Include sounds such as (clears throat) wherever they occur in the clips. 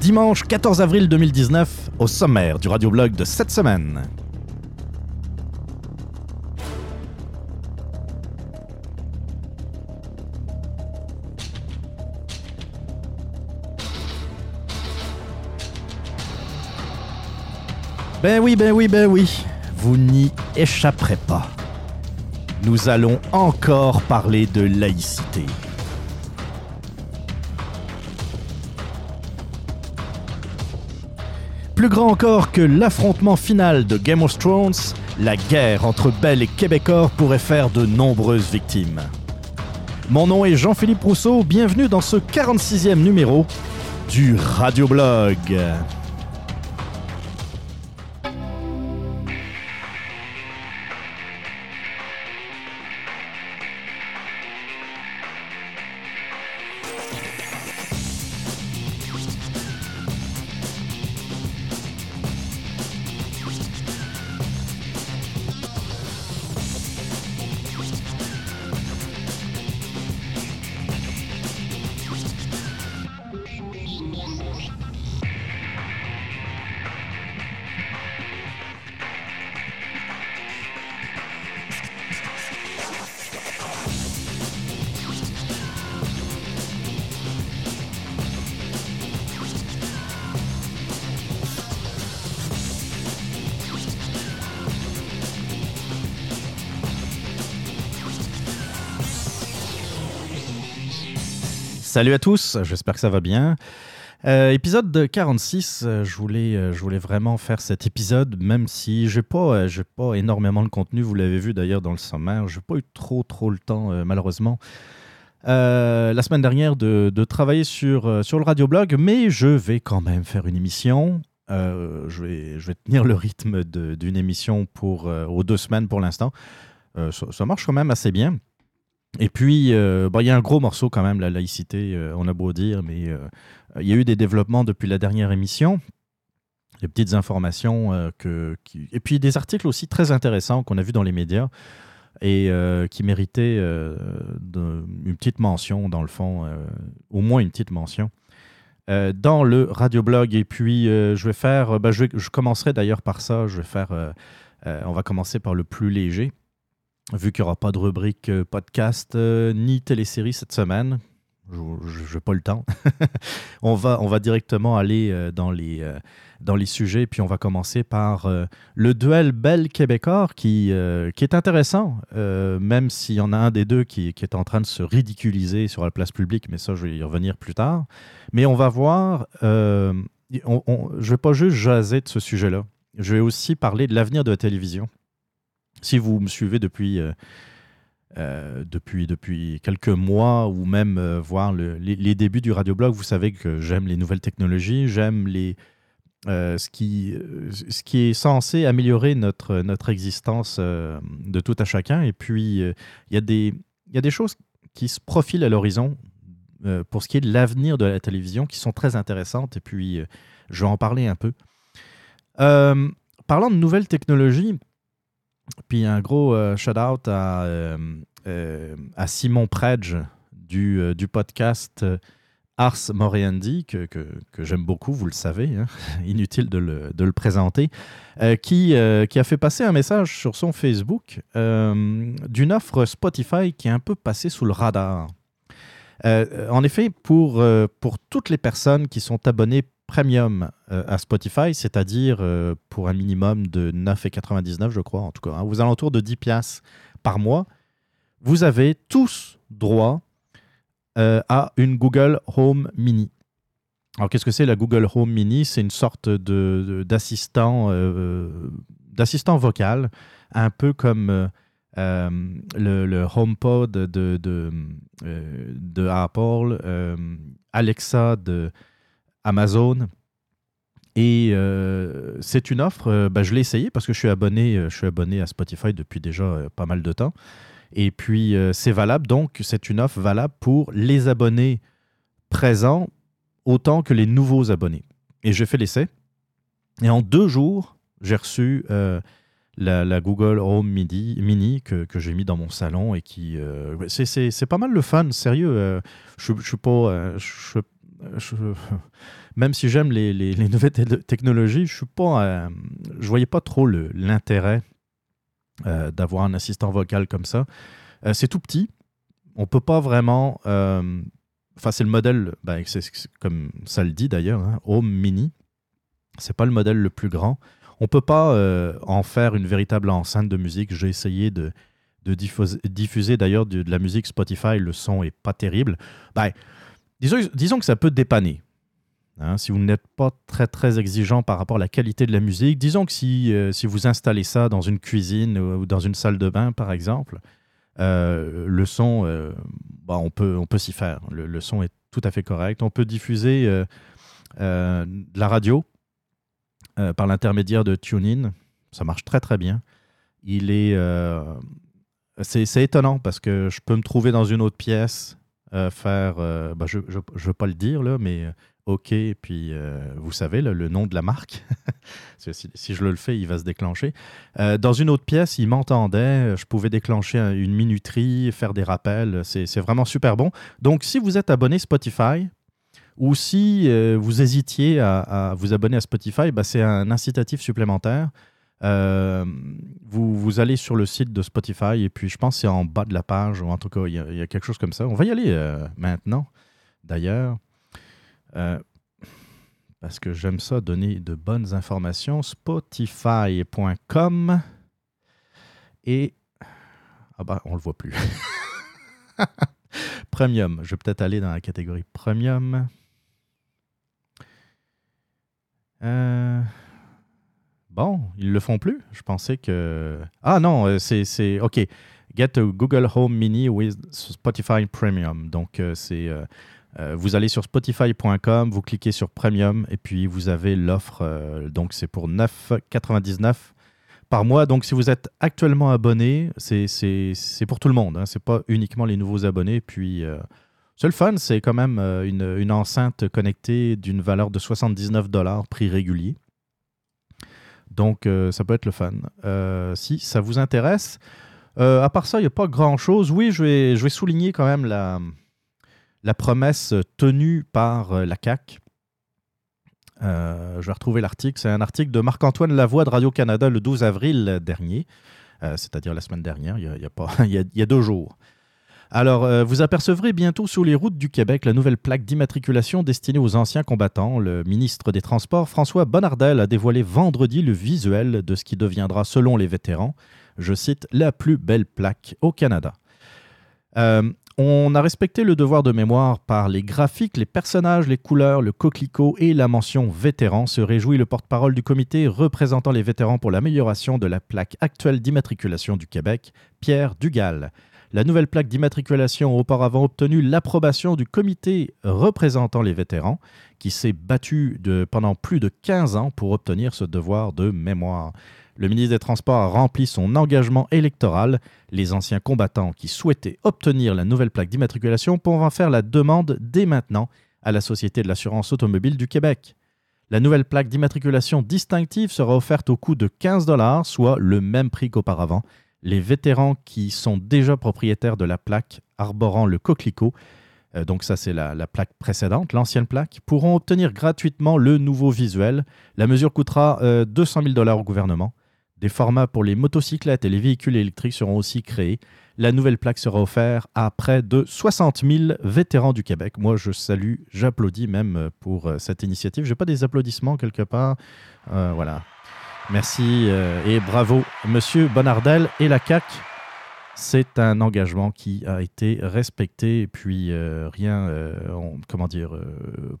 Dimanche 14 avril 2019, au sommaire du radioblog de cette semaine. Ben oui, ben oui, ben oui, vous n'y échapperez pas. Nous allons encore parler de laïcité. Plus grand encore que l'affrontement final de Game of Thrones, la guerre entre Belle et Québécois pourrait faire de nombreuses victimes. Mon nom est Jean-Philippe Rousseau, bienvenue dans ce 46e numéro du Radioblog. Salut à tous, j'espère que ça va bien. Euh, épisode de 46, euh, je, voulais, euh, je voulais vraiment faire cet épisode, même si je n'ai pas, pas énormément de contenu, vous l'avez vu d'ailleurs dans le sommaire, je n'ai pas eu trop trop le temps malheureusement. la semaine dernière de, de, travailler sur, sur le radioblog, mais je vais quand même faire une émission. je, vais, je vais tenir le rythme d'une émission pour, aux deux semaines pour l'instant. Ça, ça, marche quand même assez bien. Et puis, euh, il y a un gros morceau quand même, la laïcité, euh, on a beau dire, mais euh, il y a eu des développements depuis la dernière émission. Des petites informations que, et puis des articles aussi très intéressants qu'on a vus dans les médias et qui méritaient une petite mention, dans le fond, au moins une petite mention. dans le radioblog. Et puis, je vais faire, ben, je, je, commencerai d'ailleurs par ça. Je vais faire, on va commencer par le plus léger vu qu'il n'y aura pas de rubrique euh, podcast euh, ni télésérie cette semaine, je n'ai pas le temps. (laughs) on, va, on va directement aller euh, dans, les, dans les sujets, puis on va commencer par le duel Belle-Québécois qui, qui est intéressant, même s'il y en a un des deux qui, qui, est en train de se ridiculiser sur la place publique, mais ça, je vais y revenir plus tard. Mais on va voir, je ne vais pas juste jaser de ce sujet-là, je vais aussi parler de l'avenir de la télévision si vous me suivez depuis, euh, euh, depuis, depuis quelques mois ou même euh, voir les, débuts du radioblog, vous savez que j'aime les nouvelles technologies, j'aime les, ce, qui, ce qui est censé améliorer notre, notre existence de tout à chacun. Et puis, il y, y a des choses qui se profilent à l'horizon pour ce qui est de l'avenir de la télévision qui sont très intéressantes. Et puis, je vais en parler un peu. parlant de nouvelles technologies, puis un gros euh, shout-out à, euh, euh, à, Simon Predge du, du podcast Ars Moriendi, que, que, j'aime beaucoup, vous le savez, hein, (laughs) inutile de le, de le présenter, qui, qui a fait passer un message sur son Facebook d'une offre Spotify qui est un peu passée sous le radar. en effet, pour, pour toutes les personnes qui sont abonnées premium euh, à Spotify, c'est-à-dire euh, pour un minimum de 9,99, je crois, en tout cas, hein, aux alentours de 10 piastres par mois, vous avez tous droit euh, à une Google Home Mini. Alors, qu'est-ce que c'est la Google Home Mini? C'est une sorte d'assistant vocal, un peu comme le, HomePod de, de Apple, Alexa de Amazon. Et euh, c'est une offre, euh, bah, je l'ai essayé parce que je suis abonné, euh, je suis abonné à Spotify depuis déjà pas mal de temps. Et puis c'est valable, donc c'est une offre valable pour les abonnés présents autant que les nouveaux abonnés. Et j'ai fait l'essai. Et en deux jours, j'ai reçu la, Google Home Mini, que, j'ai mis dans mon salon et qui. c'est pas mal le fun, sérieux. je ne suis pas. Même si j'aime les, les, nouvelles technologies, je ne je voyais pas trop l'intérêt d'avoir un assistant vocal comme ça. c'est tout petit. On peut pas vraiment Enfin, c'est le modèle, ben, comme ça le dit d'ailleurs, hein, Home Mini. C'est pas le modèle le plus grand. On peut pas euh, en faire une véritable enceinte de musique. J'ai essayé de, diffuser, d'ailleurs de, la musique Spotify. Le son est pas terrible. Ben, disons, que ça peut dépanner. Hein, si vous n'êtes pas très très exigeant par rapport à la qualité de la musique, disons que si, euh, si vous installez ça dans une cuisine ou dans une salle de bain, par exemple, euh, le son, euh, bah, on peut, on peut s'y faire. Le, son est tout à fait correct. On peut diffuser de la radio par l'intermédiaire de TuneIn. Ça marche très très bien. Il est, c'est, étonnant parce que je peux me trouver dans une autre pièce, faire, bah, je ne veux pas le dire là, mais OK, et puis euh, vous savez, le nom de la marque. (laughs) si, je le fais, il va se déclencher. Euh, dans une autre pièce, il m'entendait, je pouvais déclencher une minuterie, faire des rappels. C'est vraiment super bon. Donc, si vous êtes abonné Spotify, ou si euh, vous hésitiez à, vous abonner à Spotify, bah, c'est un incitatif supplémentaire. Vous, vous, allez sur le site de Spotify et puis je pense que c'est en bas de la page, ou en tout cas, il y, a quelque chose comme ça. On va y aller maintenant, d'ailleurs. Euh, parce que j'aime ça, donner de bonnes informations. Spotify.com. Et. Ah bah, on le voit plus. (laughs) premium. Je vais peut-être aller dans la catégorie premium. Euh, bon, ils le font plus. Je pensais que. Ah non, euh, c'est. OK. Get a Google Home Mini with Spotify Premium. Donc, c'est euh, vous allez sur spotify.com, vous cliquez sur Premium et puis vous avez l'offre. Euh, donc c'est pour 9,99 par mois. Donc si vous êtes actuellement abonné, c'est pour tout le monde. Hein. Ce n'est pas uniquement les nouveaux abonnés. Puis euh, c'est le fun, c'est quand même une, une, enceinte connectée d'une valeur de 79 dollars, prix régulier. Donc ça peut être le fun. si ça vous intéresse. à part ça, il n'y a pas grand-chose. Oui, je vais, souligner quand même la promesse tenue par euh, la CAC. Euh, je vais retrouver l'article. C'est un article de Marc-Antoine Lavoie de Radio-Canada le 12 avril dernier, euh, c'est-à-dire la semaine dernière, il y a, pas, (laughs) il y a, deux jours. Alors, vous apercevrez bientôt sur les routes du Québec la nouvelle plaque d'immatriculation destinée aux anciens combattants. Le ministre des Transports, François Bonnardel, a dévoilé vendredi le visuel de ce qui deviendra, selon les vétérans, je cite, la plus belle plaque au Canada. On a respecté le devoir de mémoire par les graphiques, les personnages, les couleurs, le coquelicot et la mention vétéran, se réjouit le porte-parole du comité représentant les vétérans pour l'amélioration de la plaque actuelle d'immatriculation du Québec, Pierre Dugal. La nouvelle plaque d'immatriculation a auparavant obtenu l'approbation du comité représentant les vétérans, qui s'est battu pendant plus de 15 ans pour obtenir ce devoir de mémoire. Le ministre des Transports a rempli son engagement électoral. Les anciens combattants qui souhaitaient obtenir la nouvelle plaque d'immatriculation pourront faire la demande dès maintenant à la Société de l'assurance automobile du Québec. La nouvelle plaque d'immatriculation distinctive sera offerte au coût de 15 dollars, soit le même prix qu'auparavant. Les vétérans qui sont déjà propriétaires de la plaque arborant le coquelicot, euh, donc ça c'est la, plaque précédente, l'ancienne plaque, pourront obtenir gratuitement le nouveau visuel. La mesure coûtera 200 000 dollars au gouvernement. Des formats pour les motocyclettes et les véhicules électriques seront aussi créés. La nouvelle plaque sera offerte à près de 60 000 vétérans du Québec. Moi, je salue, j'applaudis même pour euh, cette initiative. Je n'ai pas des applaudissements quelque part. Euh, voilà. Merci euh, et bravo, Monsieur Bonardel et la CAC. C'est un engagement qui a été respecté et puis rien, comment dire,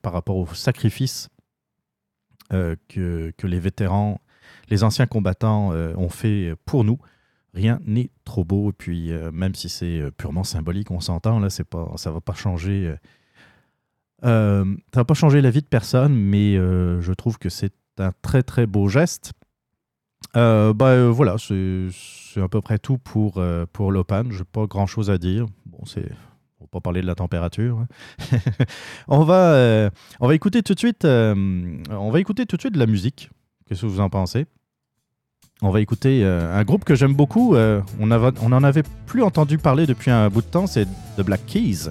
par rapport au sacrifice que, que les vétérans les anciens combattants euh, ont fait pour nous. Rien n'est trop beau. Et puis, euh, même si c'est euh, purement symbolique, on s'entend, là, pas, ça va pas changer. ça va pas changer la vie de personne, mais je trouve que c'est un très très beau geste. Bah, voilà, c'est à peu près tout pour, pour l'Opan. Je n'ai pas grand chose à dire. Bon, c'est va pas parler de la température. Hein. (laughs) on, va, on va écouter tout de suite. on va écouter tout de suite de la musique. Qu'est-ce que vous en pensez? On va écouter euh, un groupe que j'aime beaucoup. euh, on, avait- on en avait plus entendu parler depuis un bout de temps, c'est The Black Keys.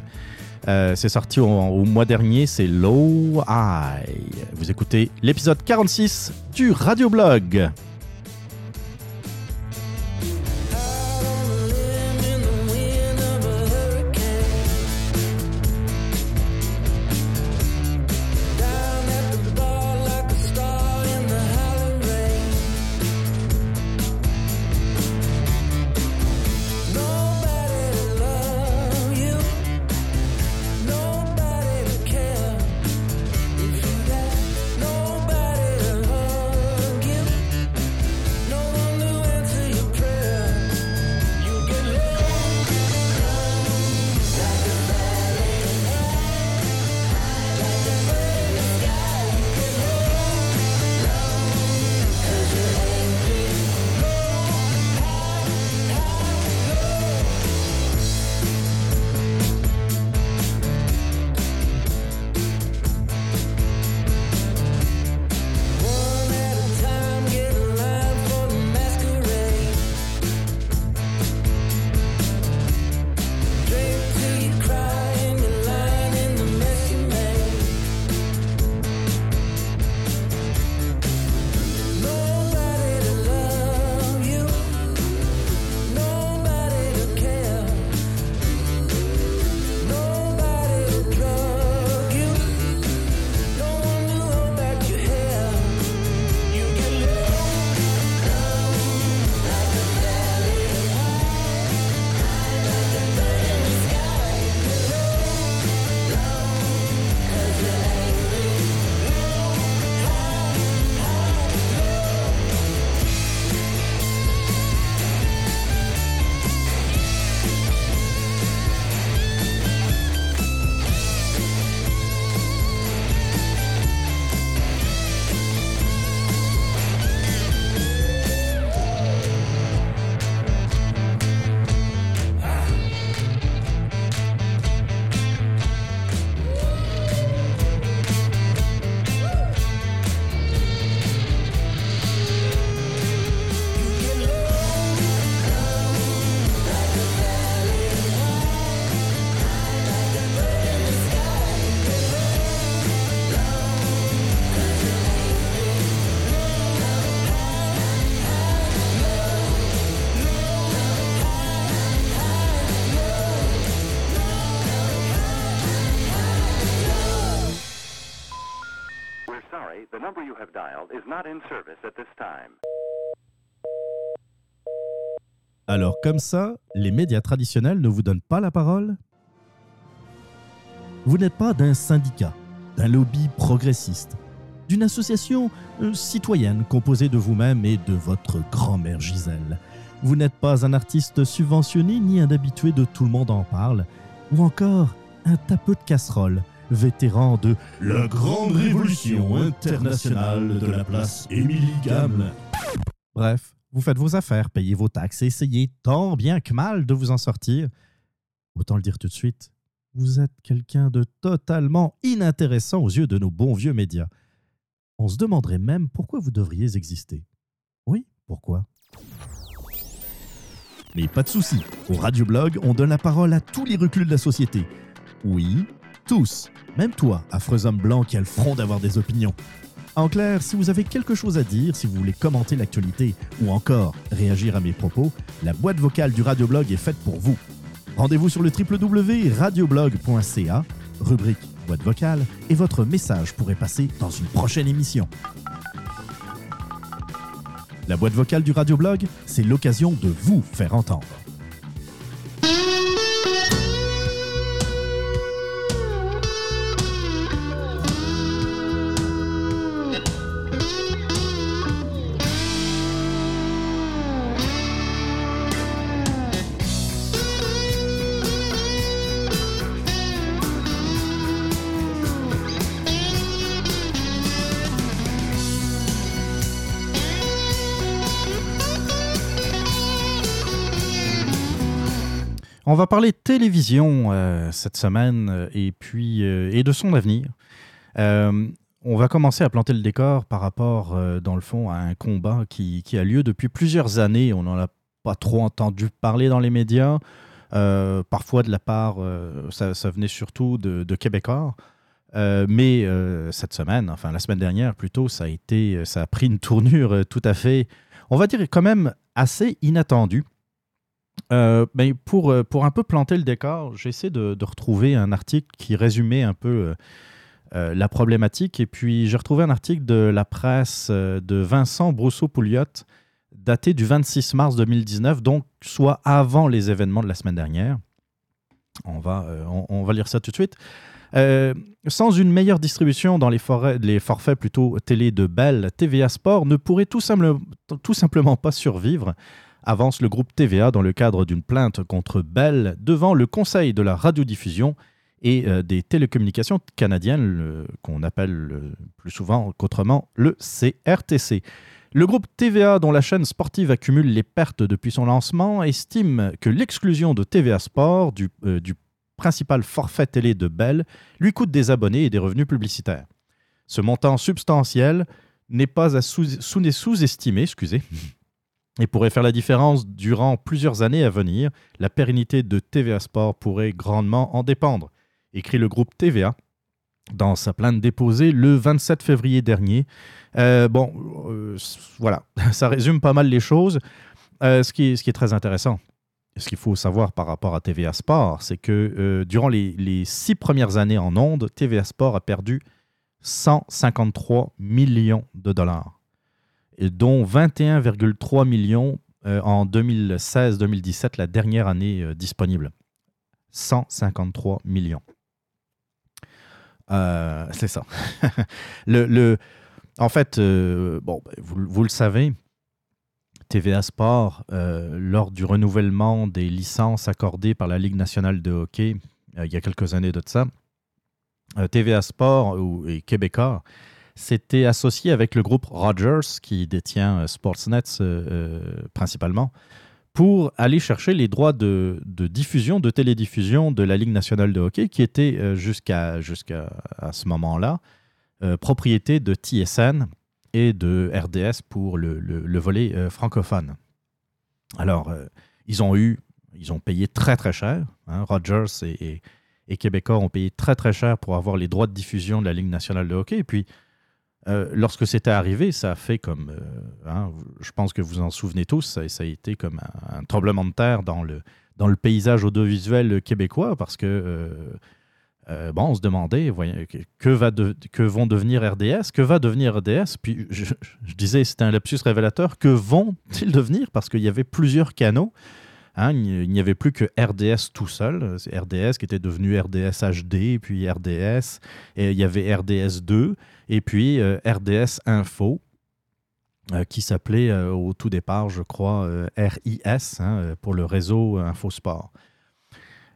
Euh, c'est sorti au, mois dernier, c'est Low Eye. Vous écoutez l'épisode 46 du Radioblog. Alors comme ça, les médias traditionnels ne vous donnent pas la parole? Vous n'êtes pas d'un syndicat, d'un lobby progressiste, d'une association euh, citoyenne composée de vous-même et de votre grand-mère Gisèle. Vous n'êtes pas un artiste subventionné ni un habitué de Tout le monde en parle, ou encore un tapeux de casserole, vétéran de la grande révolution internationale de la place Émilie Gamme. Bref, vous faites vos affaires, payez vos taxes et essayez tant bien que mal de vous en sortir. Autant le dire tout de suite, vous êtes quelqu'un de totalement inintéressant aux yeux de nos bons vieux médias. On se demanderait même pourquoi vous devriez exister. Oui, pourquoi? Mais pas de souci, au Radioblog, on donne la parole à tous les reculs de la société. Oui, tous, même toi, affreux homme blanc qui a le front d'avoir des opinions. En clair, si vous avez quelque chose à dire, si vous voulez commenter l'actualité ou encore réagir à mes propos, la boîte vocale du Radioblog est faite pour vous. Rendez-vous sur le www.radioblog.ca, rubrique boîte vocale, et votre message pourrait passer dans une prochaine émission. La boîte vocale du Radioblog, c'est l'occasion de vous faire entendre. On va parler télévision euh, cette semaine euh, et puis euh, et de son avenir. On va commencer à planter le décor par rapport, dans le fond, à un combat qui, qui a lieu depuis plusieurs années. On n'en a pas trop entendu parler dans les médias. Parfois de la part, ça, ça venait surtout de, de Québécois. Mais cette semaine, enfin la semaine dernière plutôt, ça a, été, ça a pris une tournure tout à fait, on va dire quand même assez inattendue. Euh, mais pour, euh, pour un peu planter le décor, j'essaie de, de retrouver un article qui résumait un peu euh, euh, la problématique. Et puis j'ai retrouvé un article de la presse de Vincent Brousseau-Pouliot, daté du 26 mars 2019, donc soit avant les événements de la semaine dernière. On va, on, va lire ça tout de suite. Sans une meilleure distribution dans les, forêts- les forfaits plutôt télé de Bell, TVA Sport ne pourrait tout, simple- tout simplement pas survivre, avance le groupe TVA dans le cadre d'une plainte contre Bell devant le Conseil de la radiodiffusion et euh, des télécommunications canadiennes, qu'on appelle euh, plus souvent qu'autrement le CRTC. Le groupe TVA, dont la chaîne sportive accumule les pertes depuis son lancement, estime que l'exclusion de TVA Sport du, euh, du principal forfait télé de Bell lui coûte des abonnés et des revenus publicitaires. Ce montant substantiel n'est pas à sous- sous- sous-estimer, excusez, et pourrait faire la différence durant plusieurs années à venir. La pérennité de TVA Sport pourrait grandement en dépendre, écrit le groupe TVA dans sa plainte déposée le 27 février dernier. Euh, bon, euh, voilà, (laughs) ça résume pas mal les choses. Euh, ce, qui est, très intéressant, ce qu'il faut savoir par rapport à TVA Sport, c'est que durant les, six premières années en ondes, TVA Sport a perdu 153 millions de dollars, dont 21,3 millions euh, en 2016-2017, la dernière année euh, disponible. 153 millions. Euh, c'est ça. (laughs) le, en fait, bon, ben, vous, le savez, TVA Sport, lors du renouvellement des licences accordées par la Ligue nationale de hockey, il y a quelques années de ça, TVA Sport ou, et Québécois s'était associé avec le groupe Rogers, qui détient euh, Sportsnet euh, euh, principalement, pour aller chercher les droits de, de diffusion, de télédiffusion de la Ligue nationale de hockey, qui était jusqu'à à ce moment-là propriété de TSN et de RDS pour le, le- le volet francophone. Alors, ils ont eu, ils ont payé très très cher. hein, Rogers et, et- et Québécois ont payé très très cher pour avoir les droits de diffusion de la Ligue nationale de hockey. Et puis, euh, lorsque c'était arrivé, ça a fait comme, euh, hein, je pense que vous en souvenez tous, ça, a été comme un, tremblement de terre dans le, dans le paysage audiovisuel québécois parce que euh, bon, on se demandait que, va que vont devenir RDS, que va devenir RDS. Puis je, disais, c'était un lapsus révélateur, que vont-ils devenir? Parce qu'il y avait plusieurs canaux. hein, il n'y- avait plus que RDS tout seul. RDS qui était devenu RDS HD, puis RDS, et il y avait RDS 2, et puis euh, RDS Info, euh, qui s'appelait euh, au tout départ, je crois, RIS, hein, pour le réseau Infosport.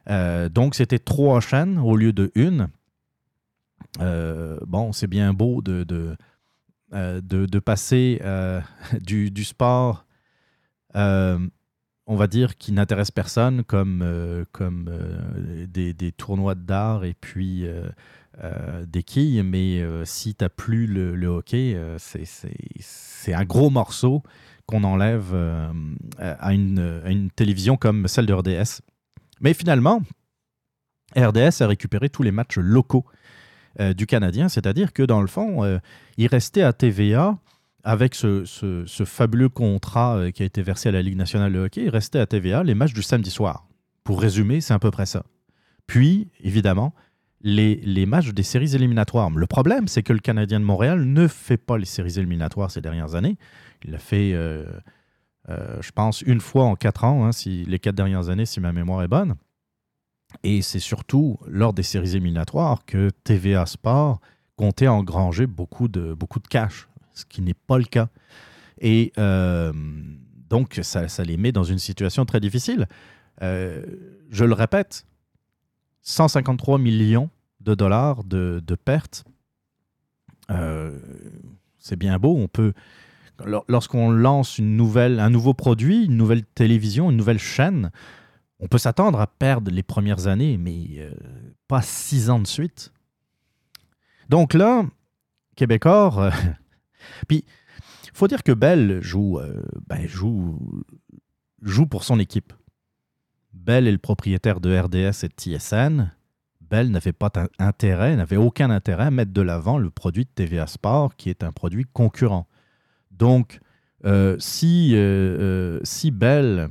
Donc, c'était trois chaînes au lieu de une. Bon, c'est bien beau de, de, de, passer (laughs) du, du sport, on va dire, qui n'intéresse personne, comme, comme des, des tournois d'art et puis euh, des quilles, mais euh, si tu n'as plus le, hockey, euh, c'est- un gros morceau qu'on enlève à, une, télévision comme celle de RDS. Mais finalement, RDS a récupéré tous les matchs locaux du Canadien, c'est-à-dire que dans le fond, il restait à TVA avec ce, ce- fabuleux contrat qui a été versé à la Ligue nationale de hockey, il restait à TVA les matchs du samedi soir. Pour résumer, c'est à peu près ça. Puis, évidemment, les, matchs des séries éliminatoires. Le problème, c'est que le Canadien de Montréal ne fait pas les séries éliminatoires ces dernières années. Il l'a fait, euh, euh, je pense, une fois en quatre ans, hein, les quatre dernières années, si ma mémoire est bonne. Et c'est surtout lors des séries éliminatoires que TVA Sport comptait engranger beaucoup de, beaucoup de cash, ce qui n'est pas le cas. Et euh, donc, ça, les met dans une situation très difficile. Je le répète, 153 millions de dollars de, de pertes. Euh, c'est bien beau. On peut, lor- lorsqu'on lance une nouvelle, un nouveau produit, une nouvelle télévision, une nouvelle chaîne, on peut s'attendre à perdre les premières années, mais euh, pas six ans de suite. Donc là, Québécois. euh, (laughs) Puis, faut dire que Bell joue, euh, ben, joue, joue pour son équipe. Bell est le propriétaire de RDS et de TSN. Bell n'avait pas intérêt, n'avait aucun intérêt à mettre de l'avant le produit de TVA Sport, qui est un produit concurrent. Donc, euh, si, euh, euh, si Bell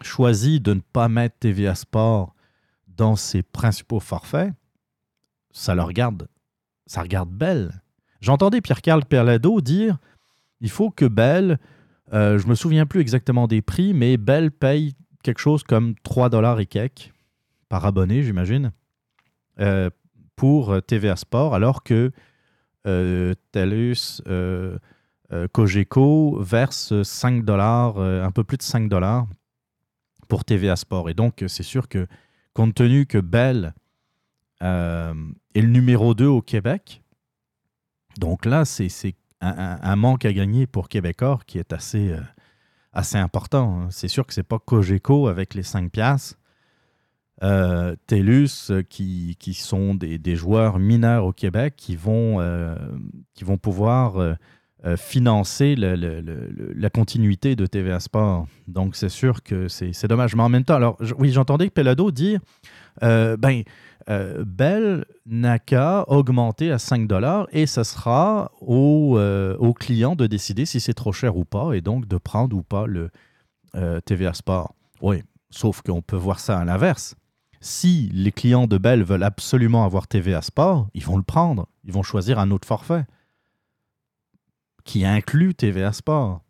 choisit de ne pas mettre TVA Sport dans ses principaux forfaits, ça le regarde, ça regarde Bell. J'entendais Pierre-Carl Perlado dire il faut que Bell, euh, je me souviens plus exactement des prix, mais Bell paye quelque chose comme 3 dollars et quelques par abonné, j'imagine, euh, pour euh, TVA Sport, alors que euh, TELUS, euh, euh, Cogeco verse 5 dollars, un peu plus de 5 dollars pour TVA Sport. Et donc, c'est sûr que, compte tenu que Bell est le numéro 2 au Québec, donc là, c'est un, un- manque à gagner pour Québécois qui est assez, assez important. hein. C'est sûr que c'est pas Cogeco avec les 5 piastres. Euh, TELUS, euh, qui, sont des, joueurs mineurs au Québec, qui vont, euh, qui vont pouvoir euh, financer la continuité de TVA Sport. Donc, c'est sûr que c'est dommage. Mais en même temps, alors, oui, j'entendais Pelado dire euh, ben, euh, Bell n'a qu'à augmenter à 5 dollars et ce sera au, euh, au client de décider si c'est trop cher ou pas et donc de prendre ou pas le euh, TVA Sport. Oui, sauf qu'on peut voir ça à l'inverse. Si les clients de Bell veulent absolument avoir TVA Sport, ils vont le prendre. Ils vont choisir un autre forfait qui inclut TVA Sport.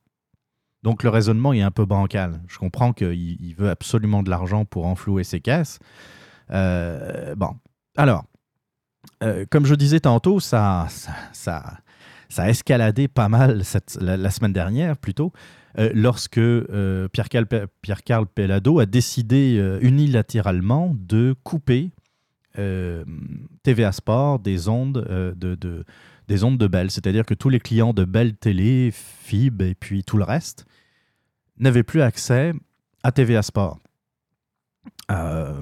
Donc le raisonnement est un peu bancal. Je comprends qu'il il veut absolument de l'argent pour enflouer ses caisses. Euh, bon, alors, euh, comme je disais tantôt, ça, ça, ça, ça a escaladé pas mal cette, la, semaine dernière plutôt, euh, lorsque Pierre-Carl Pierre-Carl Pellado a décidé unilatéralement de couper TVA Sport des ondes de, de- des ondes de Bell. C'est-à-dire que tous les clients de Bell Télé, FIB et puis tout le reste n'avaient plus accès à TVA Sport. Euh,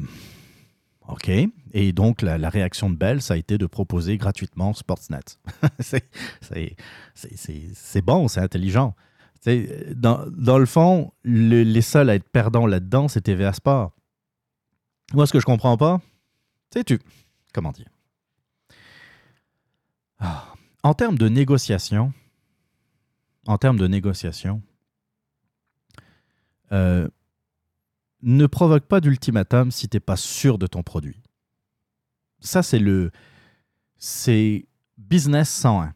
OK. Et donc, la, réaction de Bell, ça a été de proposer gratuitement Sportsnet. (laughs) c'est, bon, c'est intelligent. Dans, dans le fond, le- les seuls à être perdants là-dedans, c'est TVA Sport. Moi, ce que je comprends pas, c'est tu. Comment dire Ah. En termes de négociation, en termes de négociation, euh, ne provoque pas d'ultimatum si tu n'es pas sûr de ton produit. Ça, c'est le. C'est business 101.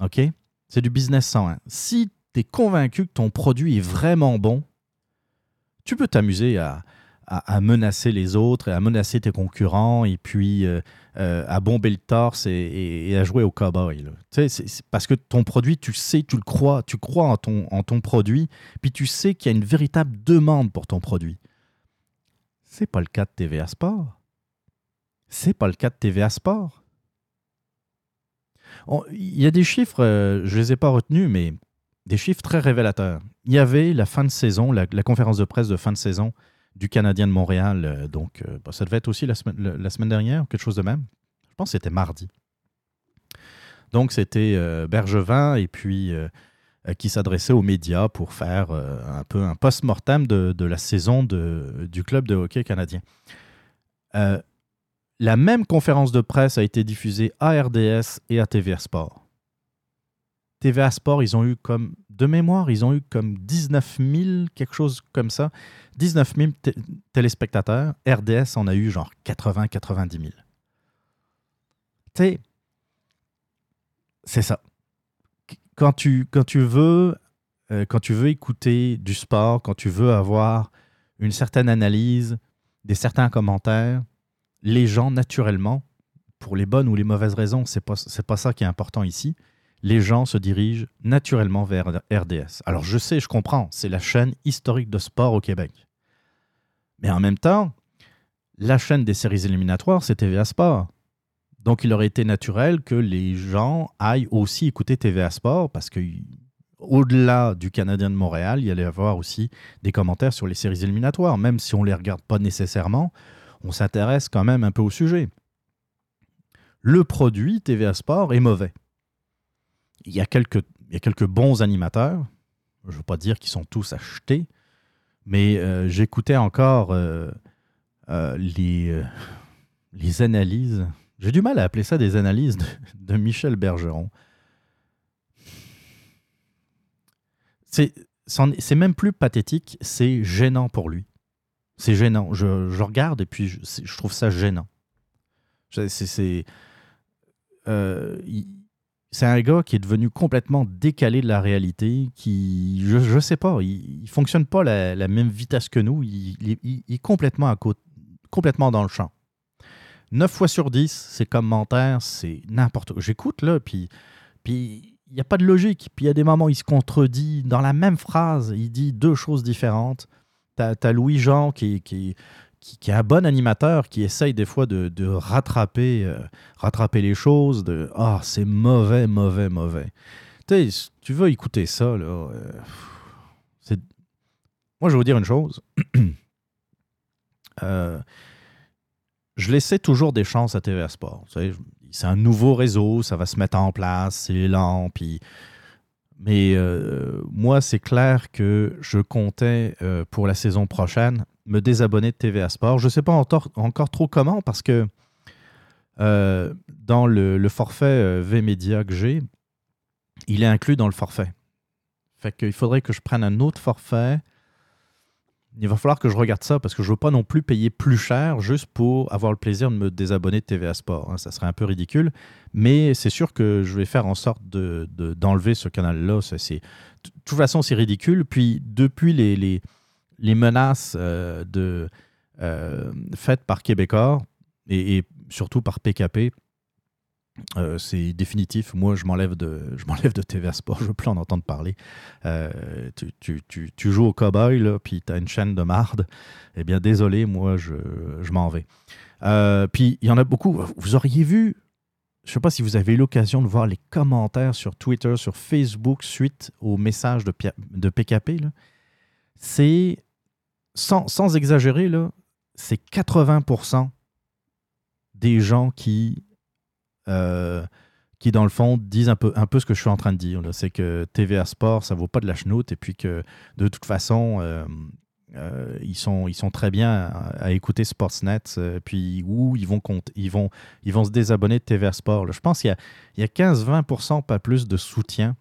OK? C'est du business 101. Si tu es convaincu que ton produit est vraiment bon, tu peux t'amuser à, à- menacer les autres, à menacer tes concurrents, et puis euh, euh, à bomber le torse et, à jouer au cowboy. Tu sais, parce que ton produit, tu sais, tu le crois, tu crois en ton, en ton produit, puis tu sais qu'il y a une véritable demande pour ton produit. C'est pas le cas de TVA Sport. C'est pas le cas de TVA Sport. Il y a des chiffres, euh, je les ai pas retenus, mais des chiffres très révélateurs. Il y avait la fin de saison, la conférence de presse de fin de saison du Canadien de Montréal. euh, donc, euh, bah, ça devait être aussi la semaine, dernière, quelque chose de même. Je pense que c'était mardi. Donc, c'était euh, Bergevin et puis qui s'adressait aux médias pour faire un peu un post-mortem de, la saison de- du club de hockey canadien. La même conférence de presse a été diffusée à RDS et à TVA Sport. TVA Sport, ils ont eu comme, de mémoire, ils ont eu comme 19 000, quelque chose comme ça, 19 000 té- téléspectateurs. RDS en a eu genre 80-90 000. Tu sais, c'est ça. Quand tu, quand tu veux, euh, quand tu veux écouter du sport, quand tu veux avoir une certaine analyse, des certains commentaires, les gens naturellement, pour les bonnes ou les mauvaises raisons, c'est pas pas ça qui est important ici. Les gens se dirigent naturellement vers RDS. Alors je sais, je comprends, c'est la chaîne historique de sport au Québec. Mais en même temps, la chaîne des séries éliminatoires, c'est TVA Sport. Donc il aurait été naturel que les gens aillent aussi écouter TVA Sport parce que au-delà du Canadien de Montréal, il y allait y avoir aussi des commentaires sur les séries éliminatoires. Même si on ne les regarde pas nécessairement, on s'intéresse quand même un peu au sujet. le produit TVA Sport est mauvais. Il y a quelques, il y a quelques bons animateurs. Je ne veux pas dire qu'ils sont tous achetés, mais euh, j'écoutais encore euh, euh, les, les analyses. J'ai du mal à appeler ça des analyses de, Michel Bergeron. C'est même plus pathétique, c'est gênant pour lui. C'est gênant. Je, je, regarde et puis je, trouve ça gênant. C'est c'est un gars qui est devenu complètement décalé de la réalité, qui, je ne sais pas, il ne fonctionne pas la, la, même vitesse que nous, il, est complètement, à côté, complètement dans le champ. 9 fois sur 10, ses commentaires, c'est n'importe quoi. J'écoute, là, puis, puis il n'y a pas de logique. Puis il y a des moments où il se contredit. Dans la même phrase, il dit deux choses différentes. Tu as, as, Louis-Jean qui, qui, qui, est un bon animateur, qui essaye des fois de, de rattraper, euh, rattraper les choses, de « Ah, c'est mauvais, mauvais, mauvais ». Tu sais, tu veux écouter ça, là, euh, c'est... Moi, je vais vous dire une chose. (clears throat) euh, je laissais toujours des chances à TVA Sport. C'est un nouveau réseau, ça va se mettre en place, c'est lent, puis... Mais euh, moi, c'est clair que je comptais euh, pour la saison prochaine me désabonner de TVA Sport. Je ne sais pas encore, trop comment parce que euh, dans le, le forfait V-Media que j'ai, il est inclus dans le forfait. Fait qu'il faudrait que je prenne un autre forfait. Il va falloir que je regarde ça parce que je veux pas non plus payer plus cher juste pour avoir le plaisir de me désabonner de TVA Sport. Hein. Ça serait un peu ridicule. Mais c'est sûr que je vais faire en sorte d'enlever de, ce canal-là. De toute façon, c'est ridicule. Puis depuis les, les les menaces euh, de, euh, faites par Québécois et, surtout par PKP, euh, c'est définitif. Moi, je m'enlève de, je m'enlève de TVA Sport. Je veux plus en entendre parler. Euh, tu, tu, tu, tu, joues au cowboy, là, puis tu as une chaîne de marde. Eh bien, désolé, moi, je, je m'en vais. Euh, puis, il y en a beaucoup. Vous auriez vu, je ne sais pas si vous avez eu l'occasion de voir les commentaires sur Twitter, sur Facebook, suite au message de, de PKP. C'est sans, sans, exagérer, c'est 80% des gens qui, qui, dans le fond, disent un peu, un peu ce que je suis en train de dire. C'est que TVA Sport, ça vaut pas de la chenoute, et puis que, de toute façon, euh, euh, ils, sont, ils sont très bien à, écouter Sportsnet, euh, puis où ils vont, ils, vont, ils vont se désabonner de TVA Sport. Je pense qu'il y a, a 15-20%, pas plus, de soutien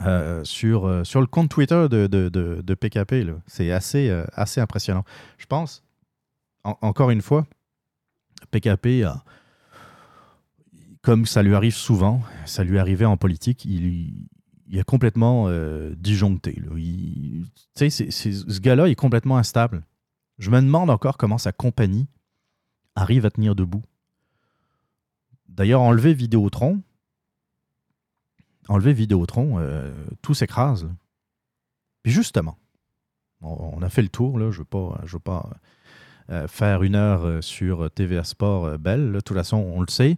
euh, sur, euh, sur le compte Twitter de, de, de, PKP. C'est assez, euh, assez impressionnant. Je pense, en, encore une fois, PKP, a, comme ça lui arrive souvent, ça lui arrivait en politique, il, est complètement euh, disjoncté. Ce gars-là est complètement instable. Je me demande encore comment sa compagnie arrive à tenir debout. D'ailleurs, enlever Vidéotron, enlever Vidéotron, euh, tout s'écrase. Puis justement, on, a fait le tour, là, je ne veux pas, euh, faire une heure sur TVA Sport Belle, de toute façon, on le sait.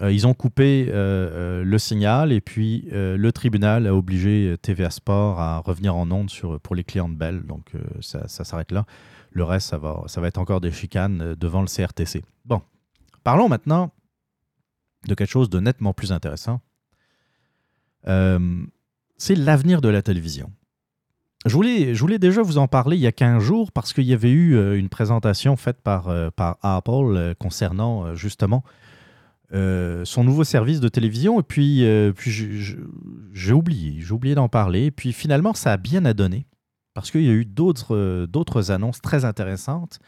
Euh, ils ont coupé le signal et puis le tribunal a obligé TVA Sport à revenir en onde sur, pour les clients de Bell. Donc ça, s'arrête là. Le reste, ça va, être encore des chicanes devant le CRTC. Bon, parlons maintenant de quelque chose de nettement plus intéressant euh, c'est l'avenir de la télévision. Je voulais, déjà vous en parler il y a 15 jours parce qu'il y avait eu euh, une présentation faite par, euh, Apple euh, concernant euh, justement euh, son nouveau service de télévision. Et puis, puis j'ai oublié, j'ai oublié d'en parler. Et puis finalement, ça a bien à donner parce qu'il y a eu d'autres, d'autres annonces très intéressantes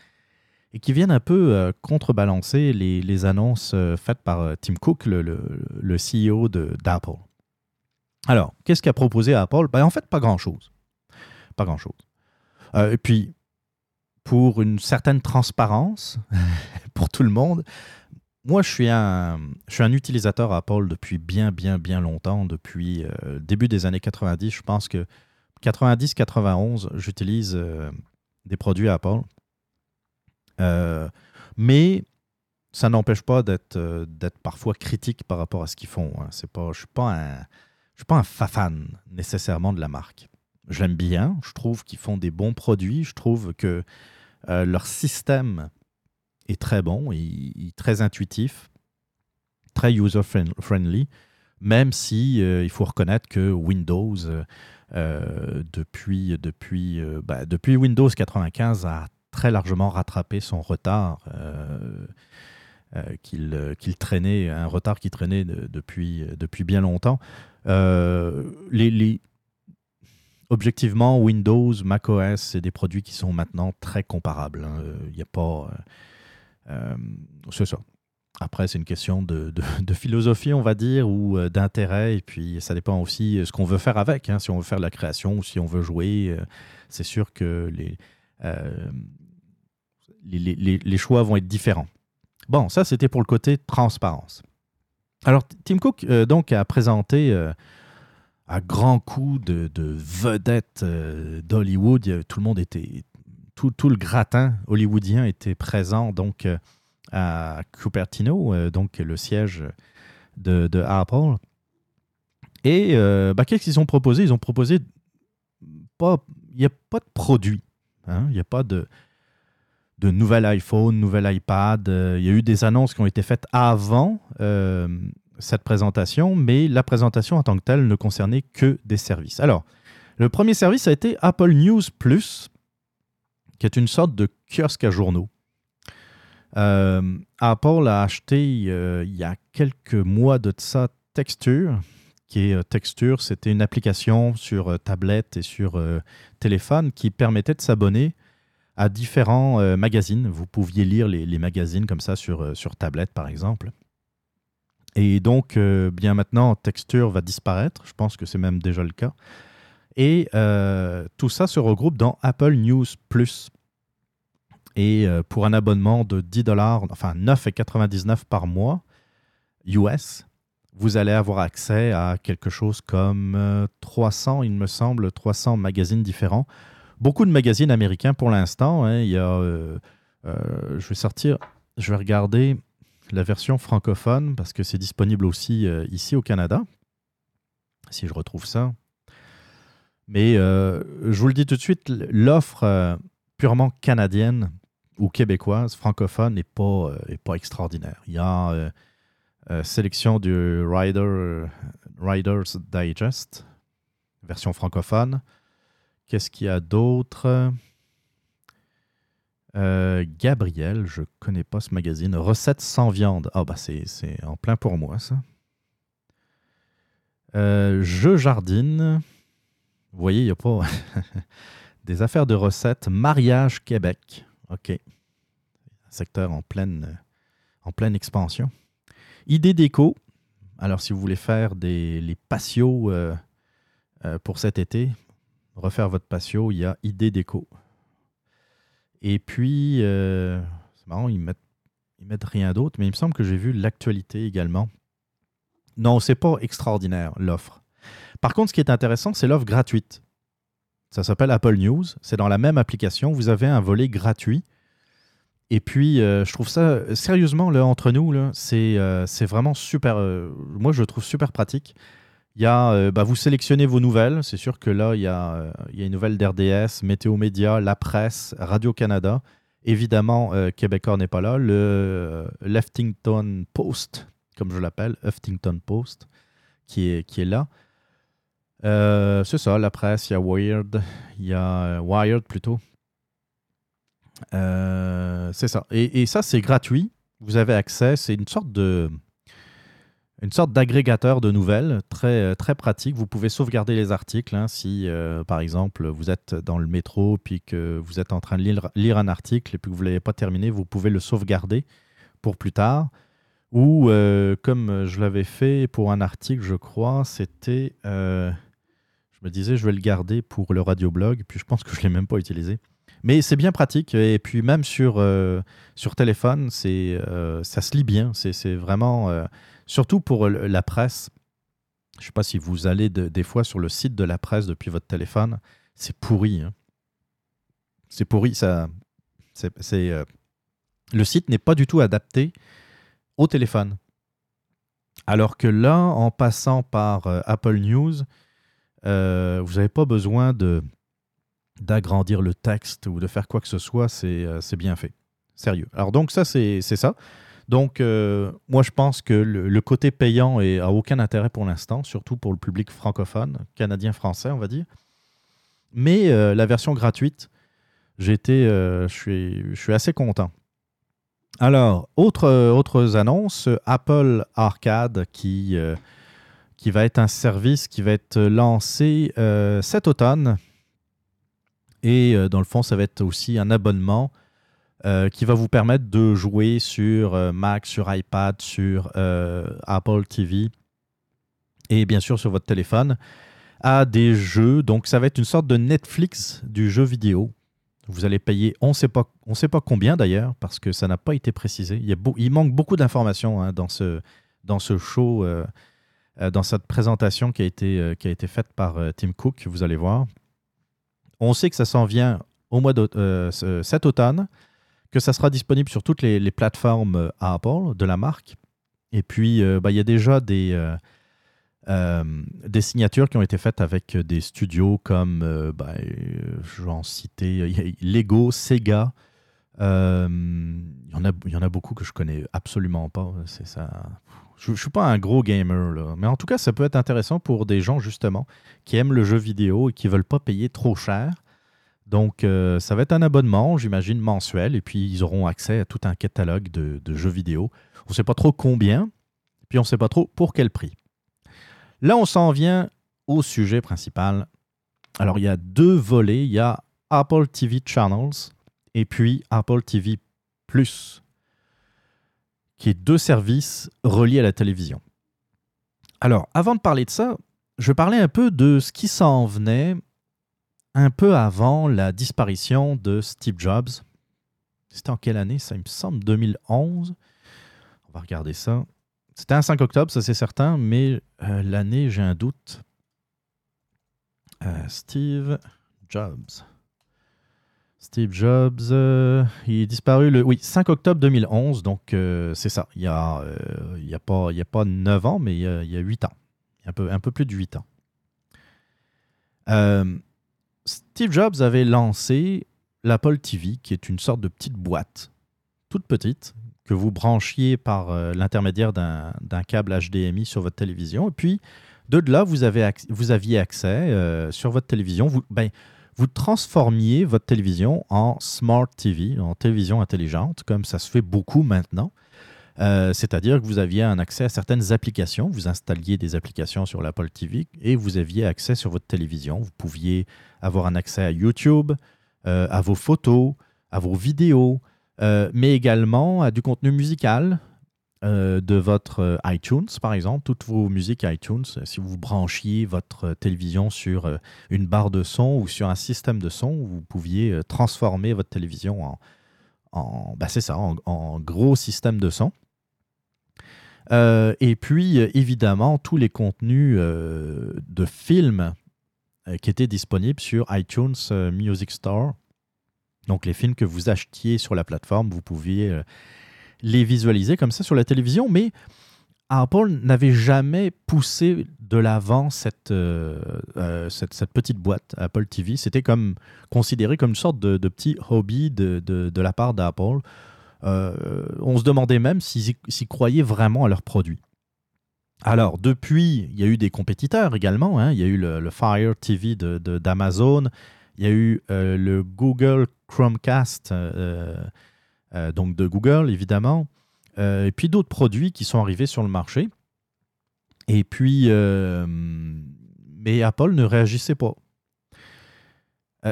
et qui viennent un peu contrebalancer les, annonces faites par Tim Cook, le, CEO d'Apple. Alors, qu'est-ce qu'a proposé Apple? Ben, En fait, pas grand-chose. Pas grand-chose. Euh, et puis, pour une certaine transparence, (laughs) pour tout le monde, moi, je suis, un, utilisateur Apple depuis bien, bien, bien longtemps, depuis euh, début des années 90. Je pense que 90-91, j'utilise euh, des produits Apple. Euh, mais ça n'empêche pas d'être euh, parfois critique par rapport à ce qu'ils font. Hein. Pas, je ne suis pas un je suis pas un fan nécessairement de la marque. Je l'aime bien, je trouve qu'ils font des bons produits, je trouve que leur système très bon, et très intuitif. très user-friendly, même si il faut reconnaître que Windows, depuis, depuis, bah, depuis Windows 95, a très largement rattrapé son retard. qu'il traînait, un retard qui traînait depuis, depuis bien longtemps. les, les, objectivement, Windows, macOS, c'est des produits qui sont maintenant très comparables. Il hein. n'y euh, a pas. Euh, euh, c'est ça. Après, c'est une question de, philosophie, on va dire, ou d'intérêt. Et puis, ça dépend aussi de ce qu'on veut faire avec. Hein. Si on veut faire de la création ou si on veut jouer, c'est sûr que les, les, choix vont être différents. Bon, ça, c'était pour le côté transparence. Alors, Tim Cook, donc, a présenté à grands coups de, vedettes euh, d'Hollywood. Tout le monde était. Tout, le gratin hollywoodien était présent donc euh, à Cupertino, euh, donc le siège de, Apple. Et bah, qu'est-ce qu'ils ont proposé? Ils ont proposé. Il n'y a pas de produit. Hein. Il n'y a pas de, de nouvel iPhone, nouvel iPad. Il y a eu des annonces qui ont été faites avant cette présentation, mais la présentation en tant que telle ne concernait que des services. Alors, le premier service a été Apple News Plus, qui est une sorte de kiosque à journaux. Euh, Apple a acheté euh, il y a quelques mois de ça Texture, qui est euh, Texture, c'était une application sur tablette et sur téléphone qui permettait de s'abonner à différents magazines. Vous pouviez lire les, les, magazines comme ça sur, sur tablette, par exemple. Et donc, bien maintenant, Texture va disparaître. Je pense que c'est même déjà le cas. Et euh, tout ça se regroupe dans Apple News Plus. Et euh, pour un abonnement de 10 dollars, enfin 9,99 par mois US, vous allez avoir accès à quelque chose comme 300, il me semble, 300 magazines différents. Beaucoup de magazines américains pour l'instant. Hein. il y a, je vais sortir, je vais regarder la version francophone, parce que c'est disponible aussi euh, ici au Canada, si je retrouve ça. Mais euh, je vous le dis tout de suite, l'offre euh, purement canadienne ou québécoise, francophone, n'est pas, pas extraordinaire. Il y a sélection du Rider, Riders Digest, version francophone. Qu'est-ce qu'il y a d'autre? Euh, Gabriel, je connais pas ce magazine. Recettes sans viande. Ah, bah, c'est en plein pour moi, ça. Euh, je jardine. Vous voyez, il n'y a pas (laughs) des affaires de recettes. Mariage Québec. OK. Un secteur en pleine, pleine expansion. Idée déco. Alors, si vous voulez faire des, les patios euh, pour cet été, refaire votre patio, il y a Idée déco. Et puis, euh, c'est marrant, ils mettent, ils mettent rien d'autre, mais il me semble que j'ai vu l'actualité également. Non, c'est pas extraordinaire, l'offre. Par contre, ce qui est intéressant, c'est l'offre gratuite. Ça s'appelle Apple News. C'est dans la même application. Vous avez un volet gratuit. Et puis, euh, je trouve ça, sérieusement, là, entre nous, c'est euh, vraiment super. moi, je le trouve super pratique. Il y euh, bah, vous sélectionnez vos nouvelles. C'est sûr que là, il y a, euh, une nouvelle d'RDS, Météo Média, La Presse, Radio-Canada. Évidemment, euh, Québécois n'est pas là. Le Leftington Post, comme je l'appelle, Huffington Post, qui est là. C'est ça, La Presse, il y a Wired, il y a Wired plutôt. c'est ça. Et, et ça, c'est gratuit. Vous avez accès. C'est une sorte de une sorte d'agrégateur de nouvelles très, euh, très pratique. Vous pouvez sauvegarder les articles. Hein, si, euh, par exemple, vous êtes dans le métro puis que vous êtes en train de lire, lire un article et puis que vous ne l'avez pas terminé, vous pouvez le sauvegarder pour plus tard. Ou, euh, comme je l'avais fait pour un article, je crois, c'était. Je me disais, je vais le garder pour le radioblog, puis je pense que je ne l'ai même pas utilisé. Mais c'est bien pratique. Et puis, même sur, sur téléphone, c'est ça se lit bien. C'est vraiment Surtout pour la presse. Je ne sais pas si vous allez des fois sur le site de la presse depuis votre téléphone. C'est pourri. Hein. C'est pourri. Ça, c'est, euh, le site n'est pas du tout adapté au téléphone. Alors que là, en passant par euh, Apple News, euh, vous n'avez pas besoin de, d'agrandir le texte ou de faire quoi que ce soit. C'est, c'est bien fait. Sérieux. Alors donc ça, c'est, ça. Donc, euh, moi, je pense que le, côté payant est, a aucun intérêt pour l'instant, surtout pour le public francophone, canadien-français, on va dire. Mais euh, la version gratuite, euh, je, suis, je suis assez content. Alors, autre, euh, autres annonces, Apple Arcade qui, euh, qui va être un service qui va être lancé euh, cet automne. Et euh, dans le fond, ça va être aussi un abonnement euh, qui va vous permettre de jouer sur Mac, sur iPad, sur Apple TV et bien sûr sur votre téléphone à des jeux. Donc, ça va être une sorte de Netflix du jeu vidéo. Vous allez payer, on ne sait pas, on sait pas combien d'ailleurs, parce que ça n'a pas été précisé. Il, y a il manque beaucoup d'informations hein, dans, ce, dans ce show, dans cette présentation qui a été, euh, qui a été faite par euh, Tim Cook, vous allez voir. On sait que ça s'en vient au mois euh, ce- cet automne, que ça sera disponible sur toutes les, plateformes euh, Apple de la marque. Et puis, euh, bah, il y a déjà des, euh, euh, des signatures qui ont été faites avec des studios comme, euh, bah, euh, je vais en citer, Lego, Sega. Euh, Il y, en a- y en a beaucoup que je connais absolument pas. C'est ça. Je ne suis pas un gros gamer, mais en tout cas, ça peut être intéressant pour des gens justement qui aiment le jeu vidéo et qui veulent pas payer trop cher. Donc, euh, ça va être un abonnement, j'imagine, mensuel, et puis ils auront accès à tout un catalogue de, de jeux vidéo. On ne sait pas trop combien, puis on ne sait pas trop pour quel prix. Là, on s'en vient au sujet principal. Alors, il y a deux volets. Il y a Apple TV Channels et puis Apple TV Plus, qui est deux services reliés à la télévision. Alors, avant de parler de ça, je parler un peu de ce qui s'en venait un peu avant la disparition de Steve Jobs. C'était en quelle année Ça, me semble 2011. On va regarder ça. C'était un 5 octobre, ça c'est certain, mais euh, l'année, j'ai un doute. Euh, Steve Jobs. Steve Jobs, euh, il est disparu le oui, 5 octobre 2011, donc euh, c'est ça. Il y a, euh, a pas, il y a pas 9 ans, mais il y a, il y a 8 ans. Un peu, un peu plus de 8 ans. Steve Jobs avait lancé l'Apple TV, qui est une sorte de petite boîte, toute petite, que vous branchiez par l'intermédiaire d'un câble HDMI sur votre télévision. Et puis, de là, vous, avez vous aviez accès sur votre télévision. Vous, ben, vous transformiez votre télévision en Smart TV, en télévision intelligente, comme ça se fait beaucoup maintenant. Euh, C'est-à-dire que vous aviez un accès à certaines applications. Vous installiez des applications sur l'Apple TV et vous aviez accès sur votre télévision. Vous pouviez avoir un accès à YouTube, euh, à vos photos, à vos vidéos, euh, mais également à du contenu musical euh, de votre euh, iTunes, par exemple. Toutes vos musiques iTunes, euh, si vous branchiez votre télévision sur une barre de son ou sur un système de son, vous pouviez transformer votre télévision en, en ben, c'est ça, en, gros système de son. Et puis, évidemment, tous les contenus de films qui étaient disponibles sur iTunes Music Store. Donc, les films que vous achetiez sur la plateforme, vous pouviez les visualiser comme ça sur la télévision, mais Apple n'avait jamais poussé de l'avant cette, euh, euh, cette, petite boîte Apple TV. C'était comme considéré comme une sorte de, petit hobby de, de, la part d'Apple. Euh, on se demandait même s'ils croyaient vraiment à leurs produits. Alors, depuis, il y a eu des compétiteurs également. hein. Il y a eu le, Fire TV d'Amazon. Il y a eu le Google Chromecast, euh, donc de Google, évidemment. Euh, et puis d'autres produits qui sont arrivés sur le marché. Et puis, euh, mais Apple ne réagissait pas.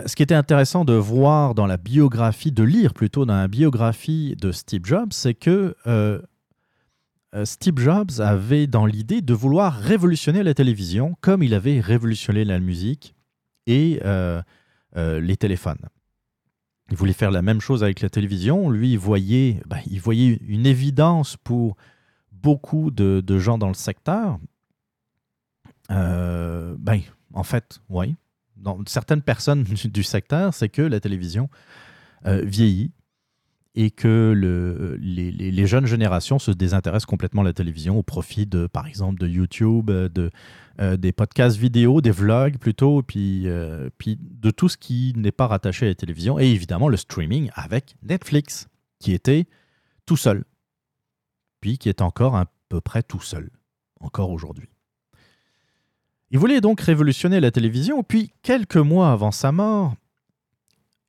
Ce qui était intéressant de voir dans la biographie, de lire plutôt dans la biographie de Steve Jobs, c'est que Steve Jobs avait dans l'idée de vouloir révolutionner la télévision comme il avait révolutionné la musique et les téléphones. Il voulait faire la même chose avec la télévision. Lui, il voyait, ben, une évidence pour beaucoup de, gens dans le secteur. Euh, ben, en fait, oui. Dans certaines personnes du, (laughs) du secteur, c'est que la télévision euh, vieillit et que le, les, jeunes générations se désintéressent complètement à la télévision au profit de, par exemple, de YouTube, euh, de, euh, des podcasts vidéo, des vlogs plutôt, puis, euh, puis de tout ce qui n'est pas rattaché à la télévision, et évidemment le streaming avec Netflix, qui était tout seul. puis qui est encore à peu près tout seul, encore aujourd'hui. Il voulait donc révolutionner la télévision, puis quelques mois avant sa mort,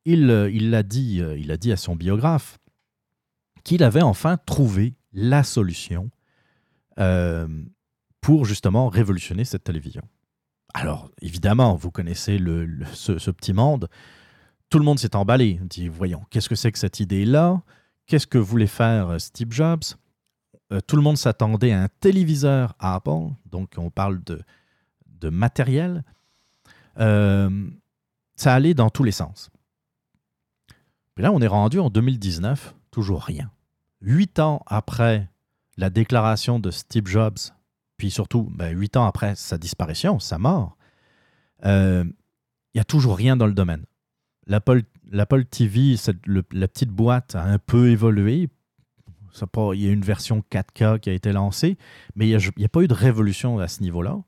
il l'a dit, il a dit à son biographe qu'il avait enfin trouvé la solution euh, pour justement révolutionner cette télévision. Alors, évidemment, vous connaissez ce, petit monde. Tout le monde s'est emballé. On dit, voyons, qu'est-ce que c'est que cette idée-là? Qu'est-ce que voulait faire euh, Steve Jobs? Euh, Tout le monde s'attendait à un téléviseur à Apple. Donc, on parle de matériel. ça allait dans tous les sens. Puis là, on est rendu en 2019, toujours rien. Huit ans après la déclaration de Steve Jobs, puis surtout ben, huit ans après sa disparition, sa mort, euh, il n'y a toujours rien dans le domaine. L'Apple, TV, la petite boîte a un peu évolué. il y a une version 4K qui a été lancée, mais il n'y a, pas eu de révolution à ce niveau-là.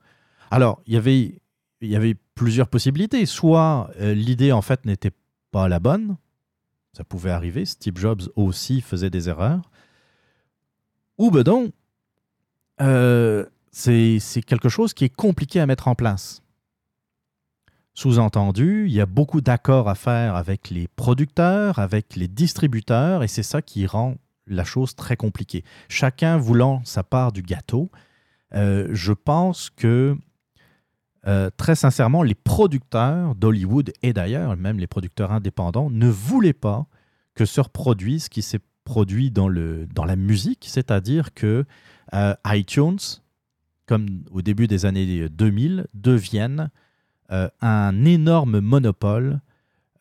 Alors, il y avait, il y avait plusieurs possibilités. Soit euh, l'idée, en fait, n'était pas la bonne, ça pouvait arriver. Steve Jobs aussi faisait des erreurs. Ou ben euh, c'est quelque chose qui est compliqué à mettre en place. Sous-entendu, il y a beaucoup d'accords à faire avec les producteurs, avec les distributeurs, et c'est ça qui rend la chose très compliquée. Chacun voulant sa part du gâteau, euh, je pense que euh, très sincèrement, les producteurs d'Hollywood et d'ailleurs même les producteurs indépendants ne voulaient pas que se reproduise ce qui s'est produit dans, la musique, c'est-à-dire que euh, iTunes, comme au début des années 2000, devienne euh, un énorme monopole,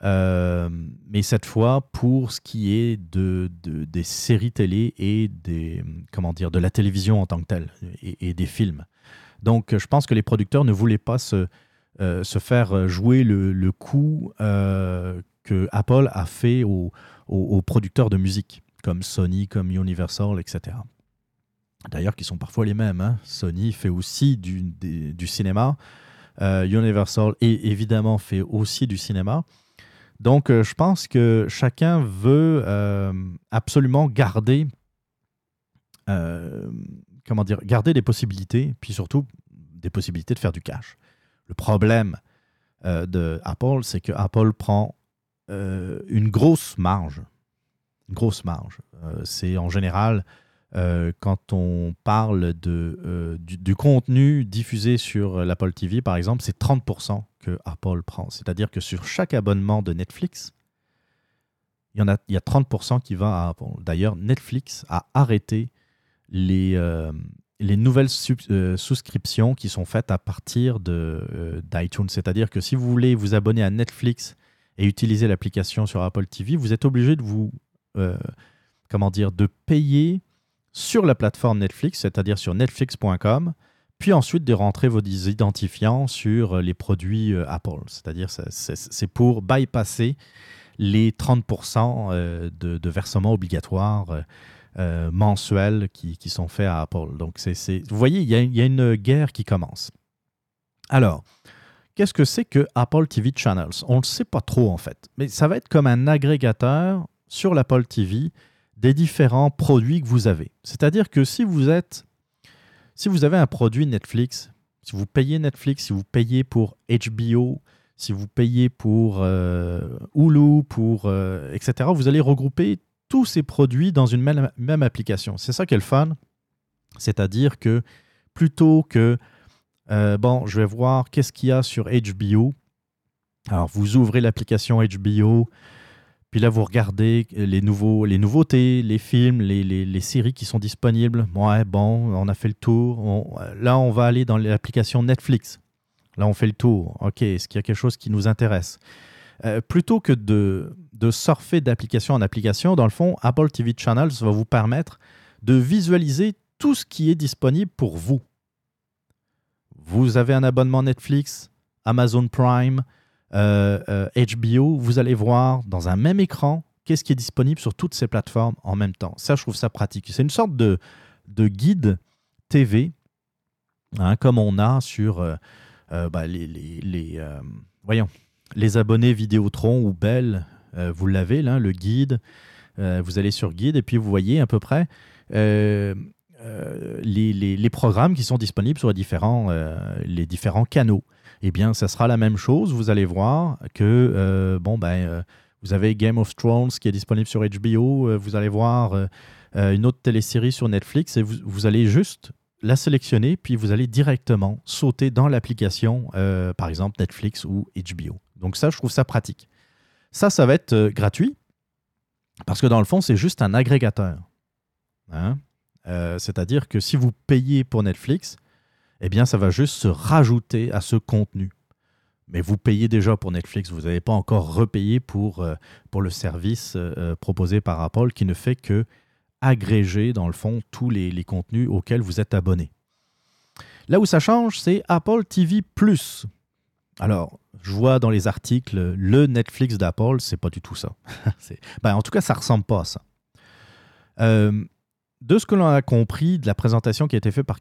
mais cette fois pour ce qui est de, des séries télé et des, comment de la télévision en tant que telle et des films. Donc, je pense que les producteurs ne voulaient pas se, euh, se faire jouer le, coup euh, que Apple a fait aux, producteurs de musique, comme Sony, comme Universal, etc. D'ailleurs, qui sont parfois les mêmes. Hein. Sony fait aussi du, du cinéma. Euh, Universal, et évidemment, fait aussi du cinéma. Donc, je pense que chacun veut absolument garder comment dire, garder des possibilités, puis surtout des possibilités de faire du cash. Le problème euh, de Apple, c'est que Apple prend euh, une grosse marge. Une grosse marge. Euh, c'est en général quand on parle de, du, contenu diffusé sur l'Apple TV, par exemple, c'est 30% que Apple prend. C'est-à-dire que sur chaque abonnement de Netflix, il y, en a, il y a 30% qui va à Apple. D'ailleurs, Netflix a arrêté les, euh, les nouvelles euh, souscriptions qui sont faites à partir euh, d'iTunes. C'est-à-dire que si vous voulez vous abonner à Netflix et utiliser l'application sur Apple TV, vous êtes obligé de vous comment dire de payer sur la plateforme Netflix, c'est-à-dire sur netflix.com, puis ensuite de rentrer vos identifiants sur les produits Apple. C'est-à-dire c'est pour bypasser les 30% de, de versements obligatoires euh, mensuels qui, sont faits à Apple. Donc, c'est, vous voyez, il y, a, une guerre qui commence. Alors, qu'est-ce que c'est que Apple TV Channels? On ne le sait pas trop en fait, mais ça va être comme un agrégateur sur l'Apple TV des différents produits que vous avez. C'est-à-dire que si vous êtes, si vous avez un produit Netflix, si vous payez Netflix, si vous payez pour HBO, si vous payez pour euh, Hulu, pour euh, etc., vous allez regrouper tous ces produits dans une même, application. C'est ça qui est le fun. C'est-à-dire que plutôt que, euh, bon, je vais voir qu'est-ce qu'il y a sur HBO. Alors, vous ouvrez l'application HBO, puis là, vous regardez les, nouveaux, les nouveautés, les films, les, séries qui sont disponibles. Ouais, bon, on a fait le tour. là, on va aller dans l'application Netflix. Là, on fait le tour. OK, est-ce qu'il y a quelque chose qui nous intéresse? Euh, plutôt que de, de surfer d'application en application, dans le fond, Apple TV Channels va vous permettre de visualiser tout ce qui est disponible pour vous. Vous avez un abonnement Netflix, Amazon Prime, HBO, euh, euh, vous allez voir dans un même écran qu'est-ce qui est disponible sur toutes ces plateformes en même temps. Ça, je trouve ça pratique. C'est une sorte de, de guide TV, hein, comme on a sur bah, les, voyons, les abonnés Vidéotron ou Bell, euh, vous l'avez le guide. Euh, vous allez sur guide et puis vous voyez à peu près euh, euh, les, programmes qui sont disponibles sur les différents, euh, les différents canaux. Eh bien, ça sera la même chose. Vous allez voir que, euh, bon, ben, euh, vous avez Game of Thrones qui est disponible sur HBO. euh, vous allez voir euh, euh, une autre télésérie sur Netflix et vous, allez juste la sélectionner, puis vous allez directement sauter dans l'application, euh, par exemple Netflix ou HBO. Donc ça, je trouve ça pratique. Ça, ça va être euh, gratuit, parce que dans le fond, c'est juste un agrégateur. Hein? Euh, C'est-à-dire que si vous payez pour Netflix, eh bien, ça va juste se rajouter à ce contenu. Mais vous payez déjà pour Netflix, vous n'avez pas encore repayé pour, euh, le service proposé par Apple qui ne fait que agréger, dans le fond, tous les, les contenus auxquels vous êtes abonné. Là où ça change, c'est Apple TV ⁇ Alors, je vois dans les articles, le Netflix d'Apple, c'est pas du tout ça. (laughs) Ben, en tout cas, ça ressemble pas à ça. Euh, de ce que l'on a compris de la présentation qui a été faite par,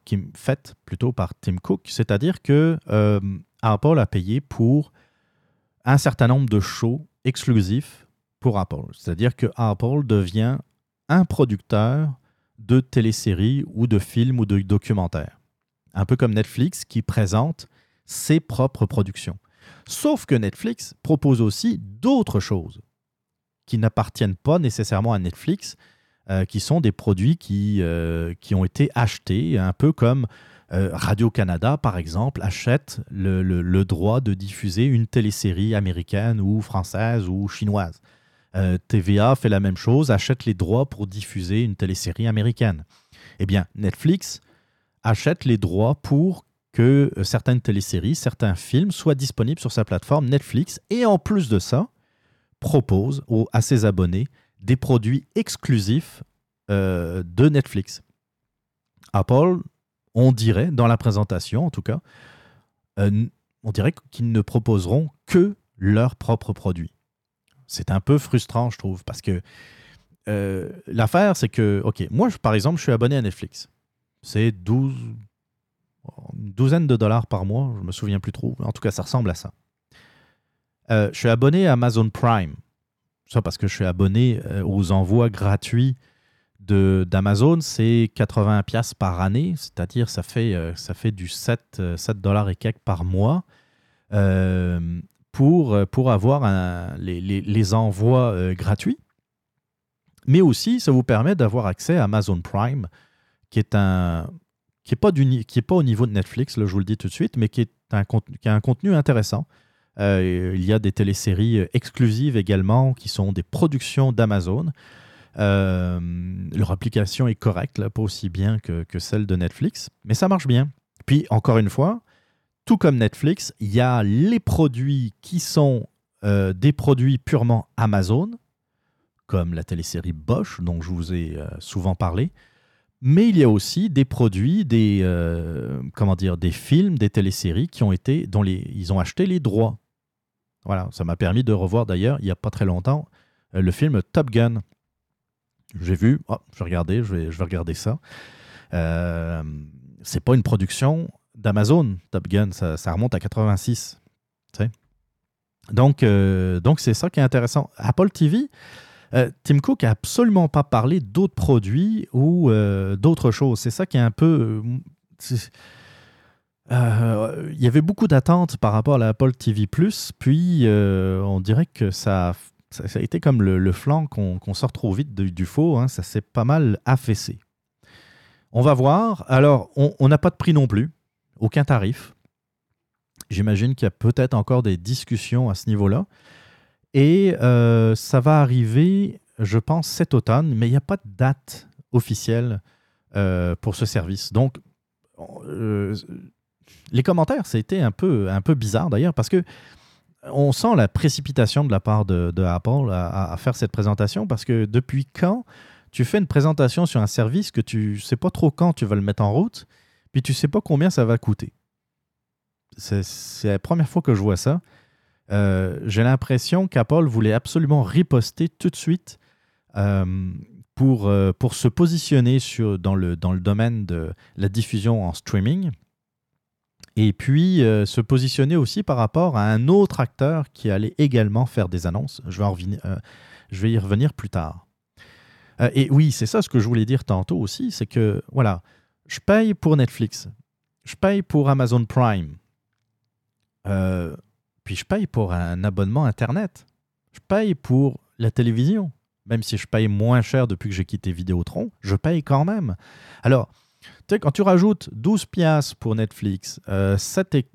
plutôt par Tim Cook, c'est-à-dire que euh, Apple a payé pour un certain nombre de shows exclusifs pour Apple. C'est-à-dire que Apple devient un producteur de téléséries ou de films ou de documentaires. Un peu comme Netflix qui présente ses propres productions. Sauf que Netflix propose aussi d'autres choses qui n'appartiennent pas nécessairement à Netflix, euh, qui sont des produits qui, euh, qui ont été achetés, un peu comme euh, Radio-Canada, par exemple, achète le, le- droit de diffuser une télésérie américaine ou française ou chinoise. TVA fait la même chose, achète les droits pour diffuser une télésérie américaine. Eh bien, Netflix achète les droits pour que euh, certaines téléséries, certains films soient disponibles sur sa plateforme Netflix et en plus de ça, propose aux- à ses abonnés des produits exclusifs euh, de Netflix. Apple, on dirait, dans la présentation en tout cas, euh, on dirait qu'ils ne proposeront que leurs propres produits. C'est un peu frustrant, je trouve, parce que l'affaire, c'est que, OK, moi, par exemple, je suis abonné à Netflix. C'est 12, une douzaine de dollars par mois, je me souviens plus trop. En tout cas, ça ressemble à ça. Euh, je suis abonné à Amazon Prime. Ça parce que je suis abonné euh, aux envois gratuits d'Amazon, c'est 80 pièces par année, c'est-à-dire ça fait, euh, ça fait du 7, euh, 7 dollars et quelques par mois pour, avoir les, envois gratuits. Mais aussi, ça vous permet d'avoir accès à Amazon Prime, qui est un qui n'est pas, au niveau de Netflix, je vous le dis tout de suite, mais qui, est un qui a un contenu intéressant. Euh, il y a des téléséries euh, exclusives également qui sont des productions d'Amazon. Euh, leur application est correcte, pas aussi bien que, celle de Netflix, mais ça marche bien. Puis, encore une fois, tout comme Netflix, il y a les produits qui sont des produits purement Amazon, comme la télésérie Bosch, dont je vous ai souvent parlé, mais il y a aussi des produits, des, euh, comment dire, des films, des téléséries qui ont été, dont les, ils ont acheté les droits. Voilà, ça m'a permis de revoir d'ailleurs, il n'y a pas très longtemps, euh, le film Top Gun. J'ai vu, oh, je vais regarder, je vais, je vais regarder ça. Euh, c'est pas une production d'Amazon, Top Gun, ça, remonte à 86. tu sais. Donc, euh, donc c'est ça qui est intéressant. Apple TV, euh, Tim Cook a absolument pas parlé d'autres produits ou euh, d'autres choses. C'est ça qui est un peu. euh, Il y avait beaucoup d'attentes par rapport à l'Apple TV puis on dirait que ça, ça, a été comme le, flanc qu'on sort trop vite du, faux. hein. ça s'est pas mal affaissé. On va voir. Alors, on n'a pas de prix non plus, aucun tarif. J'imagine qu'il y a peut-être encore des discussions à ce niveau-là. Et euh, ça va arriver, je pense, cet automne, mais il n'y a pas de date officielle euh, pour ce service. Donc, euh, les commentaires, ça a été un peu, un peu bizarre d'ailleurs, parce que on sent la précipitation de la part de, Apple à, à faire cette présentation, parce que depuis quand tu fais une présentation sur un service que tu sais pas trop quand tu vas le mettre en route, puis tu sais pas combien ça va coûter? C'est la première fois que je vois ça. Euh, J'ai l'impression qu'Apple voulait absolument riposter tout de suite euh, pour, euh, pour se positionner sur, dans, le, dans le domaine de la diffusion en streaming. Et puis se positionner aussi par rapport à un autre acteur qui allait également faire des annonces. Je vais, en revenir- je vais y revenir plus tard. Et oui, c'est ça ce que je voulais dire tantôt aussi, c'est que, voilà, je paye pour Netflix, je paye pour Amazon Prime, puis je paye pour un abonnement Internet, je paye pour la télévision. Même si je paye moins cher depuis que j'ai quitté Vidéotron, je paye quand même. Alors, tu sais, quand tu rajoutes 12 piastres pour Netflix, 7, et,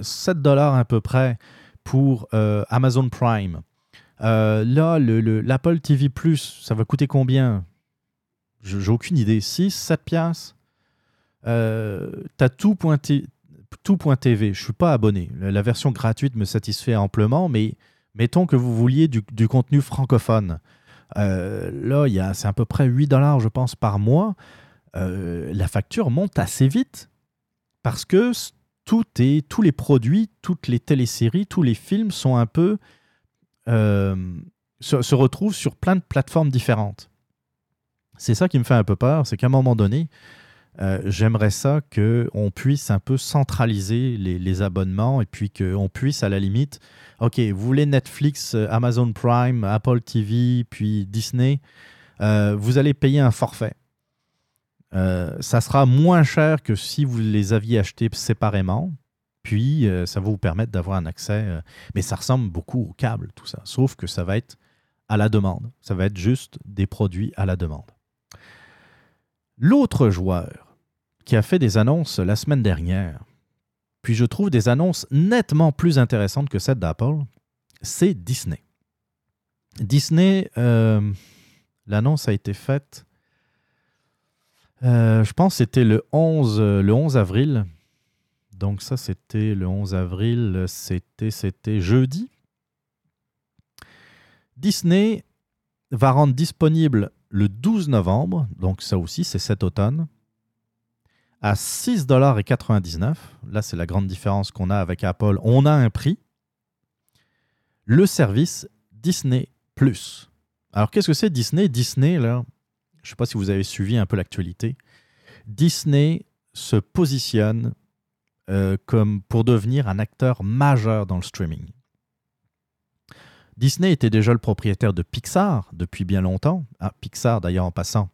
7 dollars à peu près pour euh, Amazon Prime, euh, là, l'Apple le, TV Plus, ça va coûter combien? J'ai aucune idée. 6, 7 piastres? Euh, T'as tout.tv. Tout je ne suis pas abonné. La version gratuite me satisfait amplement, mais mettons que vous vouliez du, contenu francophone. Euh, là, c'est à peu près 8 dollars, je pense, par mois. Euh, la facture monte assez vite parce que tout est, tous les produits, toutes les téléséries, tous les films sont un peu euh, se, retrouvent sur plein de plateformes différentes. C'est ça qui me fait un peu peur, c'est qu'à un moment donné, j'aimerais ça qu'on puisse un peu centraliser les, abonnements et puis qu'on puisse à la limite OK, vous voulez Netflix, euh, Amazon Prime, Apple TV, puis Disney, euh, vous allez payer un forfait. Euh, ça sera moins cher que si vous les aviez achetés séparément. Puis, ça va vous permettre d'avoir un accès. mais ça ressemble beaucoup au câble, tout ça. Sauf que ça va être à la demande. Ça va être juste des produits à la demande. L'autre joueur qui a fait des annonces la semaine dernière, puis je trouve des annonces nettement plus intéressantes que celles d'Apple, c'est Disney. Disney, euh, l'annonce a été faite, euh, je pense c'était le 11, le 11 avril. Donc ça, c'était le 11 avril, c'était, c'était jeudi. Disney va rendre disponible le 12 novembre, donc ça aussi c'est cet automne, à 6,99$. Là, c'est la grande différence qu'on a avec Apple. On a un prix. Le service Disney Plus. Alors, qu'est-ce que c'est Disney? Disney, là, je ne sais pas si vous avez suivi un peu l'actualité. Disney se positionne euh, comme pour devenir un acteur majeur dans le streaming. Disney était déjà le propriétaire de Pixar depuis bien longtemps. Ah, Pixar, d'ailleurs, en passant,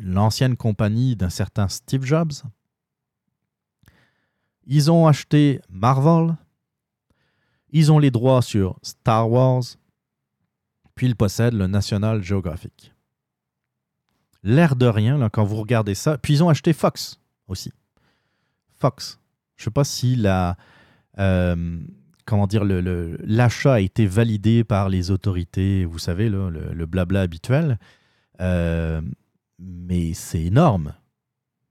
l'ancienne compagnie d'un certain Steve Jobs. Ils ont acheté Marvel. Ils ont les droits sur Star Wars. Puis ils possèdent le National Geographic. L'air de rien, quand vous regardez ça. Puis ils ont acheté Fox aussi. Fox. Je ne sais pas si la, euh, comment dire, l'achat a été validé par les autorités, vous savez, le, blabla habituel. Euh, mais c'est énorme.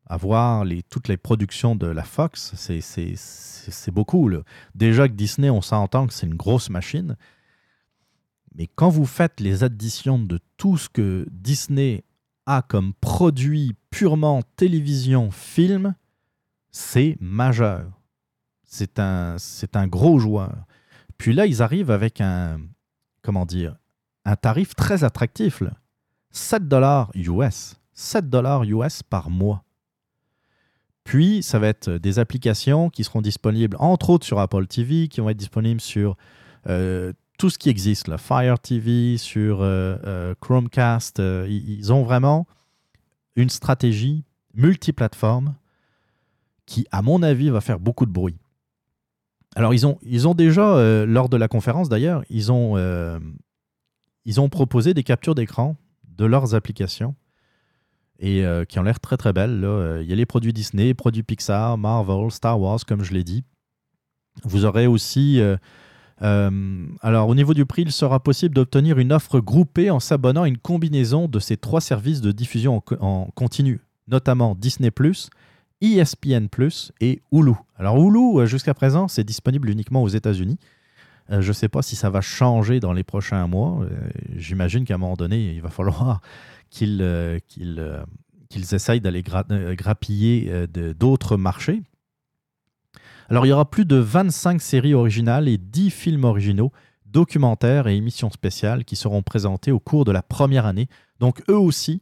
Avoir toutes les productions de la Fox, c'est beaucoup. Déjà que Disney, on s'entend que c'est une grosse machine. Mais quand vous faites les additions de tout ce que Disney a comme produit purement télévision, film, c'est majeur. C'est un, c'est un gros joueur. Puis là, ils arrivent avec un, comment dire, un tarif très attractif. 7 dollars US. 7 dollars US par mois. Puis, ça va être des applications qui seront disponibles, entre autres sur Apple TV, qui vont être disponibles sur euh, tout ce qui existe, la Fire TV, sur euh, euh, Chromecast. ils ont vraiment une stratégie multiplateforme qui, à mon avis, va faire beaucoup de bruit. Alors, ils ont, ils ont déjà, lors de la conférence d'ailleurs, ils, ont ils ont proposé des captures d'écran de leurs applications et euh, qui ont l'air très très belles. Euh, il y a les produits Disney, produits Pixar, Marvel, Star Wars, comme je l'ai dit. Vous aurez aussi... Euh, alors au niveau du prix, il sera possible d'obtenir une offre groupée en s'abonnant à une combinaison de ces trois services de diffusion en, continu, notamment Disney ⁇ ESPN ⁇ et Hulu. Alors Hulu, jusqu'à présent, c'est disponible uniquement aux États-Unis. Je ne sais pas si ça va changer dans les prochains mois. J'imagine qu'à un moment donné, il va falloir (laughs) qu'ils euh, euh, qu'ils essayent d'aller euh, grappiller d'autres marchés. Alors il y aura plus de 25 séries originales et 10 films originaux, documentaires et émissions spéciales qui seront présentés au cours de la première année. Donc eux aussi,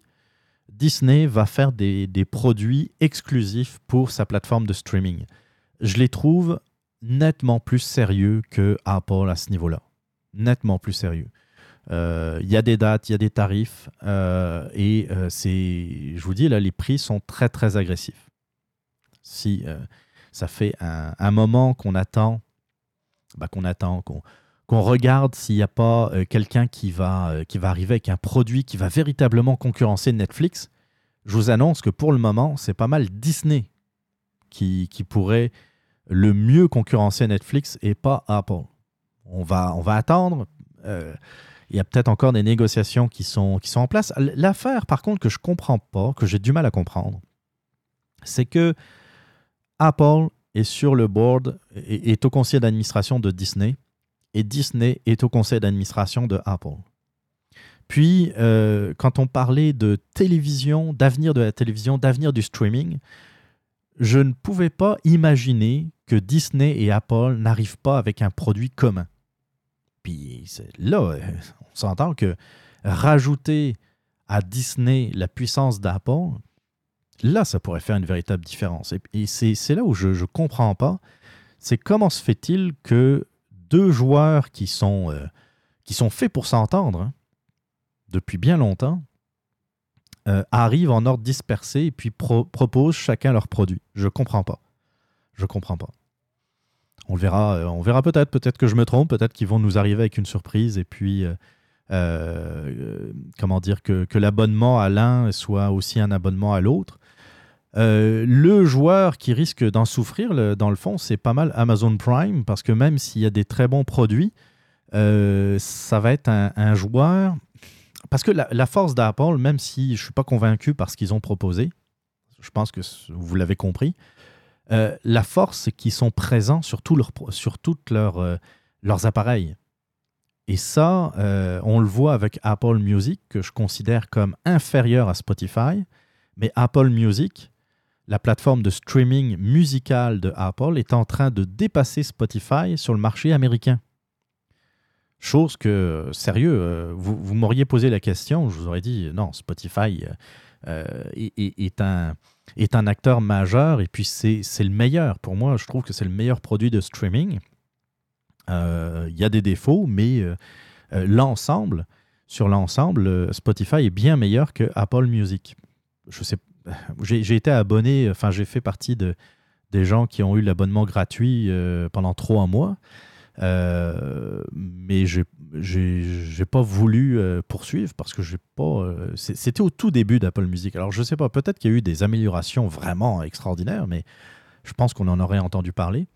Disney va faire des, des produits exclusifs pour sa plateforme de streaming. Je les trouve nettement plus sérieux que Apple à ce niveau-là. Nettement plus sérieux. Euh, il y a des dates, il y a des tarifs, euh, et euh, c'est, je vous dis, là, les prix sont très, très agressifs. Si ça fait un, moment qu'on attend, bah, qu'on attend, qu'on regarde s'il n'y a pas quelqu'un qui va, qui va arriver avec un produit qui va véritablement concurrencer Netflix, je vous annonce que pour le moment, c'est pas mal Disney qui, qui pourrait le mieux concurrencer Netflix et pas Apple. On va, on va attendre. Il y a peut-être encore des négociations qui sont, qui sont en place. L'affaire, par contre, que je comprends pas, que j'ai du mal à comprendre, c'est que Apple est sur le board, est, est au conseil d'administration de Disney, et Disney est au conseil d'administration de Apple. Puis, euh, quand on parlait de télévision, d'avenir de la télévision, d'avenir du streaming, je ne pouvais pas imaginer que Disney et Apple n'arrivent pas avec un produit commun. Puis là, on s'entend que rajouter à Disney la puissance d'Apple, là, ça pourrait faire une véritable différence. Et, c'est là où je ne comprends pas, c'est comment se fait-il que deux joueurs qui sont, euh, qui sont faits pour s'entendre hein, depuis bien longtemps euh, arrivent en ordre dispersé et puis proposent chacun leur produit. Je ne comprends pas. Je comprends pas. On verra, euh, on verra peut-être, peut-être que je me trompe, peut-être qu'ils vont nous arriver avec une surprise et puis euh, euh, comment dire que, l'abonnement à l'un soit aussi un abonnement à l'autre. le joueur qui risque d'en souffrir, dans le fond, c'est pas mal Amazon Prime, parce que même s'il y a des très bons produits, ça va être un, joueur. Parce que la, la force d'Apple, même si je suis pas convaincu par ce qu'ils ont proposé, je pense que vous l'avez compris, euh, la force, qu'ils sont présents sur, tous sur toutes euh, leurs appareils. Et ça, euh, on le voit avec Apple Music, que je considère comme inférieur à Spotify. Mais Apple Music, la plateforme de streaming musical de Apple, est en train de dépasser Spotify sur le marché américain. Chose que, sérieux, vous, vous m'auriez posé la question, je vous aurais dit, non, Spotify est, un, est un acteur majeur et puis c'est le meilleur. Pour moi, je trouve que c'est le meilleur produit de streaming. Euh, il y a des défauts, mais euh, euh, l'ensemble, sur l'ensemble, Spotify est bien meilleur que Apple Music. Je sais, (laughs) j'ai été abonné, enfin j'ai fait partie de, des gens qui ont eu l'abonnement gratuit pendant trois mois. Euh, mais j'ai j'ai pas voulu euh, poursuivre parce que j'ai pas. Euh, c'était au tout début d'Apple Music. Alors je sais pas, peut-être qu'il y a eu des améliorations vraiment extraordinaires, mais je pense qu'on en aurait entendu parler.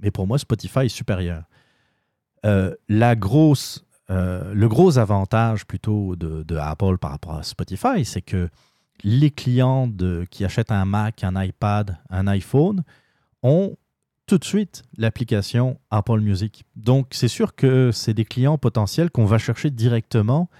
Mais pour moi, Spotify est supérieur. la grosse, le gros avantage plutôt de, Apple par rapport à Spotify, c'est que les clients de, qui achètent un Mac, un iPad, un iPhone ont tout de suite l'application Apple Music. Donc, c'est sûr que c'est des clients potentiels qu'on va chercher directement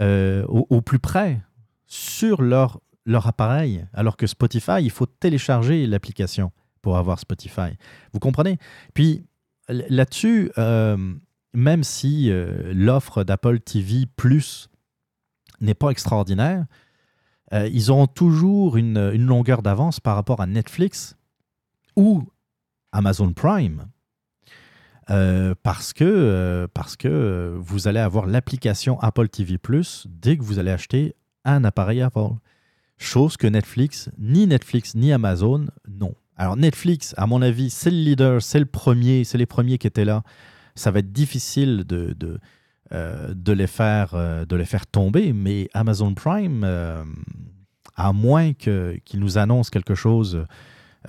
euh, au, plus près sur leur, leur appareil, alors que Spotify, il faut télécharger l'application pour avoir Spotify. Vous comprenez? Puis là-dessus, euh, même si euh, l'offre d'Apple TV Plus n'est pas extraordinaire, ils auront toujours une, une longueur d'avance par rapport à Netflix ou Amazon Prime. Euh, parce, que, euh, parce que vous allez avoir l'application Apple TV Plus dès que vous allez acheter un appareil Apple. Chose que Netflix, ni Netflix, ni Amazon n'ont. Alors Netflix, à mon avis, c'est le leader, c'est le premier, c'est les premiers qui étaient là. Ça va être difficile de, de, euh, de, les, faire, de les faire tomber, mais Amazon Prime, à moins qu'ils nous annoncent quelque chose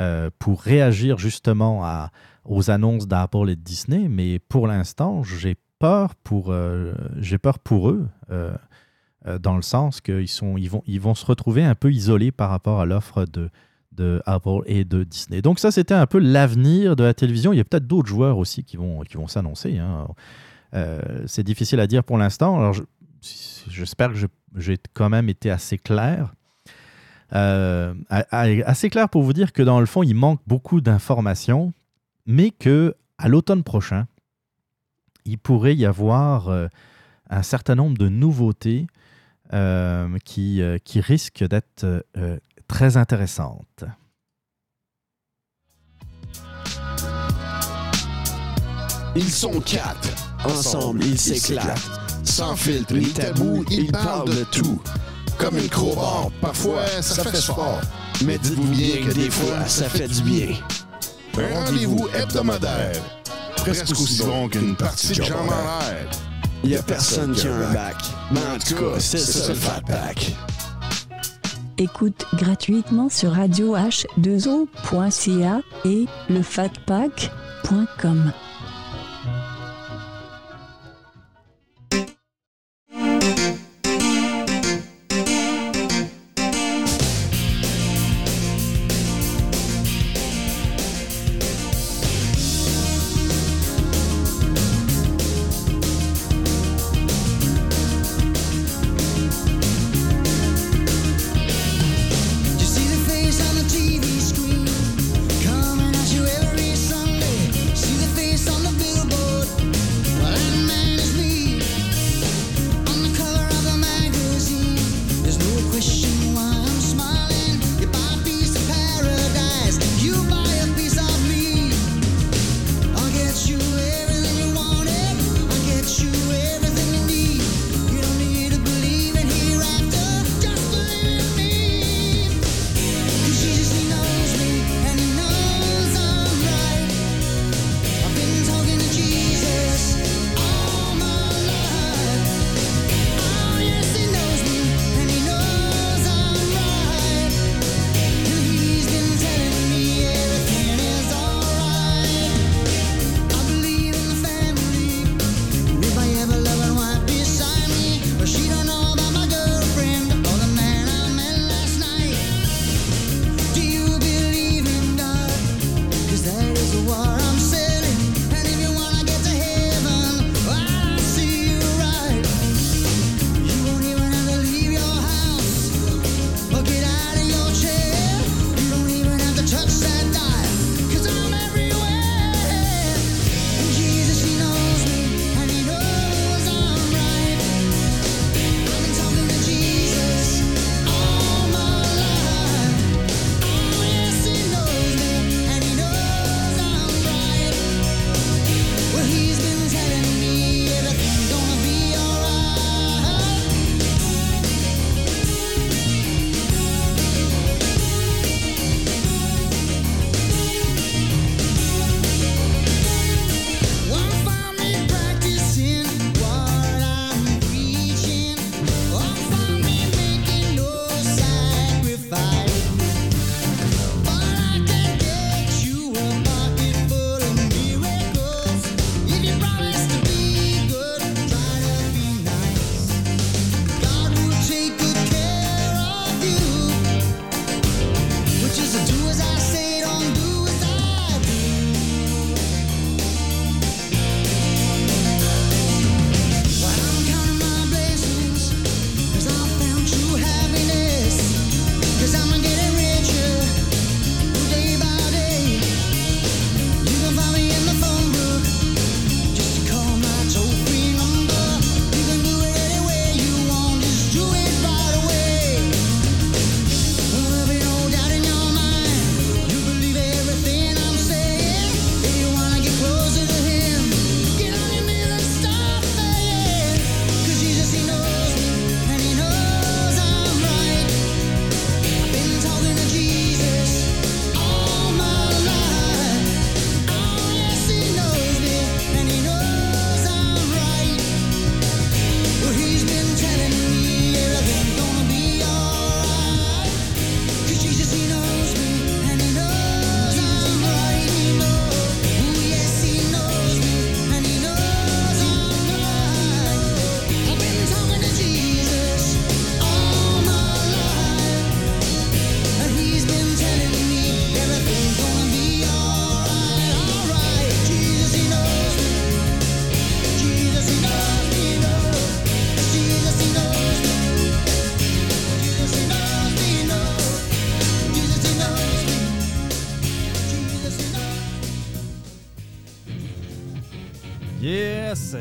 euh, pour réagir justement à, aux annonces d'Apple et de Disney, mais pour l'instant, j'ai peur pour, euh, peur pour eux, euh, dans le sens qu'ils ils vont, ils vont se retrouver un peu isolés par rapport à l'offre de, de Apple et de Disney. Donc ça, c'était un peu l'avenir de la télévision. Il y a peut-être d'autres joueurs aussi qui vont, qui vont s'annoncer. Hein. c'est difficile à dire pour l'instant. J'espère que j'ai quand même été assez clair. Euh, assez clair pour vous dire que dans le fond, il manque beaucoup d'informations, mais que à l'automne prochain, il pourrait y avoir euh, un certain nombre de nouveautés euh, qui, qui, risquent d'être très intéressantes. Ils sont quatre. Ensemble, ils s'éclatent. Sans filtre ni tabou, ils parlent de tout. Comme une crowbar, parfois ça, fait sport. Mais dites-vous bien que des fois, ça fait du bien. Un rendez-vous hebdomadaire, presque aussi bon qu'une partie de jambes en l'air. Il n'y a personne qui a un bac. Mais en tout cas, c'est ça le Fat Pack. Écoute gratuitement sur radioh2o.ca et lefatpack.com.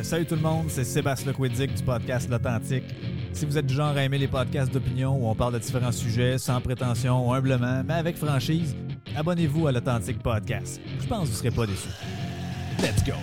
Salut tout le monde, c'est Sébastien Lequidic du podcast L'Authentique. Si vous êtes du genre à aimer les podcasts d'opinion où on parle de différents sujets sans prétention, humblement, mais avec franchise, abonnez-vous à l'Authentique Podcast. Je pense que vous ne serez pas déçus. Let's go!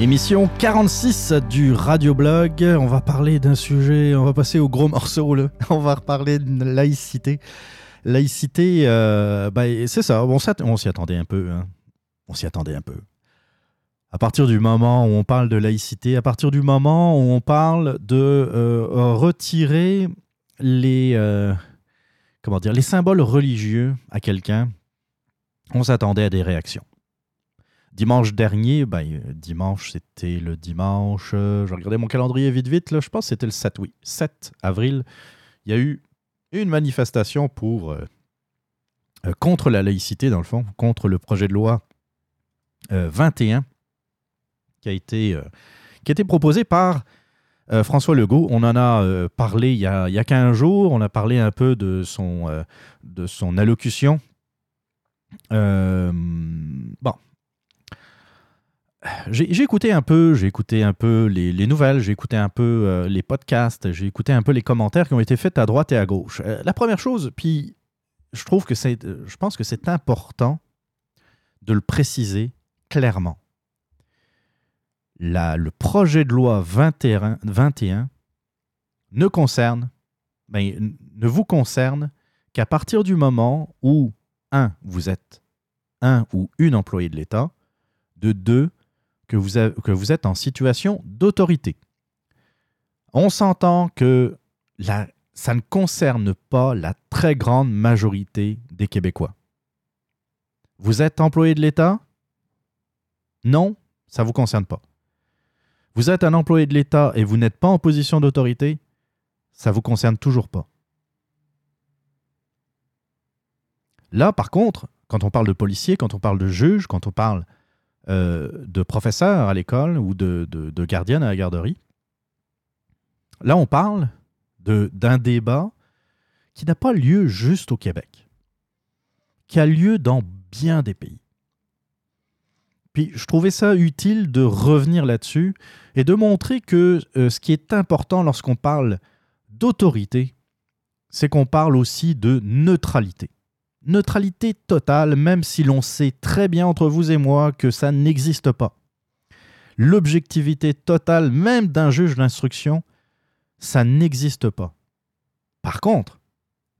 Émission 46 du Radioblog. On va parler d'un sujet, on va passer au gros morceau. (laughs) On va reparler de laïcité. Laïcité, euh, bah, c'est ça, on s'y attendait un peu. hein. On s'y attendait un peu. À partir du moment où on parle de laïcité, à partir du moment où on parle de euh, retirer les, euh, comment dire, les symboles religieux à quelqu'un, on s'attendait à des réactions. Dimanche dernier, ben, euh, dimanche, c'était le dimanche. euh, je regardais mon calendrier vite, vite. Là, je pense que c'était le 7, oui. 7 avril. Il y a eu une manifestation pour, euh, contre la laïcité, dans le fond, contre le projet de loi euh, 21 qui a été, qui a été proposé par François Legault. On en a parlé il y a, il y a 15 jours. On a parlé un peu de son, de son allocution. Bon. J'ai écouté un peu, j'ai écouté un peu les, les nouvelles, j'ai écouté un peu euh, les podcasts, j'ai écouté un peu les commentaires qui ont été faits à droite et à gauche. Euh, la première chose, puis je trouve que c'est, euh, je pense que c'est important de le préciser clairement. La- le projet de loi 21, 21 ne concerne, ben, ne vous concerne qu'à partir du moment où, un, vous êtes un ou une employée de l'État, de deux, que vous, êtes en situation d'autorité. On s'entend que ça ne concerne pas la très grande majorité des Québécois. Vous êtes employé de l'État? Non, ça ne vous concerne pas. Vous êtes un employé de l'État et vous n'êtes pas en position d'autorité? Ça ne vous concerne toujours pas. Là, par contre, quand on parle de policiers, quand on parle de juges, quand on parle euh, de professeurs à l'école ou de, de, gardiennes à la garderie, là, on parle d'un débat qui n'a pas lieu juste au Québec, qui a lieu dans bien des pays. Puis je trouvais ça utile de revenir là-dessus et de montrer que euh, ce qui est important lorsqu'on parle d'autorité, c'est qu'on parle aussi de neutralité. Neutralité totale, même si l'on sait très bien entre vous et moi que ça n'existe pas. L'objectivité totale, même d'un juge d'instruction, ça n'existe pas. Par contre,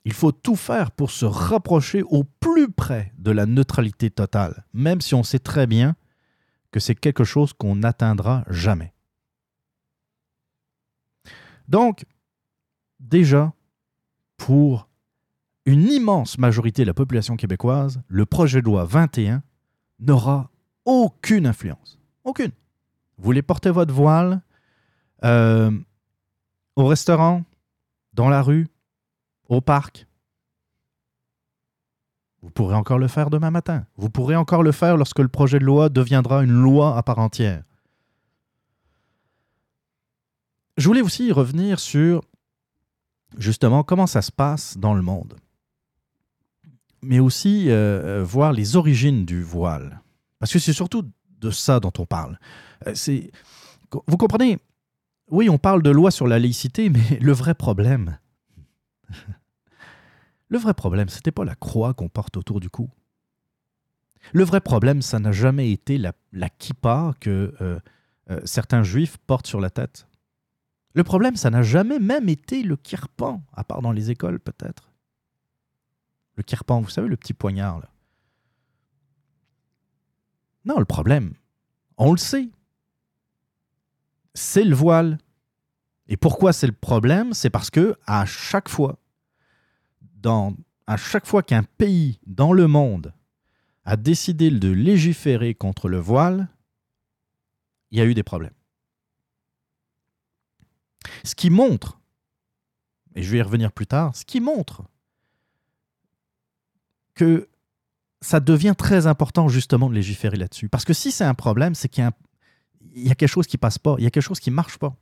il faut tout faire pour se rapprocher au plus près de la neutralité totale, même si on sait très bien que c'est quelque chose qu'on n'atteindra jamais. Donc, déjà, pour une immense majorité de la population québécoise, le projet de loi 21 n'aura aucune influence. Aucune. Vous voulez porter votre voile euh, au restaurant, dans la rue, au parc. Vous pourrez encore le faire demain matin. Vous pourrez encore le faire lorsque le projet de loi deviendra une loi à part entière. Je voulais aussi revenir sur justement comment ça se passe dans le monde, mais aussi euh, euh, voir les origines du voile. Parce que c'est surtout de ça dont on parle. Euh, c'est, vous comprenez, oui, on parle de loi sur la laïcité, mais (laughs) le vrai problème, (laughs) le vrai problème, c'était pas la croix qu'on porte autour du cou. Le vrai problème, ça n'a jamais été la, la kippa que certains juifs portent sur la tête. Le problème, ça n'a jamais même été le kirpan, à part dans les écoles peut-être. Le kirpan, vous savez, le petit poignard là. Non, le problème, on le sait. C'est le voile. Et pourquoi c'est le problème? C'est parce que à chaque fois, dans, à chaque fois qu'un pays dans le monde a décidé de légiférer contre le voile, il y a eu des problèmes. Ce qui montre, et je vais y revenir plus tard, ce qui montre que ça devient très important justement de légiférer là-dessus. Parce que si c'est un problème, c'est qu'il y a, quelque chose qui passe pas, il y a quelque chose qui marche pas.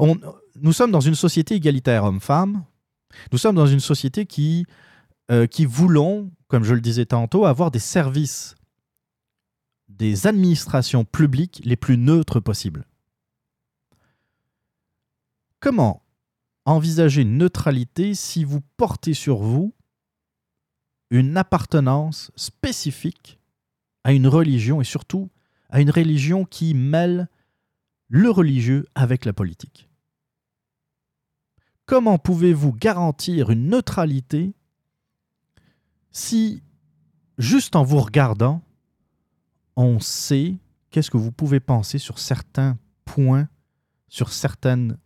Nous sommes dans une société égalitaire homme-femme. Nous sommes dans une société qui, euh, qui voulons, comme je le disais tantôt, avoir des services, des administrations publiques les plus neutres possibles. Comment envisager une neutralité si vous portez sur vous une appartenance spécifique à une religion et surtout à une religion qui mêle le religieux avec la politique. Comment pouvez-vous garantir une neutralité si, juste en vous regardant, on sait qu'est-ce que vous pouvez penser sur certains points, sur, certaines,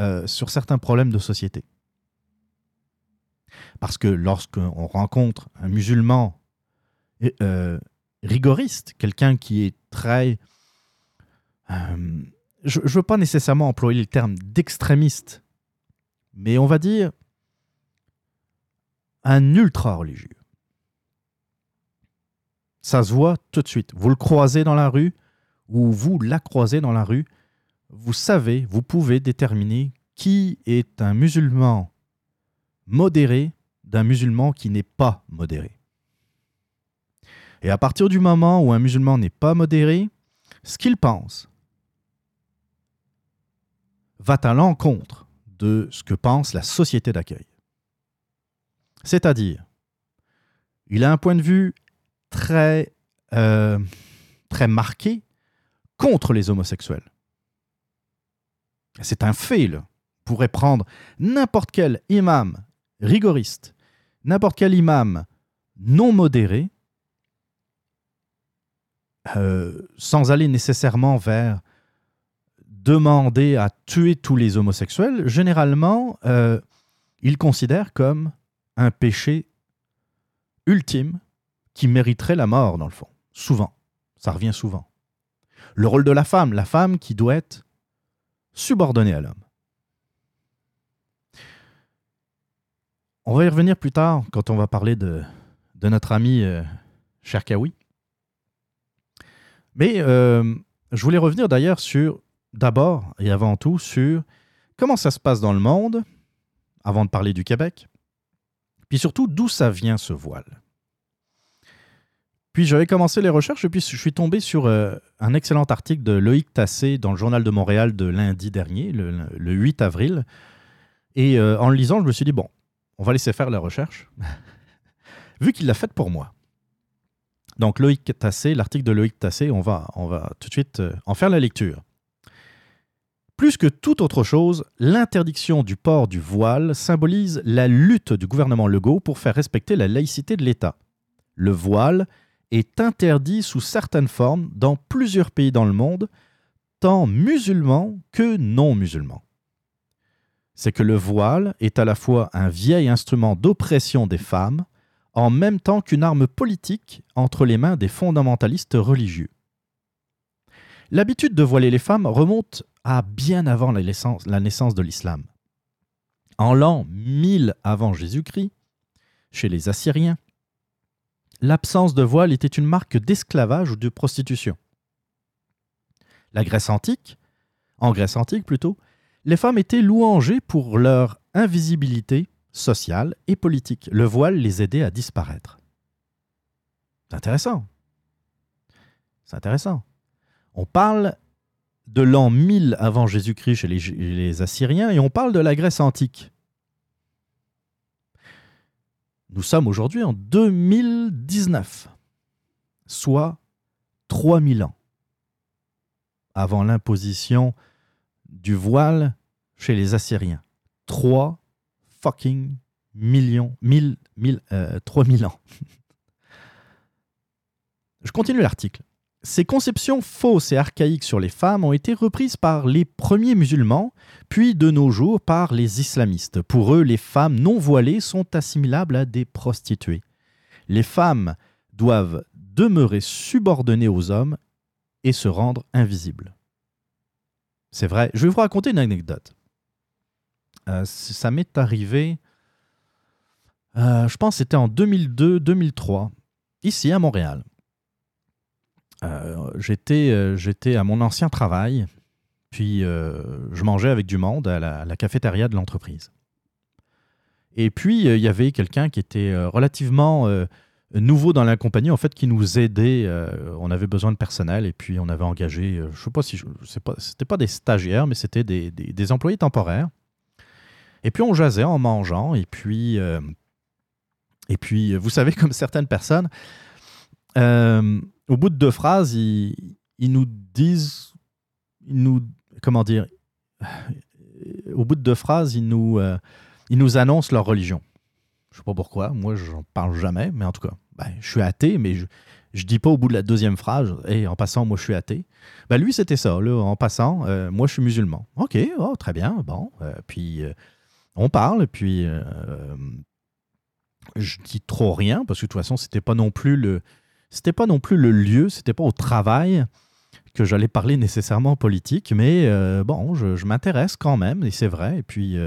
euh, sur certains problèmes de société? Parce que lorsqu'on rencontre un musulman euh, rigoriste, quelqu'un qui est très... euh, je ne veux pas nécessairement employer le terme d'extrémiste, mais on va dire un ultra religieux. Ça se voit tout de suite. Vous le croisez dans la rue ou vous la croisez dans la rue, vous savez, vous pouvez déterminer qui est un musulman modéré d'un musulman qui n'est pas modéré. Et à partir du moment où un musulman n'est pas modéré, ce qu'il pense va à l'encontre de ce que pense la société d'accueil. C'est-à-dire, il a un point de vue très, euh, très marqué contre les homosexuels. C'est un fait, là. Pourrait prendre n'importe quel imam rigoriste, n'importe quel imam non modéré, euh, sans aller nécessairement vers demander à tuer tous les homosexuels, généralement, euh, il considère comme un péché ultime qui mériterait la mort, dans le fond. Souvent. Ça revient souvent. Le rôle de la femme, la femme qui doit être subordonnée à l'homme. On va y revenir plus tard quand on va parler de, de notre ami euh, Cherkaoui. Mais euh, je voulais revenir d'ailleurs sur, d'abord et avant tout, sur comment ça se passe dans le monde, avant de parler du Québec, puis surtout d'où ça vient ce voile. Puis j'avais commencé les recherches et puis je suis tombé sur euh, un excellent article de Loïc Tassé dans le Journal de Montréal de lundi dernier, le, le 8 avril. Et euh, en le lisant, je me suis dit, bon, on va laisser faire la recherche, vu qu'il l'a faite pour moi. Donc Loïc Tassé, l'article de Loïc Tassé, on va, on va tout de suite euh, en faire la lecture. Plus que toute autre chose, l'interdiction du port du voile symbolise la lutte du gouvernement Legault pour faire respecter la laïcité de l'État. Le voile est interdit sous certaines formes dans plusieurs pays dans le monde, tant musulmans que non musulmans. C'est que le voile est à la fois un vieil instrument d'oppression des femmes, en même temps qu'une arme politique entre les mains des fondamentalistes religieux. L'habitude de voiler les femmes remonte à bien avant la naissance, de l'islam. En l'an 1000 avant Jésus-Christ, chez les Assyriens, l'absence de voile était une marque d'esclavage ou de prostitution. La Grèce antique, en Grèce antique plutôt, les femmes étaient louangées pour leur invisibilité sociale et politique. Le voile les aidait à disparaître. C'est intéressant. C'est intéressant. On parle de l'an 1000 avant Jésus-Christ chez les, Assyriens et on parle de la Grèce antique. Nous sommes aujourd'hui en 2019, soit 3000 ans avant l'imposition du voile chez les Assyriens. 3 fucking millions, 1000, 1000, euh, 3000 ans. (laughs) Je continue l'article. Ces conceptions fausses et archaïques sur les femmes ont été reprises par les premiers musulmans, puis de nos jours par les islamistes. Pour eux, les femmes non voilées sont assimilables à des prostituées. Les femmes doivent demeurer subordonnées aux hommes et se rendre invisibles. C'est vrai. Je vais vous raconter une anecdote. Euh, ça m'est arrivé, euh, je pense que c'était en 2002-2003, ici à Montréal. Euh, j'étais, à mon ancien travail, puis je mangeais avec du monde à la, cafétéria de l'entreprise. Et puis, il y avait quelqu'un qui était relativement euh, nouveau dans la compagnie, en fait, qui nous aidait. euh, on avait besoin de personnel, et puis on avait engagé, euh, je sais pas si, c'était pas des stagiaires, mais c'était des, employés temporaires. Et puis on jasait en mangeant, et puis, euh, et puis, vous savez, (laughs) comme certaines personnes, euh, au bout de deux phrases, il, ils nous disent, ils nous, comment dire, au bout de deux phrases, ils nous, euh, ils nous annoncent leur religion. Je sais pas pourquoi, moi j'en parle jamais, mais en tout cas, ben, je suis athée, mais je, je dis pas au bout de la deuxième phrase, et en passant, moi je suis athée. Ben, lui, c'était ça, en passant, euh, moi je suis musulman. Ok, oh, très bien, bon. euh, puis euh, on parle, puis je dis trop rien, parce que de toute façon, c'était pas non plus le. C'était pas non plus le lieu, c'était pas au travail que j'allais parler nécessairement politique, mais bon, je, je m'intéresse quand même, et c'est vrai. Et puis,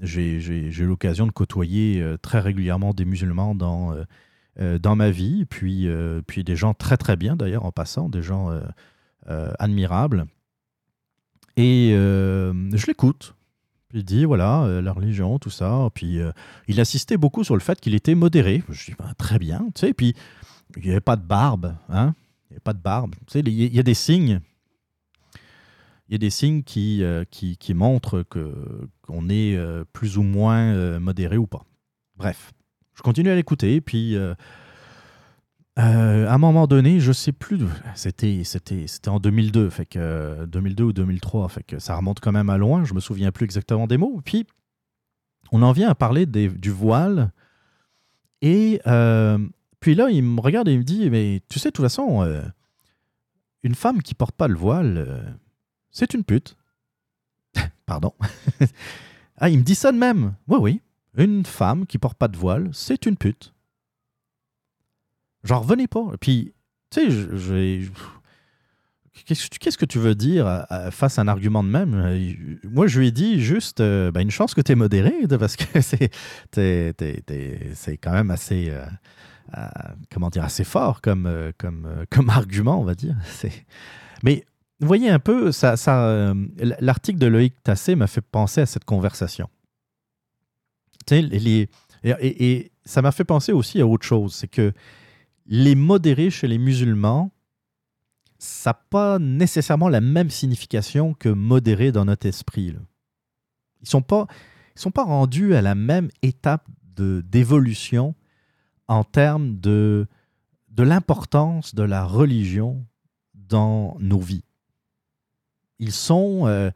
j'ai j'ai- eu l'occasion de côtoyer euh, très régulièrement des musulmans dans, euh, euh, dans ma vie, puis, euh, puis des gens très très bien d'ailleurs en passant, des gens euh, euh, admirables. Et euh, je l'écoute. Il dit, voilà, euh, la religion, tout ça. Puis euh, il insistait beaucoup sur le fait qu'il était modéré. Je dis, Ben, très bien, tu sais. Puis il n'y avait pas de barbe, hein. Il n'y avait pas de barbe. Tu sais, il y, a- des signes. Il y a des signes qui, euh, qui, qui montrent que, qu'on est euh, plus ou moins euh, modéré ou pas. Bref, je continue à l'écouter. Puis euh, à un moment donné, je sais plus, c'était, c'était, c'était en 2002, fait que, euh, 2002 ou 2003, fait que ça remonte quand même à loin, je me souviens plus exactement des mots. Puis on en vient à parler du voile. Et puis là, il me regarde et il me dit, mais tu sais, de toute façon, une femme qui porte pas le voile, c'est une pute. Pardon. (laughs) ah, il me dit ça de même. Oui, oui. Une femme qui porte pas de voile, c'est une pute. J'en revenais pas. Et puis, tu sais, je- Qu'est-ce que tu- veux dire à- à- face à un argument de même? Euh, Moi, je lui ai dit juste euh, ben, une chance que tu es modéré, (laughs) parce que c'est c'est quand même assez, euh, euh, comment dire, assez fort comme, euh, comme, euh, comme argument, on va dire. Mais vous voyez un peu, euh, l'article de Loïc Tassé m'a fait penser à cette conversation. Tu et, ça m'a fait penser aussi à autre chose, c'est que les modérés chez les musulmans, ça n'a pas nécessairement la même signification que modéré dans notre esprit. Ils ne sont, pas- rendus à la même étape d'évolution en termes de, de l'importance de la religion dans nos vies. Ils sont, euh,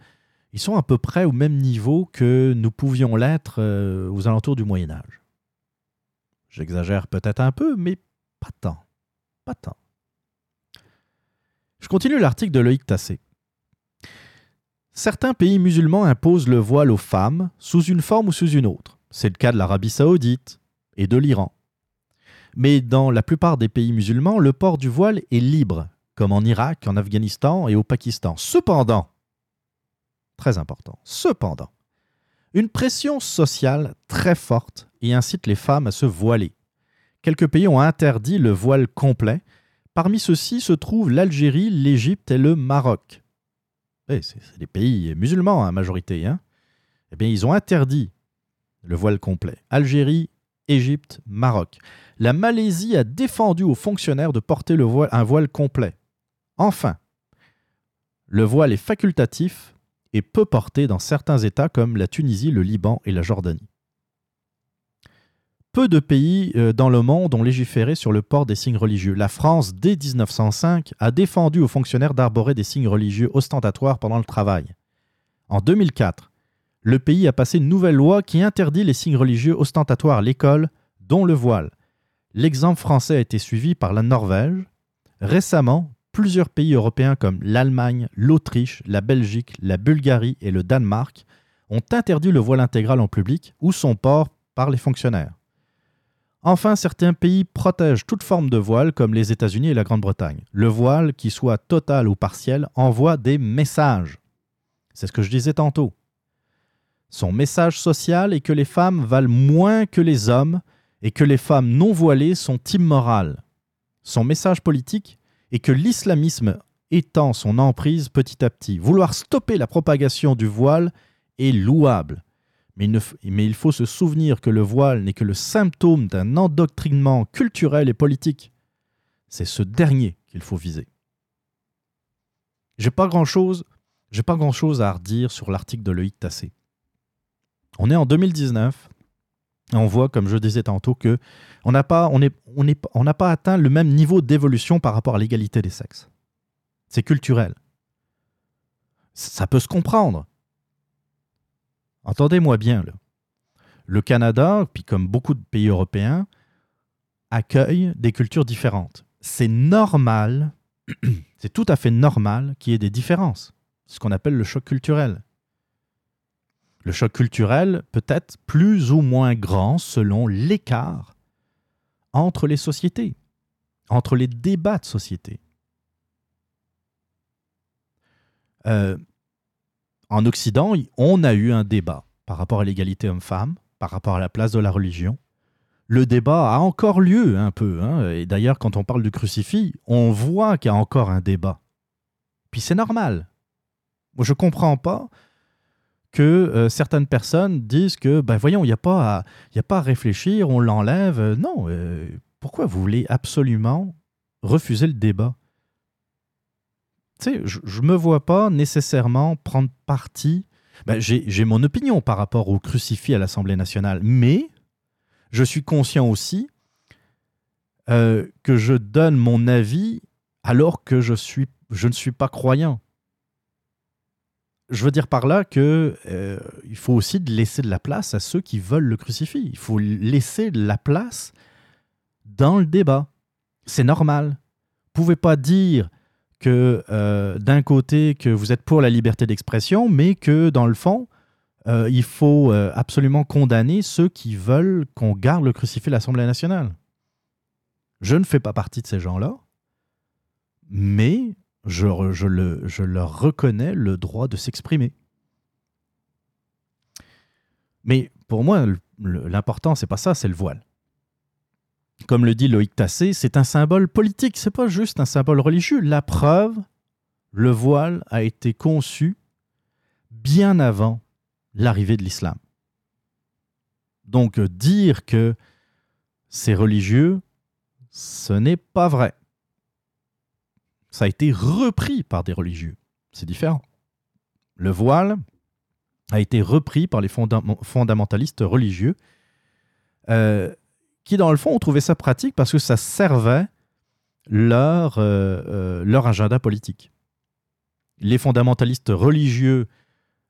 ils sont à peu près au même niveau que nous pouvions l'être euh, aux alentours du Moyen Âge. J'exagère peut-être un peu, mais pas tant. Pas tant. Je continue l'article de Loïc Tassé. Certains pays musulmans imposent le voile aux femmes sous une forme ou sous une autre. C'est le cas de l'Arabie saoudite et de l'Iran. Mais dans la plupart des pays musulmans, le port du voile est libre, comme en Irak, en Afghanistan et au Pakistan. Cependant, très important, cependant, une pression sociale très forte y incite les femmes à se voiler. Quelques pays ont interdit le voile complet. Parmi ceux-ci se trouvent l'Algérie, l'Égypte et le Maroc. Eh, c'est des pays musulmans, en majorité. Hein eh bien, ils ont interdit le voile complet. Algérie, Égypte, Maroc. La Malaisie a défendu aux fonctionnaires de porter un voile complet. Enfin, le voile est facultatif et peu porté dans certains États comme la Tunisie, le Liban et la Jordanie. Peu de pays euh, dans le monde ont légiféré sur le port des signes religieux. La France, dès 1905, a défendu aux fonctionnaires d'arborer des signes religieux ostentatoires pendant le travail. En 2004, le pays a passé une nouvelle loi qui interdit les signes religieux ostentatoires à l'école, dont le voile. L'exemple français a été suivi par la Norvège. Récemment, plusieurs pays européens comme l'Allemagne, l'Autriche, la Belgique, la Bulgarie et le Danemark ont interdit le voile intégral en public ou son port par les fonctionnaires. Enfin, certains pays protègent toute forme de voile, comme les États-Unis et la Grande-Bretagne. Le voile, qu'il soit total ou partiel, envoie des messages. C'est ce que je disais tantôt. Son message social est que les femmes valent moins que les hommes et que les femmes non voilées sont immorales. Son message politique est que l'islamisme étend son emprise petit à petit. Vouloir stopper la propagation du voile est louable. Mais il, faut se souvenir que le voile n'est que le symptôme d'un endoctrinement culturel et politique. C'est ce dernier qu'il faut viser. J'ai pas grand-chose, pas grand-chose à redire sur l'article de Loïc Tassé. On est en 2019 et on voit, comme je disais tantôt, que on n'a pas, atteint le même niveau d'évolution par rapport à l'égalité des sexes. C'est culturel. Ça peut se comprendre. Entendez-moi bien. Le Canada, puis comme beaucoup de pays européens, accueille des cultures différentes. C'est normal, (clears throat) c'est tout à fait normal qu'il y ait des différences. Ce qu'on appelle le choc culturel. Le choc culturel peut être plus ou moins grand selon l'écart entre les sociétés, entre les débats de société. Euh, en Occident, on a eu un débat par rapport à l'égalité homme-femme, par rapport à la place de la religion. Le débat a encore lieu un peu. hein, Et d'ailleurs, quand on parle du crucifix, on voit qu'il y a encore un débat. Puis c'est normal. Moi, je ne comprends pas que euh, certaines personnes disent que, ben voyons, il n'y a, pas à- a pas à réfléchir, on l'enlève. Euh, Non, euh, pourquoi vous voulez absolument refuser le débat? Tu sais, je ne me vois pas nécessairement prendre parti. Ben, J'ai mon opinion par rapport au crucifix à l'Assemblée nationale, mais je suis conscient aussi que je donne mon avis alors que je, suis, je ne suis pas croyant. Je veux dire par là que euh, il faut aussi laisser de la place à ceux qui veulent le crucifix. Il faut laisser de la place dans le débat. C'est normal. Vous pouvez pas dire que euh, d'un côté que vous êtes pour la liberté d'expression, mais que dans le fond, euh, il faut absolument condamner ceux qui veulent qu'on garde le crucifix à l'Assemblée nationale. Je ne fais pas partie de ces gens-là, mais je, leur reconnais le droit de s'exprimer. Mais pour moi, l'important, c'est pas ça, c'est le voile. Comme le dit Loïc Tassé, c'est un symbole politique, c'est pas juste un symbole religieux. La preuve, le voile a été conçu bien avant l'arrivée de l'islam. Donc dire que c'est religieux, ce n'est pas vrai. Ça a été repris par des religieux. C'est différent. Le voile a été repris par les fondam- fondamentalistes religieux euh, qui, dans le fond, ont trouvé ça pratique parce que ça servait leur, euh, euh, leur agenda politique. Les fondamentalistes religieux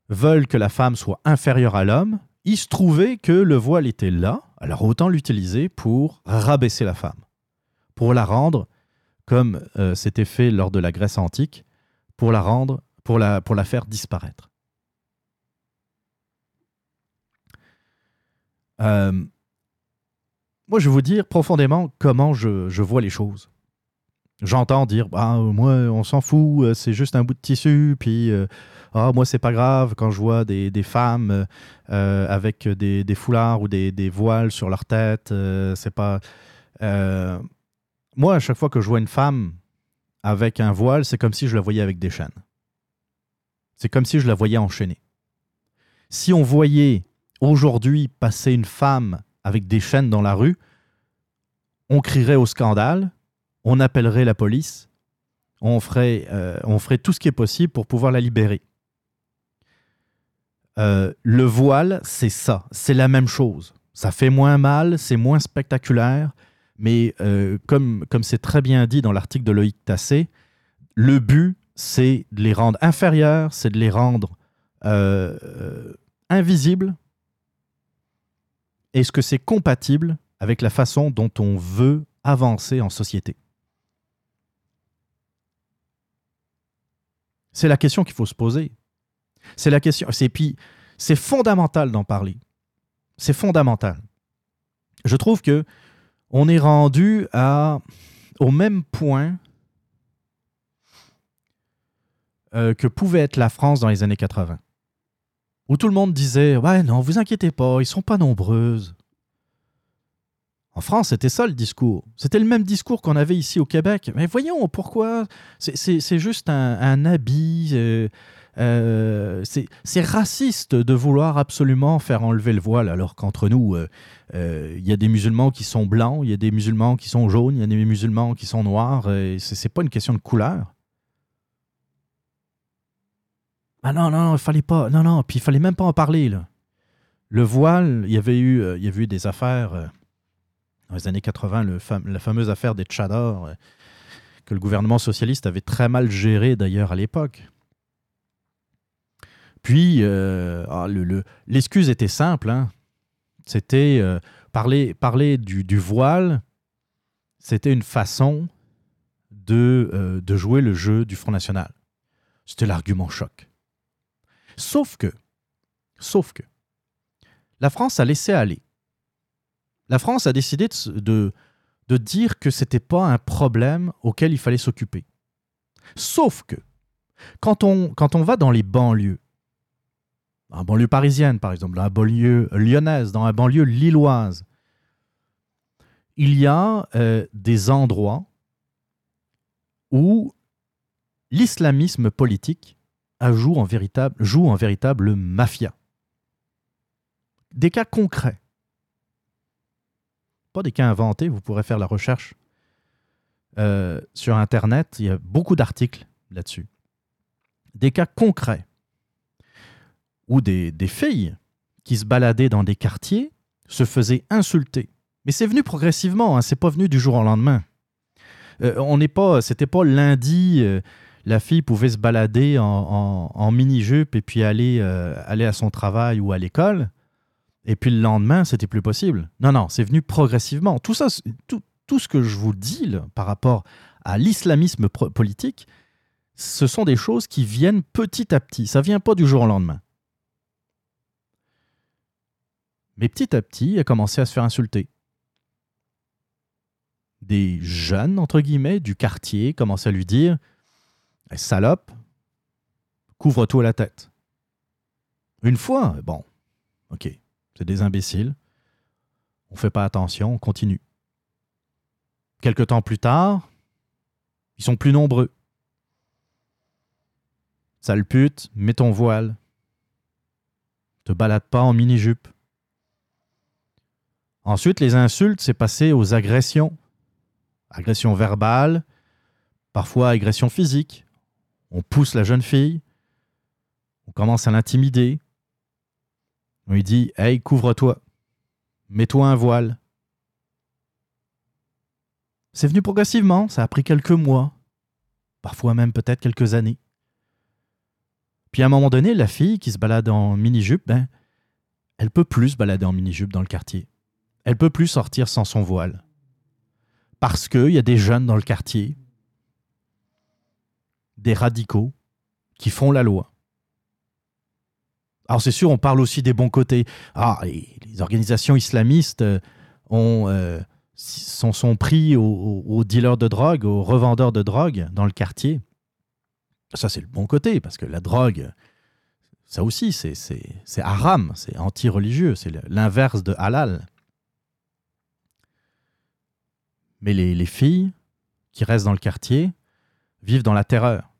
veulent que la femme soit inférieure à l'homme. Il se trouvait que le voile était là, alors autant l'utiliser pour rabaisser la femme, pour la rendre, comme euh, c'était fait lors de la Grèce antique, pour la rendre, pour la, pour la faire disparaître. Euh, moi, je vais vous dire profondément comment je, je vois les choses. J'entends dire, ah, moi, on s'en fout, euh, c'est juste un bout de tissu, puis, ah, moi, c'est pas grave quand je vois des, des femmes avec des, des foulards ou des, des voiles sur leur tête, c'est pas. Moi, à chaque fois que je vois une femme avec un voile, c'est comme si je la voyais avec des chaînes. C'est comme si je la voyais enchaînée. Si on voyait aujourd'hui passer une femme avec des chaînes dans la rue, on crierait au scandale, on appellerait la police, on ferait, euh, tout ce qui est possible pour pouvoir la libérer. Euh, le voile, c'est ça, c'est la même chose. Ça fait moins mal, c'est moins spectaculaire, mais euh, comme c'est très bien dit dans l'article de Loïc Tassé, le but, c'est de les rendre inférieurs, c'est de les rendre euh, euh, invisibles. Est-ce que c'est compatible avec la façon dont on veut avancer en société? C'est la question qu'il faut se poser. C'est la question. C'est puis c'est fondamental d'en parler. C'est fondamental. Je trouve que on est rendu à au même point euh, que pouvait être la France dans les années 80. Où tout le monde disait Ouais, non, vous inquiétez pas, ils sont pas nombreuses. En France, c'était ça le discours. C'était le même discours qu'on avait ici au Québec. Mais voyons, pourquoi? C'est- juste un, un habit. euh, euh, c'est raciste de vouloir absolument faire enlever le voile, alors qu'entre nous, euh, euh, il y a des musulmans qui sont blancs, il y a des musulmans qui sont jaunes, il y a des musulmans qui sont noirs. et C'est pas une question de couleur. Ah non, non, il fallait pas. Non, non, puis il fallait même pas en parler. Là. Le voile, il y avait eu, euh, il des affaires euh, dans les années 80, le fam- la fameuse affaire des tchadors, euh, que le gouvernement socialiste avait très mal géré d'ailleurs à l'époque. Puis, euh, ah, le- le- l'excuse était simple. hein. C'était euh, parler, parler du, voile, c'était une façon de, euh, de jouer le jeu du Front National. C'était l'argument choc. Sauf que, sauf que, la France a laissé aller. La France a décidé de, de, dire que c'était pas un problème auquel il fallait s'occuper. Sauf que, quand on va dans les banlieues, dans la banlieue parisienne par exemple, dans la banlieue lyonnaise, dans la banlieue lilloise, il y a euh, des endroits où l'islamisme politique a joue en véritable, joue en véritable mafia. Des cas concrets. Pas des cas inventés, vous pourrez faire la recherche euh, sur Internet, il y a beaucoup d'articles là-dessus. Des cas concrets où des, filles qui se baladaient dans des quartiers se faisaient insulter. Mais c'est venu progressivement, hein, c'est pas venu du jour au lendemain. Euh, on n'est pas, c'était pas lundi, euh, la fille pouvait se balader en, mini-jupe et puis aller, euh, aller à son travail ou à l'école. Et puis le lendemain, c'était plus possible. Non, non, c'est venu progressivement. Tout ça, tout, tout ce que je vous dis par rapport à l'islamisme politique, ce sont des choses qui viennent petit à petit. Ça vient pas du jour au lendemain. Mais petit à petit, il a commencé à se faire insulter. Des jeunes, entre guillemets, du quartier commençaient à lui dire Eh, Salope, couvre-toi la tête. Une fois, bon, ok, c'est des imbéciles. On fait pas attention, on continue. Quelque temps plus tard, ils sont plus nombreux. Sale pute, mets ton voile. Te balade pas en mini-jupe. Ensuite, les insultes, c'est passé aux agressions. Agression verbale, parfois agression physique. On pousse la jeune fille. On commence à l'intimider. On lui dit Hey, couvre-toi. Mets-toi un voile. C'est venu progressivement, ça a pris quelques mois, parfois même peut-être quelques années. Puis à un moment donné, la fille qui se balade en mini-jupe, ben, elle peut plus se balader en mini-jupe dans le quartier. Elle peut plus sortir sans son voile. Parce qu'il y a des jeunes dans le quartier, des radicaux, qui font la loi. Alors c'est sûr, on parle aussi des bons côtés. Ah, les, organisations islamistes euh, ont, euh, sont, pris aux, aux- dealers de drogue, aux revendeurs de drogue dans le quartier. Ça, c'est le bon côté, parce que la drogue, ça aussi, c'est haram, c'est anti-religieux, c'est l'inverse de halal. Mais les, les filles qui restent dans le quartier vivent dans la terreur.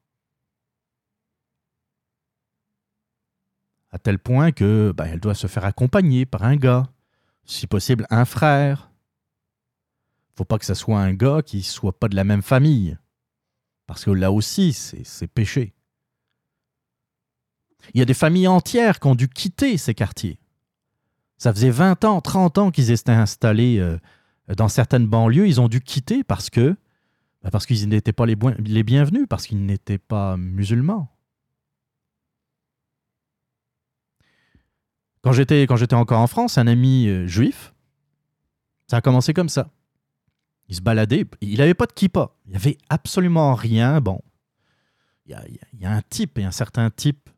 À tel point que bah, doit se faire accompagner par un gars, si possible un frère. Faut pas que ce soit un gars qui soit pas de la même famille. Parce que là aussi, c'est c'est péché. Il y a des familles entières qui ont dû quitter ces quartiers. Ça faisait 20 ans, 30 ans qu'ils étaient installés euh, dans certaines banlieues. Ils ont dû quitter parce que bah, parce qu'ils n'étaient pas les, bienvenus, parce qu'ils n'étaient pas musulmans. Quand j'étais quand j'étais encore en France, un ami euh, juif, ça a commencé comme ça. Il se baladait, il n'avait pas de kippa, il n'y avait absolument rien. Bon, il y a, il y a- un type certain type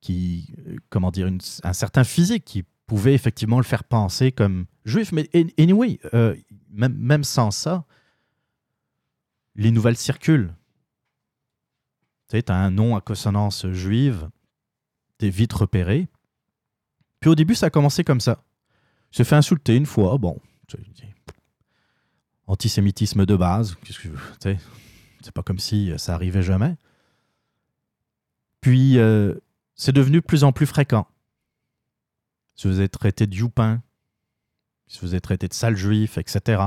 qui, euh, comment dire, un certain physique qui pouvait effectivement le faire penser comme juif. Mais an- anyway, euh, même, sans ça, les nouvelles circulent. Tu sais, as un nom à consonance juive, tu es vite repéré. Puis au début, ça a commencé comme ça. S'est fait insulter une fois, bon, antisémitisme de base, je- sais, c'est pas comme si ça arrivait jamais. Puis, euh, c'est devenu de plus en plus fréquent. Il se faisait traiter de youpin, il se faisait traiter de sale juif, etc.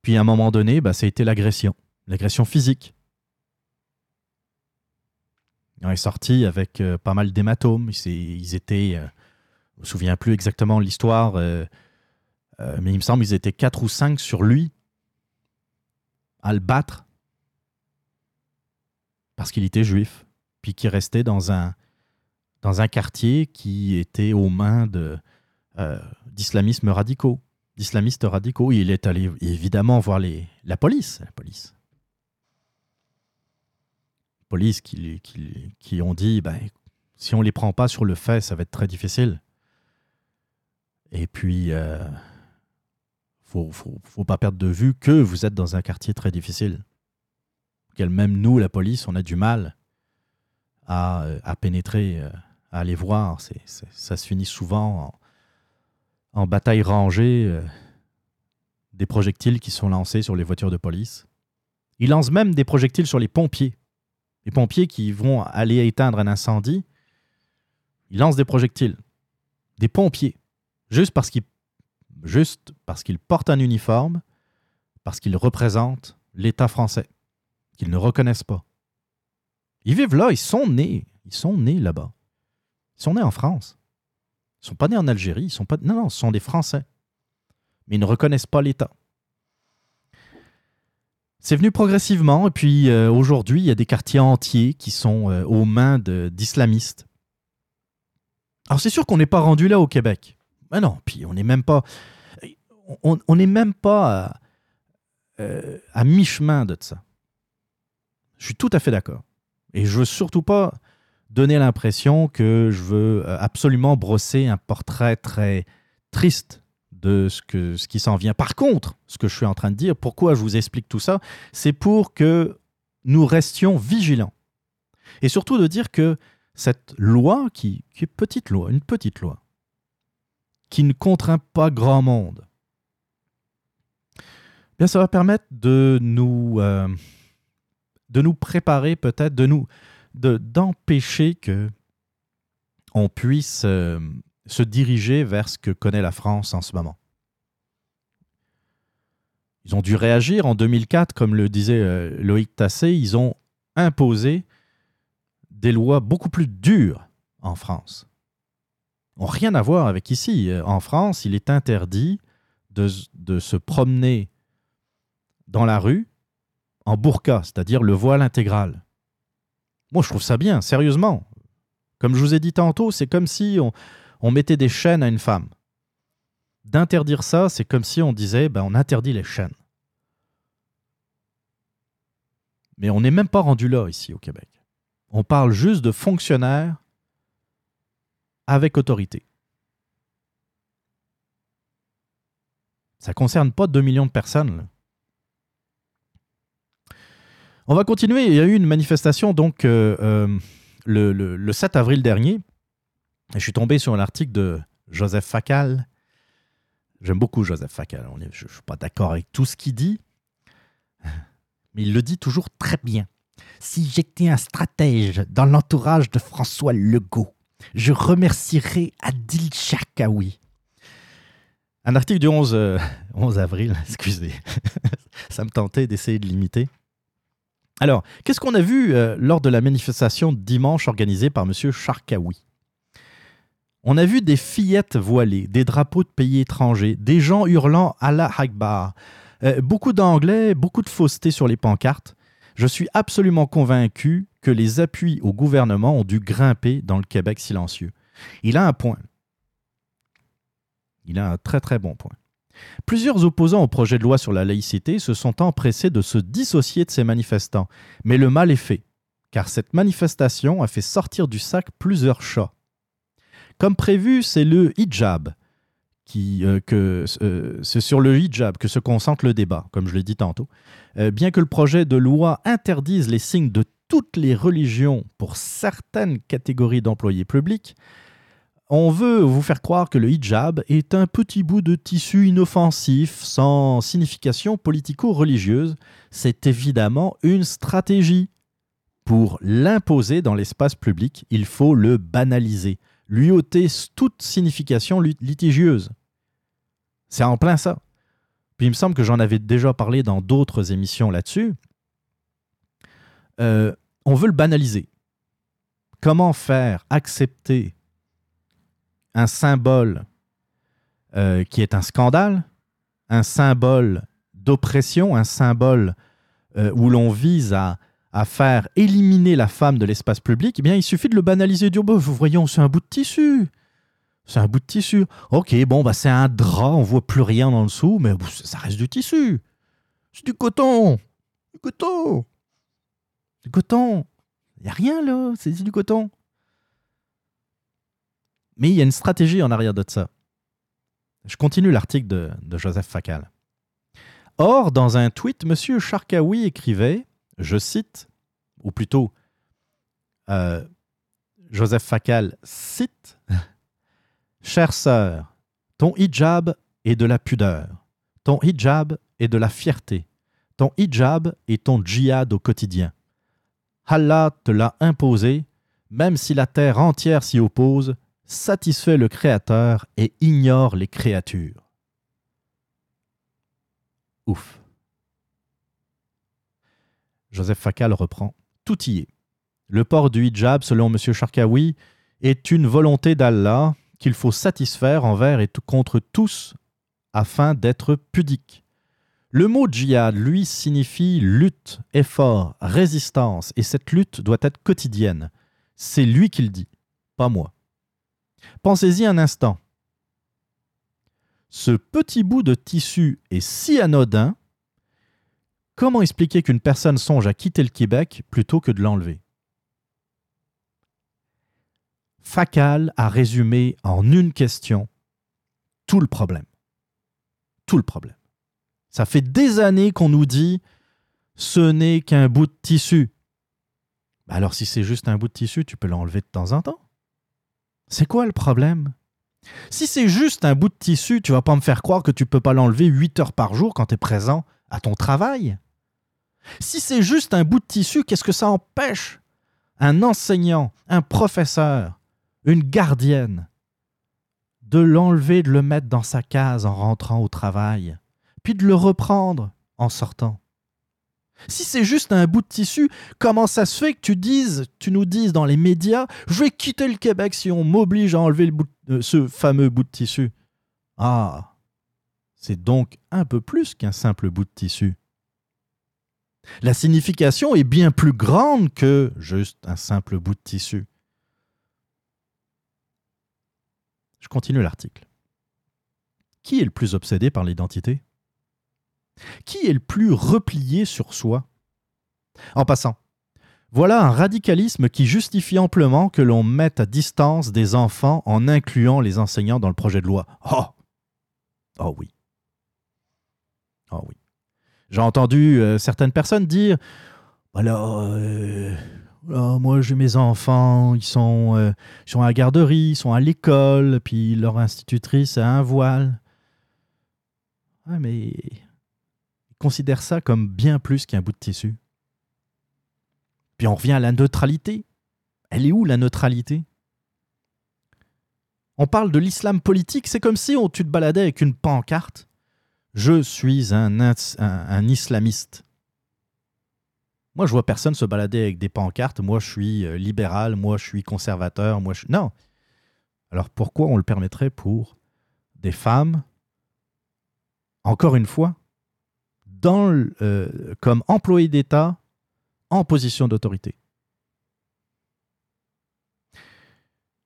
Puis à un moment donné, bah, ça a été l'agression, l'agression physique. On est sorti avec euh, pas mal d'hématomes. Ils, étaient, euh, je me souviens plus exactement l'histoire, euh, euh, mais il me semble qu'ils étaient quatre ou cinq sur lui. à le battre parce qu'il était juif, puis qu'il restait dans un, dans un quartier qui était aux mains de, d'islamismes radicaux, d'islamistes radicaux. Il est allé évidemment voir les, la police, la police. Police qui, qui, qui ont dit, ben, si on les prend pas sur le fait, ça va être très difficile. Et puis, euh, faut, faut, faut pas perdre de vue que vous êtes dans un quartier très difficile. Quel même nous, la police, on a du mal à, à pénétrer, euh, à aller voir. Ça se finit souvent en, bataille rangée, euh, des projectiles qui sont lancés sur les voitures de police. Ils lancent même des projectiles sur les pompiers. Les pompiers qui vont aller éteindre un incendie, ils lancent des projectiles. Des pompiers. Juste parce qu'ils portent un uniforme, parce qu'ils représentent l'État français, qu'ils ne reconnaissent pas. Ils vivent là, ils sont nés. Ils sont nés là-bas. Ils sont nés en France. Ils sont pas nés en Algérie. Ils sont pas. Non, non, ce sont des Français. Mais ils ne reconnaissent pas l'État. C'est venu progressivement, et puis euh, aujourd'hui, il y a des quartiers entiers qui sont euh, aux mains d'islamistes. Alors c'est sûr qu'on n'est pas rendu là au Québec. Mais non, puis on n'est même pas. On n'est même pas à, euh, à mi-chemin de ça. Je suis tout à fait d'accord. Et je veux surtout pas donner l'impression que je veux euh, absolument brosser un portrait très triste de ce, que, ce qui s'en vient. Par contre, ce que je suis en train de dire, pourquoi je vous explique tout ça, c'est pour que nous restions vigilants. Et surtout de dire que cette loi, qui, est petite loi, une petite loi, qui ne contraint pas grand monde, bien ça va permettre de nous, euh, de nous préparer peut-être, de nous, de- d'empêcher que on puisse euh, se diriger vers ce que connaît la France en ce moment. Ils ont dû réagir en 2004, comme le disait euh, Loïc Tassé, ils ont imposé des lois beaucoup plus dures en France. Ont rien à voir avec ici. Euh, En France, il est interdit de, de se promener dans la rue en burqa, c'est-à-dire le voile intégral. Moi, je trouve ça bien, sérieusement. Comme je vous ai dit tantôt, c'est comme si on, mettait des chaînes à une femme. D'interdire ça, c'est comme si on disait, ben, on interdit les chaînes. Mais on n'est même pas rendu là ici au Québec. On parle juste de fonctionnaires avec autorité. Ça ne concerne pas 2 millions de personnes. On va continuer. Il y a eu une manifestation donc euh, euh, le, le- le 7 avril dernier. Et je suis tombé sur un article de Joseph Facal. J'aime beaucoup Joseph Facal. On je ne suis pas d'accord avec tout ce qu'il dit, mais il le dit toujours très bien. Si j'étais un stratège dans l'entourage de François Legault, je remercierais Adil Sharkawi. Un article du 11, euh, 11 avril, (laughs) excusez. Ça me tentait d'essayer de l'imiter. Alors, qu'est-ce qu'on a vu euh, lors de la manifestation dimanche organisée par M. Sharkawi? On a vu des fillettes voilées, des drapeaux de pays étrangers, des gens hurlant Allah Akbar, euh, beaucoup d'anglais, beaucoup de fausseté sur les pancartes. Je suis absolument convaincu que les appuis au gouvernement ont dû grimper dans le Québec silencieux. Il a un point. Il a un très très bon point. Plusieurs opposants au projet de loi sur la laïcité se sont empressés de se dissocier de ces manifestants, mais le mal est fait, car cette manifestation a fait sortir du sac plusieurs chats. Comme prévu, c'est le hijab, euh, euh, sur le hijab que se concentre le débat, comme je l'ai dit tantôt. Euh, bien que le projet de loi interdise les signes de toutes les religions pour certaines catégories d'employés publics, on veut vous faire croire que le hijab est un petit bout de tissu inoffensif, sans signification politico-religieuse. C'est évidemment une stratégie. Pour l'imposer dans l'espace public, il faut le banaliser, lui ôter toute signification lit- litigieuse. C'est en plein ça. Puis il me semble que j'en avais déjà parlé dans d'autres émissions là-dessus. Euh, on veut le banaliser. Comment faire accepter un symbole euh, qui est un scandale, un symbole d'oppression, un symbole euh, où l'on vise à, faire éliminer la femme de l'espace public, eh bien, il suffit de le banaliser, dire, bah, voyons, c'est un bout de tissu. C'est un bout de tissu. Ok, bon, bah, c'est un drap, on voit plus rien en dessous, mais bon, ça reste du tissu. C'est du coton. Du coton. Du coton. Il n'y a rien là, c'est du coton. Mais il y a une stratégie en arrière de ça. Je continue l'article de, Joseph Facal. Or, dans un tweet, M. Charkaoui écrivait, je cite, ou plutôt, euh, Joseph Facal cite Chère sœur, ton hijab est de la pudeur, ton hijab est de la fierté, ton hijab est ton djihad au quotidien. Allah te l'a imposé, même si la terre entière s'y oppose, satisfait le Créateur et ignore les créatures. Ouf. Joseph Facal reprend. Tout y est. Le port du hijab, selon M. Charkaoui, est une volonté d'Allah qu'il faut satisfaire envers et contre tous afin d'être pudique. Le mot djihad, lui, signifie lutte, effort, résistance, et cette lutte doit être quotidienne. C'est lui qui le dit, pas moi. Pensez-y un instant. Ce petit bout de tissu est si anodin, comment expliquer qu'une personne songe à quitter le Québec plutôt que de l'enlever? Facal a résumé en une question tout le problème. Tout le problème. Ça fait des années qu'on nous dit ce n'est qu'un bout de tissu. Bah Alors si c'est juste un bout de tissu, tu peux l'enlever de temps en temps. C'est quoi le problème? Si c'est juste un bout de tissu, tu vas pas me faire croire que tu peux pas l'enlever 8 heures par jour quand tu es présent à ton travail. Si c'est juste un bout de tissu, qu'est-ce que ça empêche? Un enseignant, un professeur, une gardienne de l'enlever, de le mettre dans sa case en rentrant au travail, puis de le reprendre en sortant si c'est juste un bout de tissu, comment ça se fait que tu dises, tu nous dises dans les médias, je vais quitter le Québec si on m'oblige à enlever euh, ce fameux bout de tissu? Ah, c'est donc un peu plus qu'un simple bout de tissu. La signification est bien plus grande que juste un simple bout de tissu. Je continue l'article. Qui est le plus obsédé par l'identité? Qui est le plus replié sur soi? En passant, voilà un radicalisme qui justifie amplement que l'on mette à distance des enfants en incluant les enseignants dans le projet de loi. Oh Oh oui. Oh oui. J'ai entendu euh, certaines personnes dire alors, euh, ah, moi j'ai mes enfants, ils sont, euh, ils sont à la garderie, ils sont à l'école, puis leur institutrice a un voile. Ouais, mais ils considèrent ça comme bien plus qu'un bout de tissu. Puis on revient à la neutralité. Elle est où la neutralité? On parle de l'islam politique, c'est comme si on, tu te baladais avec une pancarte. Je suis un islamiste. Moi, je vois personne se balader avec des pancartes. Moi, je suis euh, libéral. Moi, je suis conservateur. Moi, je... Non. Alors pourquoi on le permettrait pour des femmes, encore une fois, euh, comme employés d'État en position d'autorité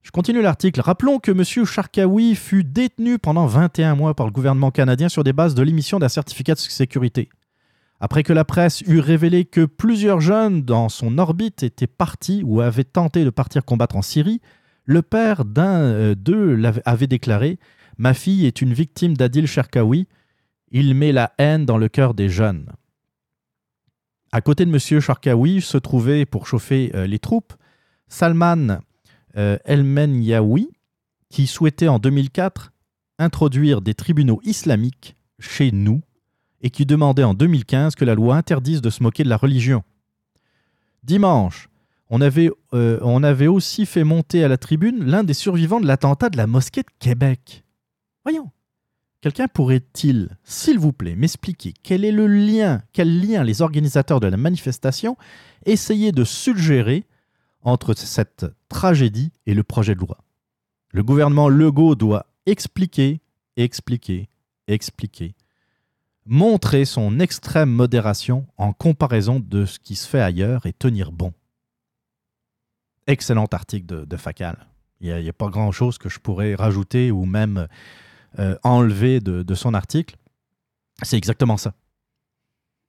Je continue l'article. Rappelons que M. Charkaoui fut détenu pendant 21 mois par le gouvernement canadien sur des bases de l'émission d'un certificat de sécurité. Après que la presse eut révélé que plusieurs jeunes dans son orbite étaient partis ou avaient tenté de partir combattre en Syrie, le père d'un euh, d'eux avait déclaré Ma fille est une victime d'Adil Cherkaoui. Il met la haine dans le cœur des jeunes. À côté de M. Cherkaoui se trouvait, pour chauffer euh, les troupes, Salman euh, Elmenyaoui, qui souhaitait en 2004 introduire des tribunaux islamiques chez nous et qui demandait en 2015 que la loi interdise de se moquer de la religion. Dimanche, euh, on avait aussi fait monter à la tribune l'un des survivants de l'attentat de la mosquée de Québec. Voyons, quelqu'un pourrait-il, s'il vous plaît, m'expliquer quel est le lien, quel lien les organisateurs de la manifestation essayaient de suggérer entre cette tragédie et le projet de loi? Le gouvernement Legault doit expliquer, expliquer, expliquer. montrer son extrême modération en comparaison de ce qui se fait ailleurs et tenir bon. Excellent article de, Facal. Il n'y a, pas grand-chose que je pourrais rajouter ou même euh, enlever de, son article. C'est exactement ça.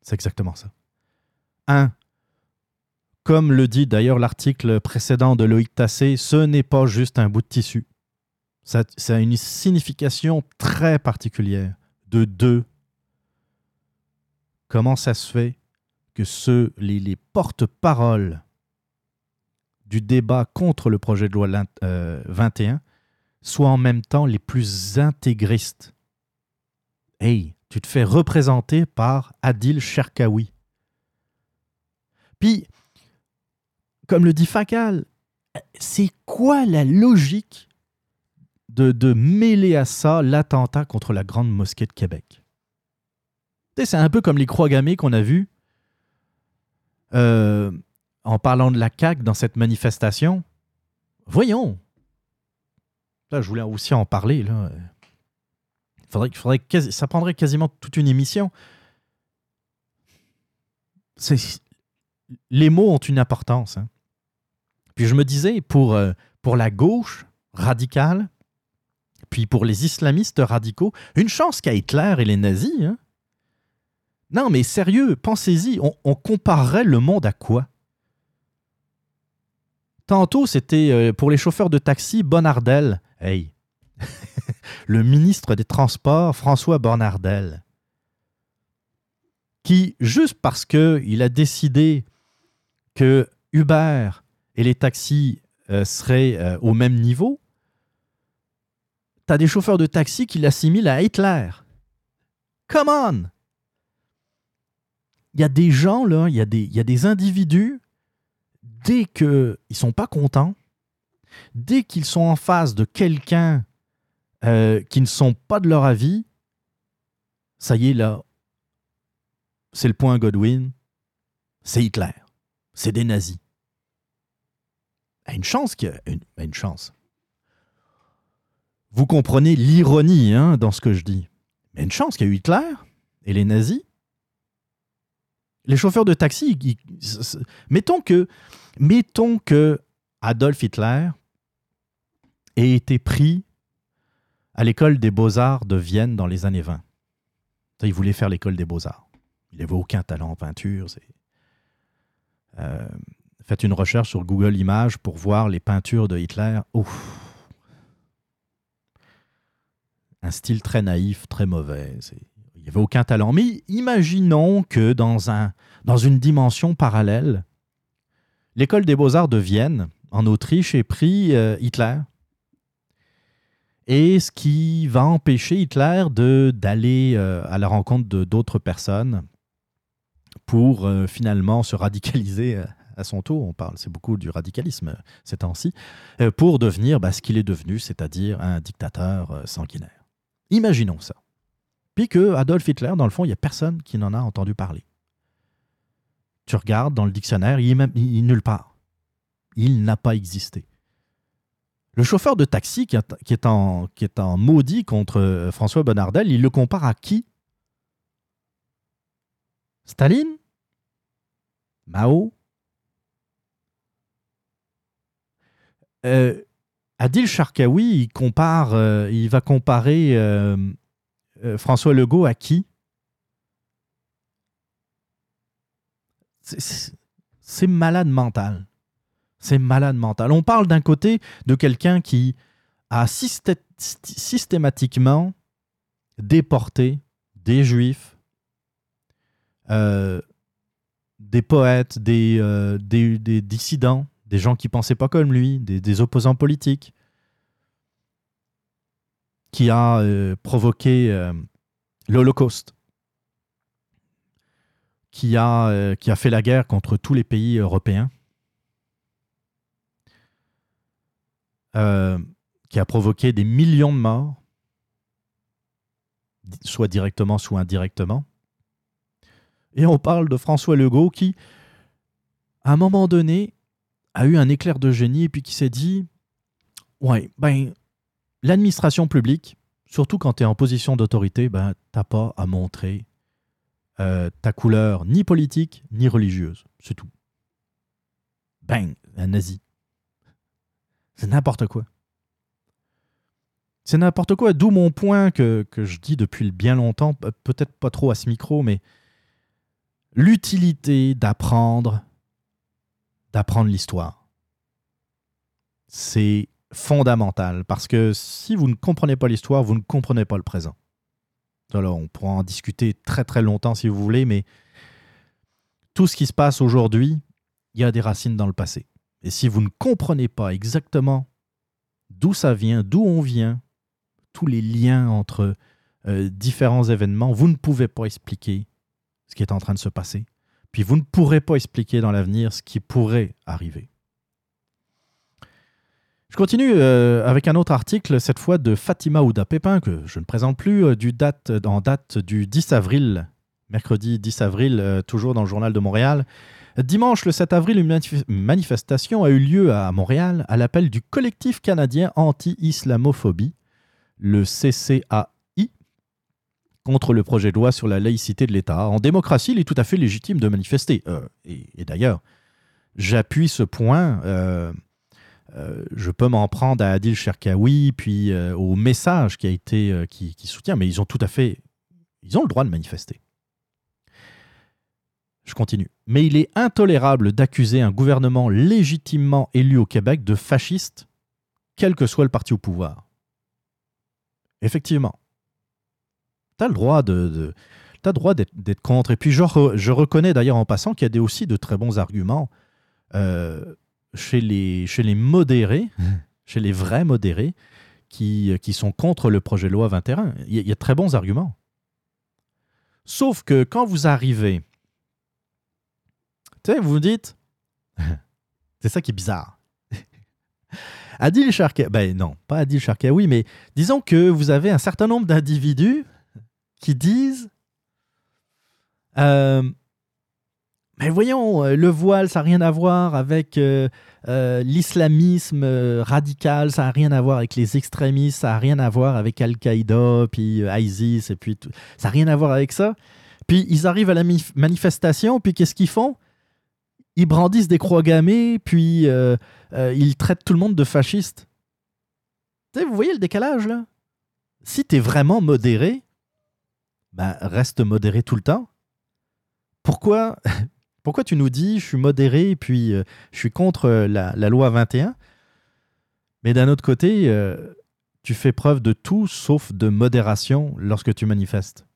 C'est exactement ça. Un, comme le dit d'ailleurs l'article précédent de Loïc Tassé, ce n'est pas juste un bout de tissu. Ça, a une signification très particulière. De deux, comment ça se fait que ceux, les, les porte-paroles du débat contre le projet de loi l'in- euh, 21 soient en même temps les plus intégristes Hey, tu te fais représenter par Adil Sherkawi. Puis, comme le dit Facal, c'est quoi la logique de, de mêler à ça l'attentat contre la Grande Mosquée de Québec? C'est un peu comme les croix gammées qu'on a vues euh, en parlant de la CAQ dans cette manifestation. Voyons. Là, je voulais aussi en parler. Là. Faudrait, faudrait ça prendrait quasiment toute une émission. Les mots ont une importance. hein. Puis je me disais, pour, euh, pour la gauche radicale, puis pour les islamistes radicaux, une chance qu'à Hitler et les nazis. hein. Non, mais sérieux, pensez-y, on, on comparerait le monde à quoi? Tantôt, c'était euh, pour les chauffeurs de taxi, Bonardel. Hey, (laughs) le ministre des Transports, François Bonnardel, qui, juste parce qu'il a décidé que Uber et les taxis euh, seraient euh, au même niveau, tu as des chauffeurs de taxi qui l'assimilent à Hitler. Come on! Il y a des gens, là, il y, y a des individus, dès qu'ils ne sont pas contents, dès qu'ils sont en face de quelqu'un euh, qui ne sont pas de leur avis, ça y est, là, c'est le point Godwin, c'est Hitler, c'est des nazis. Ah, Une chance qu'il y a une, chance. Vous comprenez l'ironie hein, dans ce que je dis. Mais une chance qu'il y a eu Hitler et les nazis. Les chauffeurs de taxi, mettons que, mettons que Adolf Hitler ait été pris à l'école des beaux-arts de Vienne dans les années 20. Ça, il voulait faire l'école des beaux-arts. Il n'avait aucun talent en peinture. Euh, faites une recherche sur Google Images pour voir les peintures de Hitler. Ouf. Un style très naïf, très mauvais. Il n'y avait aucun talent. Mais imaginons que dans, un, dans une dimension parallèle, l'école des beaux-arts de Vienne, en Autriche, ait pris euh, Hitler et ce qui va empêcher Hitler d'aller euh, à la rencontre d'autres personnes pour euh, finalement se radicaliser euh, à son tour. On parle, c'est beaucoup du radicalisme ces temps-ci, pour devenir bah, ce qu'il est devenu, c'est-à-dire un dictateur sanguinaire. Imaginons ça. Puis que Adolf Hitler, dans le fond, il n'y a personne qui n'en a entendu parler. Tu regardes dans le dictionnaire, il est, même, il nulle part. Il n'a pas existé. Le chauffeur de taxi qui est, en, maudit contre euh, François Bonnardel, il le compare à qui? Staline? Mao? Euh, Adil Sharkawi, il compare, euh, va comparer François Legault à qui? C'est malade mental. C'est malade mental. On parle d'un côté de quelqu'un qui a systé- systématiquement déporté des juifs, euh, des poètes, des, euh, des, dissidents, des gens qui pensaient pas comme lui, des, opposants politiques, qui a euh, provoqué l'Holocauste, qui a, qui a fait la guerre contre tous les pays européens, euh, qui a provoqué des millions de morts, soit directement, soit indirectement. Et on parle de François Legault qui, à un moment donné, a eu un éclair de génie et puis qui s'est dit Ouais, ben, l'administration publique, surtout quand tu es en position d'autorité, ben, t'as pas à montrer euh, ta couleur ni politique ni religieuse. C'est tout. Bang, un nazi. C'est n'importe quoi. C'est n'importe quoi, d'où mon point que, que je dis depuis bien longtemps, pe- peut-être pas trop à ce micro, mais l'utilité d'apprendre, d'apprendre l'histoire. C'est fondamental, parce que si vous ne comprenez pas l'histoire, vous ne comprenez pas le présent. Alors, on pourra en discuter très très longtemps si vous voulez, mais tout ce qui se passe aujourd'hui, il y a des racines dans le passé. Et si vous ne comprenez pas exactement d'où ça vient, d'où on vient, tous les liens entre euh, différents événements, vous ne pouvez pas expliquer ce qui est en train de se passer. Puis vous ne pourrez pas expliquer dans l'avenir ce qui pourrait arriver. Je continue euh, avec un autre article, cette fois de Fatima Ouda Pépin, que je ne présente plus, euh, du date, en date du 10 avril, mercredi 10 avril, toujours dans le Journal de Montréal. Dimanche, le 7 avril, une manif- manifestation a eu lieu à Montréal à l'appel du collectif canadien anti-islamophobie, le CCAI, contre le projet de loi sur la laïcité de l'État. En démocratie, il est tout à fait légitime de manifester. Euh, et d'ailleurs, j'appuie ce point. euh, euh, je peux m'en prendre à Adil Cherkaoui, puis au message qui a été qui soutient, mais ils ont tout à fait, ils ont le droit de manifester. Je continue. Mais il est intolérable d'accuser un gouvernement légitimement élu au Québec de fasciste, quel que soit le parti au pouvoir. Effectivement. Tu as le droit de, de t'as le droit d'être d'être contre. Et puis je, re- je reconnais d'ailleurs en passant qu'il y a des, aussi de très bons arguments euh, chez, les, chez les modérés, (laughs) chez les vrais modérés, qui, qui sont contre le projet de loi 21. Il y a, il y a de très bons arguments. Sauf que quand vous arrivez, tu sais, vous dites, (laughs) c'est ça qui est bizarre. (laughs) Adil Sharkawi, ben non, pas Adil Sharkawi, mais disons que vous avez un certain nombre d'individus qui disent euh, Mais voyons, euh, le voile, ça n'a rien à voir avec euh, l'islamisme radical, ça n'a rien à voir avec les extrémistes, ça n'a rien à voir avec Al-Qaïda, puis ISIS, et puis tout. ça n'a rien à voir avec ça. Puis ils arrivent à la manifestation, puis qu'est-ce qu'ils font? Ils brandissent des croix gammées, puis euh, euh, ils traitent tout le monde de fasciste. Vous voyez le décalage là? Si tu es vraiment modéré, ben, reste modéré tout le temps. Pourquoi, (laughs) pourquoi tu nous dis je suis modéré et puis euh, je suis contre la, loi 21 Mais d'un autre côté, tu fais preuve de tout sauf de modération lorsque tu manifestes.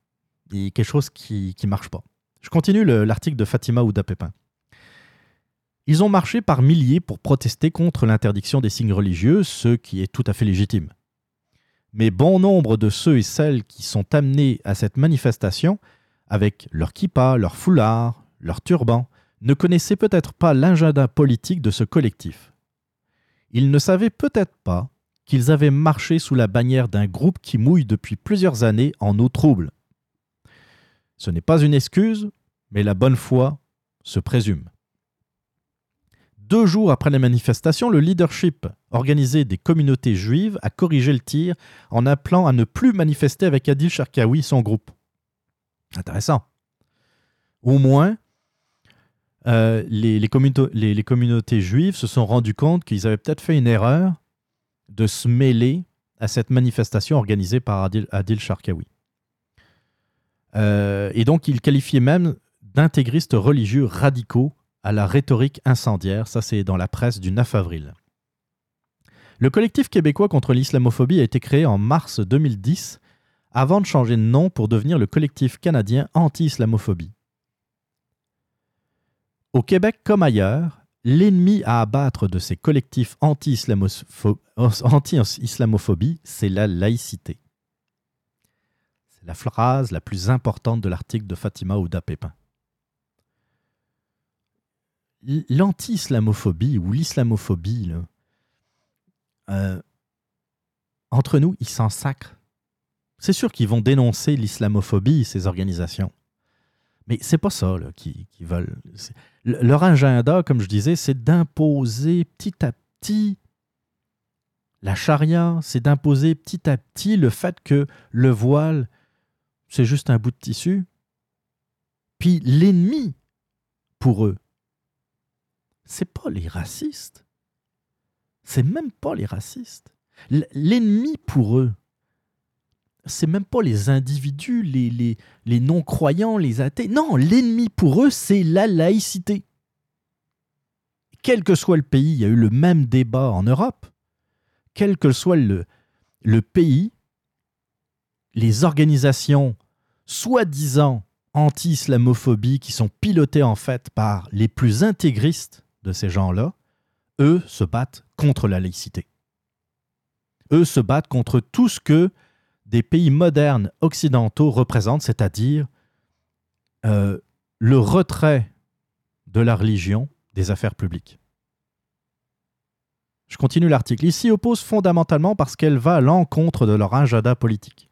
A quelque chose qui ne marche pas. Je continue le- l'article de Fatima Ouda Pépin. Ils ont marché par milliers pour protester contre l'interdiction des signes religieux, ce qui est tout à fait légitime. Mais bon nombre de ceux et celles qui sont amenés à cette manifestation, avec leur kippa, leur foulard, leur turban, ne connaissaient peut-être pas l'agenda politique de ce collectif. Ils ne savaient peut-être pas qu'ils avaient marché sous la bannière d'un groupe qui mouille depuis plusieurs années en eau trouble. Ce n'est pas une excuse, mais la bonne foi se présume. Deux jours après les manifestations, le leadership organisé des communautés juives a corrigé le tir en appelant à ne plus manifester avec Adil Sharkawi et son groupe. Intéressant. Au moins, euh, les, communautés juives se sont rendues compte qu'ils avaient peut-être fait une erreur de se mêler à cette manifestation organisée par Adil, Adil Sharkawi. Euh, et donc, ils qualifiaient même d'intégristes religieux radicaux à la rhétorique incendiaire. Ça, c'est dans la presse du 9 avril. Le collectif québécois contre l'islamophobie a été créé en mars 2010 avant de changer de nom pour devenir le collectif canadien anti-islamophobie. Au Québec comme ailleurs, l'ennemi à abattre de ces collectifs anti-islamopho- anti-islamophobie, c'est la laïcité. C'est la phrase la plus importante de l'article de Fatima Ouda Pépin. L'anti-islamophobie ou l'islamophobie, euh, entre nous, ils s'en sacrent. C'est sûr qu'ils vont dénoncer l'islamophobie, ces organisations. Mais c'est pas ça qu'ils veulent. Leur agenda, comme je disais, c'est d'imposer petit à petit la charia, c'est d'imposer petit à petit le fait que le voile, c'est juste un bout de tissu. Puis l'ennemi, pour eux, c'est pas les racistes. C'est même pas les racistes. L'ennemi pour eux, c'est même pas les individus, les non-croyants, les athées. Non, l'ennemi pour eux, c'est la laïcité. Quel que soit le pays, il y a eu le même débat en Europe. Quel que soit le, le pays, les organisations soi-disant anti-islamophobie qui sont pilotées en fait par les plus intégristes de ces gens-là, eux se battent contre la laïcité. Eux se battent contre tout ce que des pays modernes occidentaux représentent, c'est-à-dire euh, le retrait de la religion des affaires publiques. Je continue l'article. Ils s'y opposent fondamentalement parce qu'elle va à l'encontre de leur agenda politique,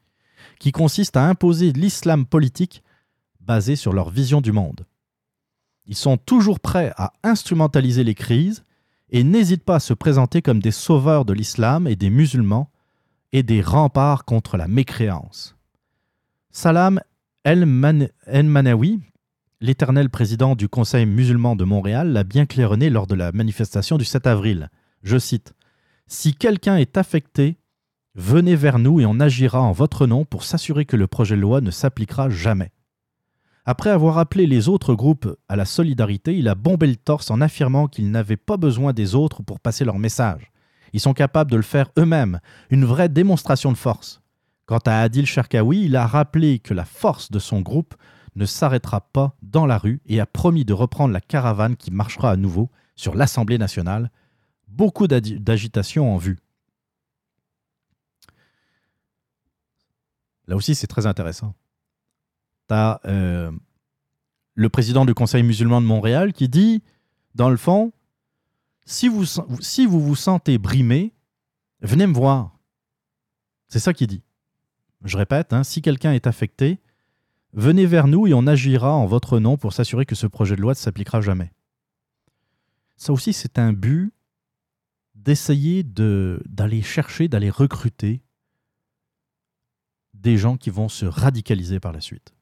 qui consiste à imposer l'islam politique basé sur leur vision du monde. Ils sont toujours prêts à instrumentaliser les crises et n'hésitent pas à se présenter comme des sauveurs de l'islam et des musulmans et des remparts contre la mécréance. Salam El-Man- El-Manawi, l'éternel président du Conseil musulman de Montréal, l'a bien claironné lors de la manifestation du 7 avril. Je cite Si quelqu'un est affecté, venez vers nous et on agira en votre nom pour s'assurer que le projet de loi ne s'appliquera jamais. Après avoir appelé les autres groupes à la solidarité, il a bombé le torse en affirmant qu'ils n'avaient pas besoin des autres pour passer leur message. Ils sont capables de le faire eux-mêmes, une vraie démonstration de force. Quant à Adil Sharkawi, il a rappelé que la force de son groupe ne s'arrêtera pas dans la rue et a promis de reprendre la caravane qui marchera à nouveau sur l'Assemblée nationale. Beaucoup d'agi- d'agitation en vue. Là aussi, c'est très intéressant. Tu as le président du Conseil musulman de Montréal qui dit, dans le fond, si vous, vous sentez brimé, venez me voir. C'est ça qu'il dit. Je répète, hein, si quelqu'un est affecté, venez vers nous et on agira en votre nom pour s'assurer que ce projet de loi ne s'appliquera jamais. Ça aussi, c'est un but d'essayer de- d'aller chercher, d'aller recruter des gens qui vont se radicaliser par la suite.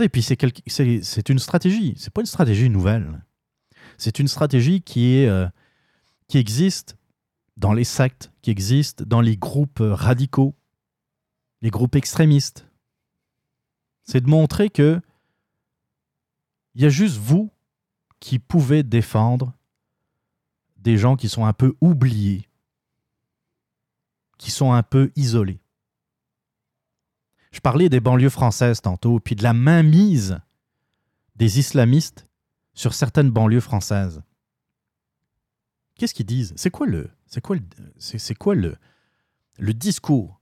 Et puis c'est une stratégie, c'est pas une stratégie nouvelle. C'est une stratégie qui est euh, existe dans les sectes, qui existe dans les groupes euh, radicaux, les groupes extrémistes. C'est de montrer que il y a juste vous qui pouvez défendre des gens qui sont un peu oubliés, qui sont un peu isolés. Je parlais des banlieues françaises tantôt, puis de la mainmise des islamistes sur certaines banlieues françaises. Qu'est-ce qu'ils disent? C'est quoi le, c'est quoi c'est, quoi le discours?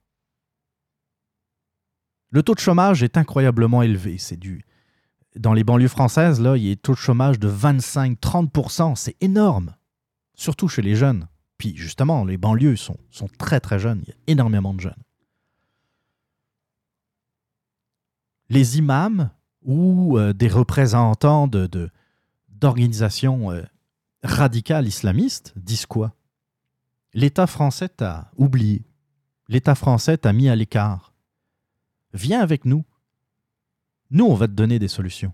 Le taux de chômage est incroyablement élevé. C'est du, dans les banlieues françaises là, il y a un taux de chômage de 25-30%. C'est énorme, surtout chez les jeunes. Puis justement, les banlieues sont, sont très très jeunes. Il y a énormément de jeunes. Les imams ou euh, des représentants d'organisations euh, radicales islamistes disent quoi? L'État français t'a oublié. L'État français t'a mis à l'écart. Viens avec nous. Nous, on va te donner des solutions.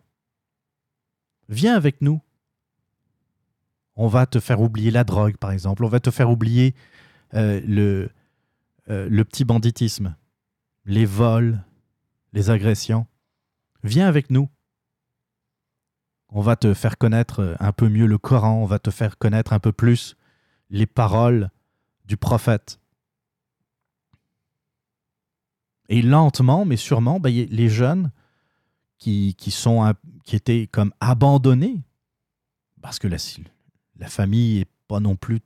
Viens avec nous. On va te faire oublier la drogue, par exemple. On va te faire oublier euh, le petit banditisme, les vols, les agressions. Viens avec nous. On va te faire connaître euh, un peu mieux le Coran, on va te faire connaître un peu plus les paroles du prophète. Et lentement, mais sûrement, ben, les jeunes qui étaient comme abandonnés, parce que la, la famille n'est pas non plus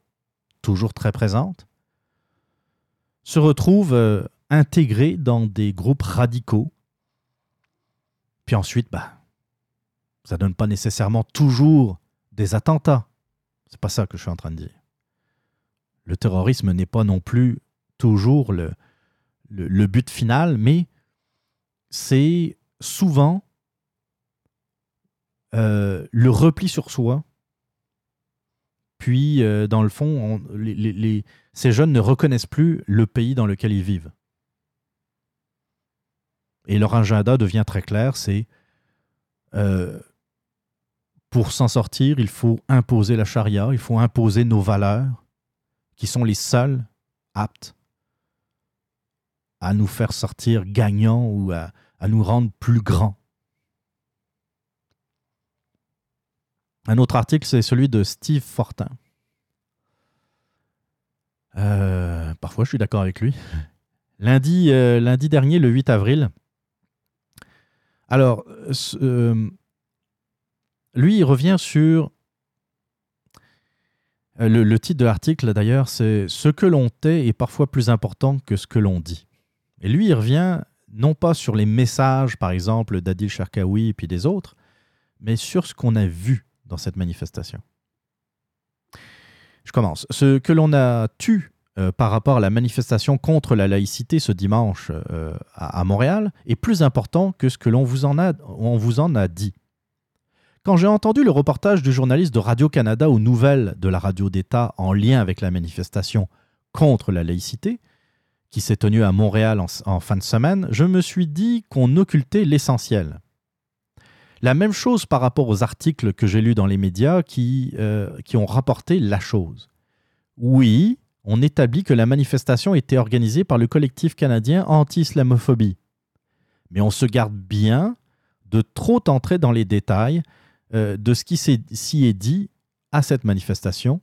toujours très présente, se retrouvent euh, intégrés dans des groupes radicaux puis ensuite, bah, ça donne pas nécessairement toujours des attentats. C'est pas ça que je suis en train de dire. Le terrorisme n'est pas non plus toujours le, but final, mais c'est souvent euh, le repli sur soi. Puis, euh, dans le fond, ces jeunes ne reconnaissent plus le pays dans lequel ils vivent. Et leur agenda devient très clair, c'est euh, pour s'en sortir, il faut imposer la charia, il faut imposer nos valeurs, qui sont les seules aptes à nous faire sortir gagnants ou à, nous rendre plus grands. Un autre article, c'est celui de Steve Fortin. Euh, parfois, je suis d'accord avec lui. (laughs) Lundi, euh, lundi dernier, le 8 avril. Alors, euh, lui, il revient sur. euh, Le, le titre de l'article, d'ailleurs, c'est Ce que l'on tait est parfois plus important que ce que l'on dit. Et lui, il revient non pas sur les messages, par exemple, d'Adil Sharkawi et puis des autres, mais sur ce qu'on a vu dans cette manifestation. Je commence. Ce que l'on a tu euh, par rapport à la manifestation contre la laïcité ce dimanche euh, à, Montréal est plus important que ce que l'on vous, en a- dit. Quand j'ai entendu le reportage du journaliste de Radio-Canada aux nouvelles de la radio d'État en lien avec la manifestation contre la laïcité, qui s'est tenue à Montréal en, en fin de semaine, je me suis dit qu'on occultait l'essentiel. La même chose par rapport aux articles que j'ai lus dans les médias qui, euh, qui ont rapporté la chose. Oui, on établit que la manifestation était organisée par le collectif canadien anti-islamophobie. Mais on se garde bien de trop entrer dans les détails euh, de ce qui s'y est dit à cette manifestation,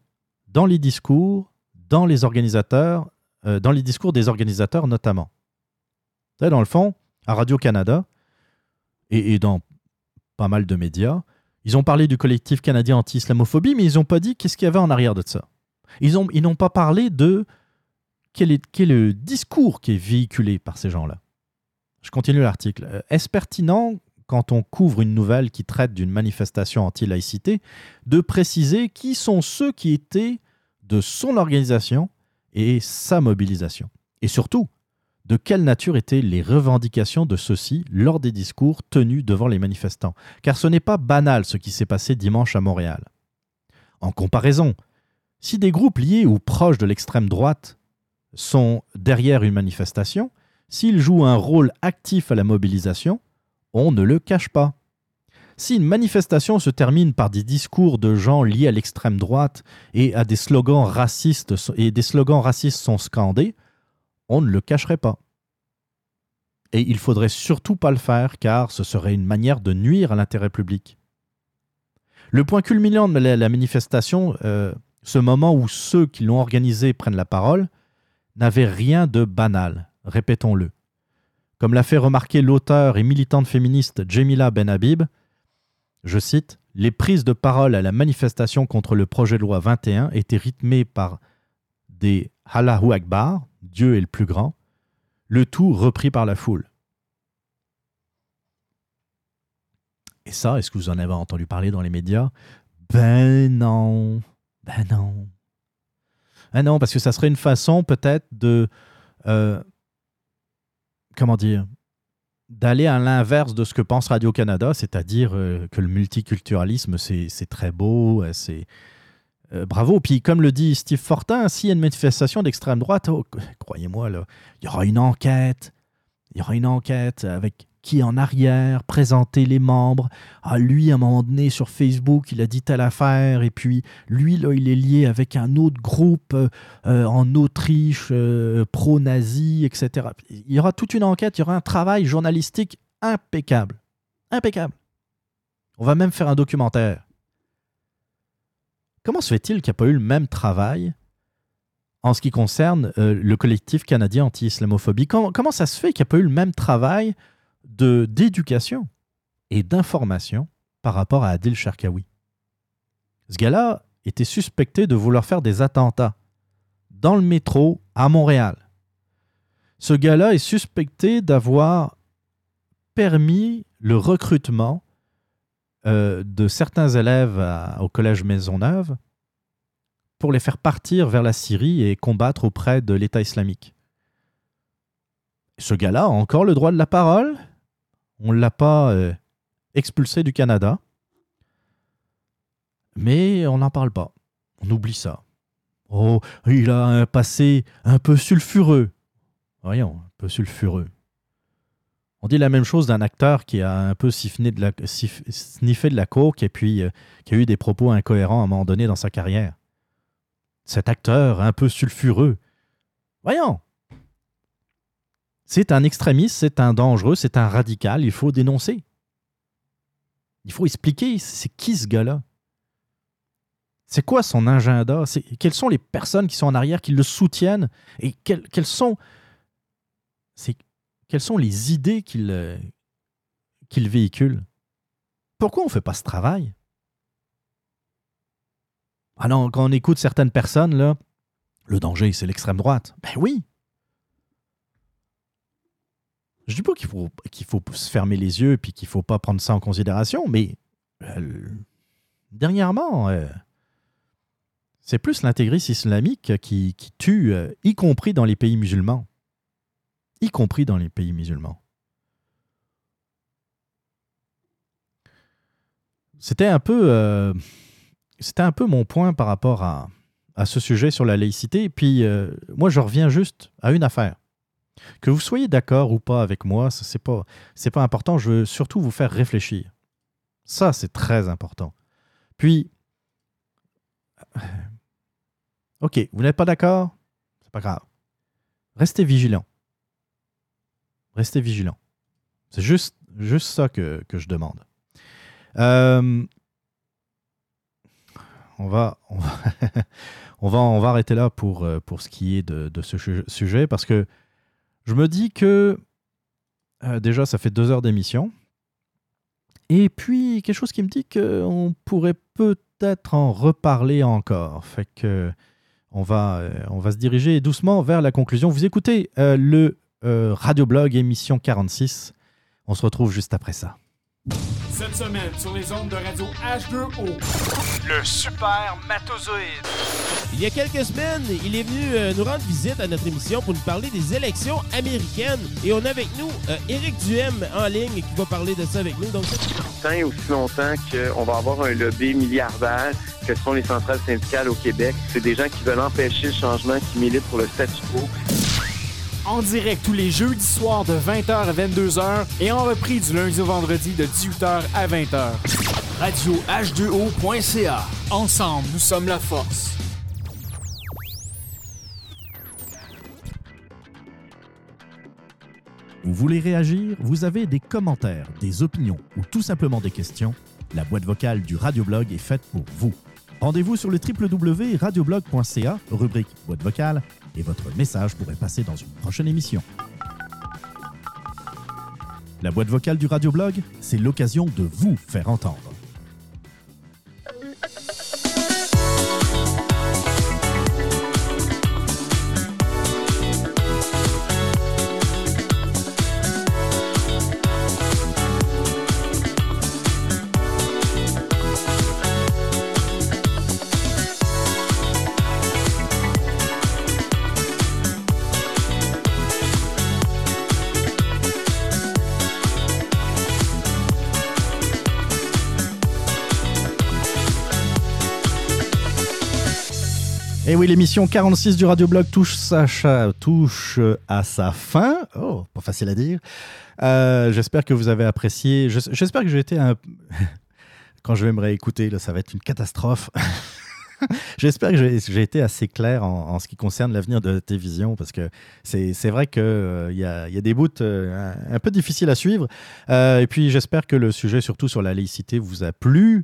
dans les discours, dans les organisateurs, euh, dans les discours des organisateurs notamment. Dans le fond, à Radio-Canada et dans pas mal de médias, ils ont parlé du collectif canadien anti-islamophobie, mais ils n'ont pas dit qu'est-ce qu'il y avait en arrière de ça. Ils ont- ils n'ont pas parlé de quel est, quel est le discours qui est véhiculé par ces gens-là. Je continue l'article. Euh, Est-ce pertinent, quand on couvre une nouvelle qui traite d'une manifestation anti-laïcité, de préciser qui sont ceux qui étaient de son organisation et sa mobilisation? Et surtout, de quelle nature étaient les revendications de ceux-ci lors des discours tenus devant les manifestants? Car ce n'est pas banal ce qui s'est passé dimanche à Montréal. En comparaison, si des groupes liés ou proches de l'extrême droite sont derrière une manifestation, s'ils jouent un rôle actif à la mobilisation, on ne le cache pas. Si une manifestation se termine par des discours de gens liés à l'extrême droite et à des slogans racistes et des slogans racistes sont scandés, on ne le cacherait pas. Et il faudrait surtout pas le faire car ce serait une manière de nuire à l'intérêt public. Le point culminant de la, manifestation, euh, ce moment où ceux qui l'ont organisé prennent la parole, n'avait rien de banal, répétons-le. Comme l'a fait remarquer l'auteur et militante féministe Jemila Ben Habib, je cite, Les prises de parole à la manifestation contre le projet de loi 21 étaient rythmées par des Allahu Akbar, Dieu est le plus grand, le tout repris par la foule. Et ça, est-ce que vous en avez entendu parler dans les médias? Ben non. Ben non. Ah non, parce que ça serait une façon peut-être de... euh, comment dire D'aller à l'inverse de ce que pense Radio-Canada, c'est-à-dire euh, que le multiculturalisme, c'est très beau, euh, c'est... bravo. Puis comme le dit Steve Fortin, s'il y a une manifestation d'extrême droite, oh, croyez-moi, il y aura une enquête. Il y aura une enquête avec qui est en arrière, présenter les membres. Ah, lui, à un moment donné, sur Facebook, il a dit telle affaire. Et puis, lui, là, il est lié avec un autre groupe euh, euh, en Autriche, euh, pro-nazi, etc. Il y aura toute une enquête, il y aura un travail journalistique impeccable. Impeccable. On va même faire un documentaire. Comment se fait-il qu'il n'y a pas eu le même travail en ce qui concerne le collectif canadien anti-islamophobie? Comment, comment ça se fait qu'il n'y a pas eu le même travail de d'éducation et d'information par rapport à Adil Sharkawi Ce gars-là était suspecté de vouloir faire des attentats dans le métro à Montréal. Ce gars-là est suspecté d'avoir permis le recrutement euh, de certains élèves au collège Maisonneuve pour les faire partir vers la Syrie et combattre auprès de l'État islamique. Ce gars-là a encore le droit de la parole. On ne l'a pas euh, expulsé du Canada. Mais on n'en parle pas. On oublie ça. Oh, il a un passé un peu sulfureux. Voyons, un peu sulfureux. On dit la même chose d'un acteur qui a un peu sniffé de la coke et puis euh, qui a eu des propos incohérents à un moment donné dans sa carrière. Cet acteur un peu sulfureux. Voyons. C'est un extrémiste, c'est un dangereux, c'est un radical, il faut dénoncer. Il faut expliquer c'est qui ce gars-là? C'est quoi son agenda? Quelles sont les personnes qui sont en arrière qui le soutiennent? Et quelles, sont, les idées qu'il euh, véhicule? Pourquoi on ne fait pas ce travail? Ah non, quand on écoute certaines personnes, le danger, c'est l'extrême droite. Ben oui Je dis pas qu'il faut, se fermer les yeux et puis qu'il faut pas prendre ça en considération, mais euh, dernièrement, euh, c'est plus l'intégrisme islamique qui, tue, euh, y compris dans les pays musulmans. Y compris dans les pays musulmans. C'était un peu, un peu mon point par rapport à, à ce sujet sur la laïcité. Puis moi, je reviens juste à une affaire. Que vous soyez d'accord ou pas avec moi, ça, c'est pas, pas important. Je veux surtout vous faire réfléchir. Ça, c'est très important. Puis, ok, vous n'êtes pas d'accord, c'est pas grave. Restez vigilant. Restez vigilant. C'est juste, juste ça que, que je demande. Euh, on va, on va, (laughs) on va, on va arrêter là pour, euh, pour ce qui est de, de ce su- sujet parce que je me dis que euh, déjà ça fait deux heures d'émission et puis quelque chose qui me dit qu'on pourrait peut-être en reparler encore. Fait que on va, euh, on va se diriger doucement vers la conclusion. Vous écoutez euh, le euh, radioblog émission 46. On se retrouve juste après ça. Cette semaine, sur les ondes de radio H2O. Le super matozoïde. Il y a quelques semaines, il est venu euh, nous rendre visite à notre émission pour nous parler des élections américaines. Et on a avec nous euh, Éric Duhem en ligne qui va parler de ça avec nous. Donc, tant et aussi longtemps qu'on va avoir un lobby milliardaire que sont les centrales syndicales au Québec. C'est des gens qui veulent empêcher le changement, qui militent pour le statu quo. En direct tous les jeudis soirs de 20h à 22h et en repris du lundi au vendredi de 18h à 20h. Radio H2O.ca. Ensemble, nous sommes la force. Vous voulez réagir? Vous avez des commentaires, des opinions ou tout simplement des questions? La boîte vocale du Radioblog est faite pour vous. Rendez-vous sur le www.radioblog.ca, rubrique boîte vocale, et votre message pourrait passer dans une prochaine émission. La boîte vocale du Radioblog, c'est l'occasion de vous faire entendre. Et oui, l'émission 46 du Radioblog touche, touche à sa fin. Oh, pas facile à dire. Euh, J'espère que vous avez apprécié. Je- J'espère que j'ai été un. (laughs) Quand je vais me réécouter, ça va être une catastrophe. (laughs) J'espère que j'ai été assez clair en, ce qui concerne l'avenir de la télévision parce que c'est vrai qu'il il y, a, y a des bouts euh, un, peu difficiles à suivre. Euh, et puis j'espère que le sujet, surtout sur la laïcité, vous a plu.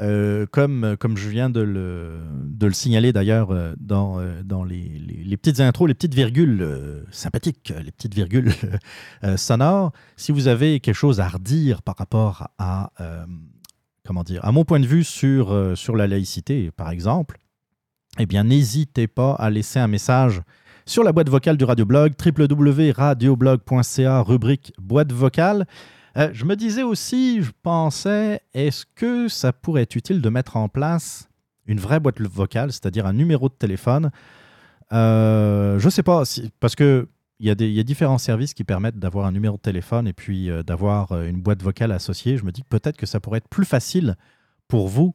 Euh, comme, comme je viens de le, de le signaler d'ailleurs euh, dans, euh, dans les, les- petites intros, les petites virgules sympathiques, les petites virgules (laughs) euh, sonores, si vous avez quelque chose à redire par rapport à, comment dire, à mon point de vue sur, sur la laïcité, par exemple, eh bien, n'hésitez pas à laisser un message sur la boîte vocale du Radioblog, www.radioblog.ca, rubrique boîte vocale. Euh, je me disais aussi, je pensais, est-ce que ça pourrait être utile de mettre en place une vraie boîte vocale, c'est-à-dire un numéro de téléphone? Euh, Je ne sais pas, parce que il y, a différents services qui permettent d'avoir un numéro de téléphone et puis euh, d'avoir une boîte vocale associée. Je me dis que peut-être que ça pourrait être plus facile pour vous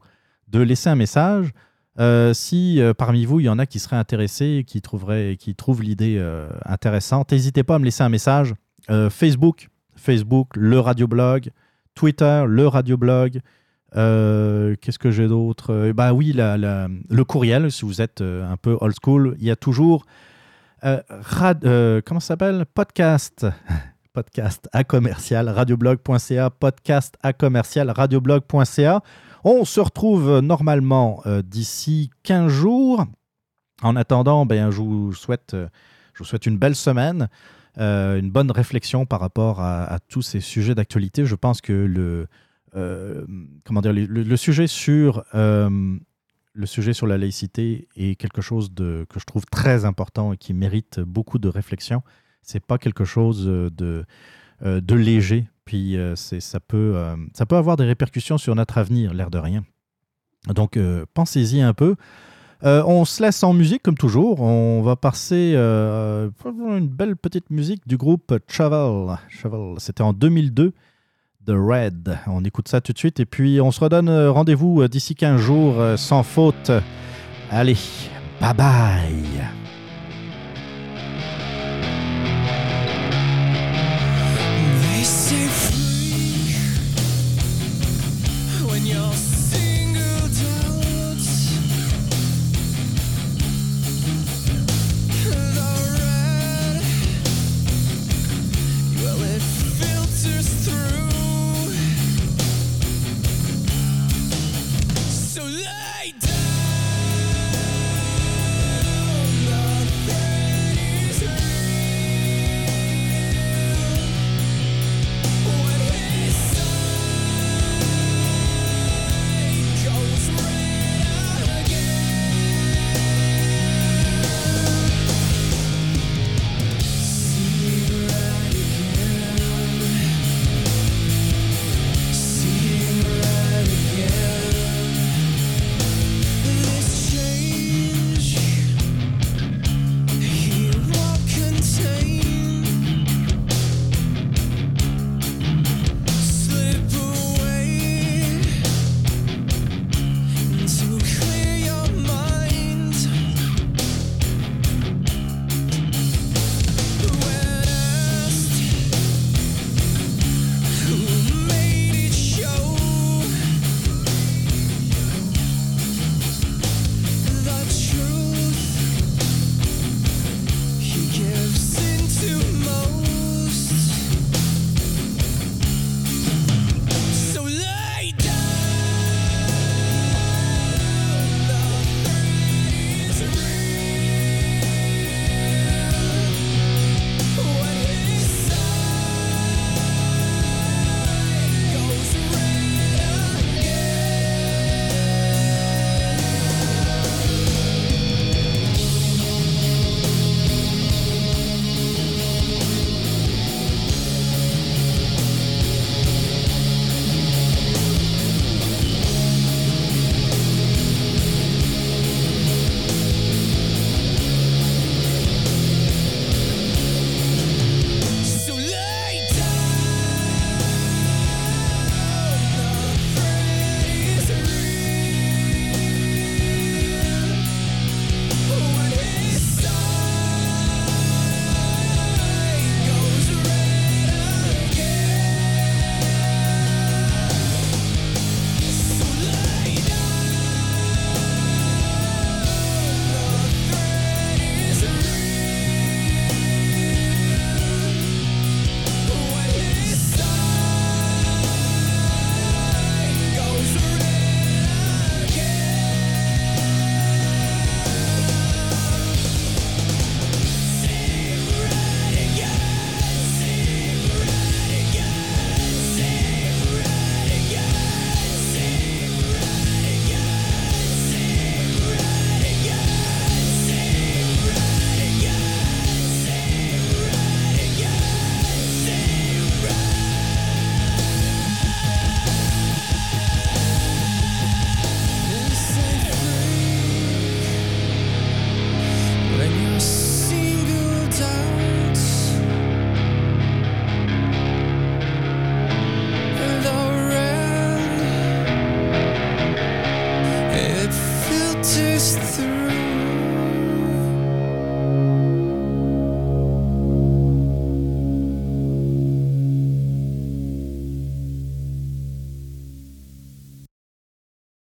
de laisser un message. Si parmi vous, il y en a qui seraient intéressés, qui, trouveraient, qui trouvent l'idée intéressante, n'hésitez pas à me laisser un message. Facebook, Facebook, le radioblog, Twitter, le radioblog. Euh, Qu'est-ce que j'ai d'autre? Bah oui, le courriel, si vous êtes euh, un peu old school, il y a toujours euh, euh, comment ça s'appelle? Podcast. (laughs) Podcast à commercial radioblog.ca, podcast à commercial radioblog.ca. On se retrouve normalement d'ici 15 jours. En attendant, ben, je, je vous souhaite une belle semaine, euh, une bonne réflexion par rapport à, tous ces sujets d'actualité. Je pense que le, euh, comment dire, le, sujet sur, euh, le sujet sur la laïcité est quelque chose de, que je trouve très important et qui mérite beaucoup de réflexion. C'est pas quelque chose de, de léger, puis ça, peut, ça peut avoir des répercussions sur notre avenir, l'air de rien. Donc, pensez-y un peu. Euh, on se laisse en musique comme toujours. On va passer euh, une belle petite musique du groupe Travel. Travel. C'était en 2002. The Red. On écoute ça tout de suite et puis on se redonne euh, rendez-vous euh, d'ici 15 jours euh, sans faute. Allez, bye bye.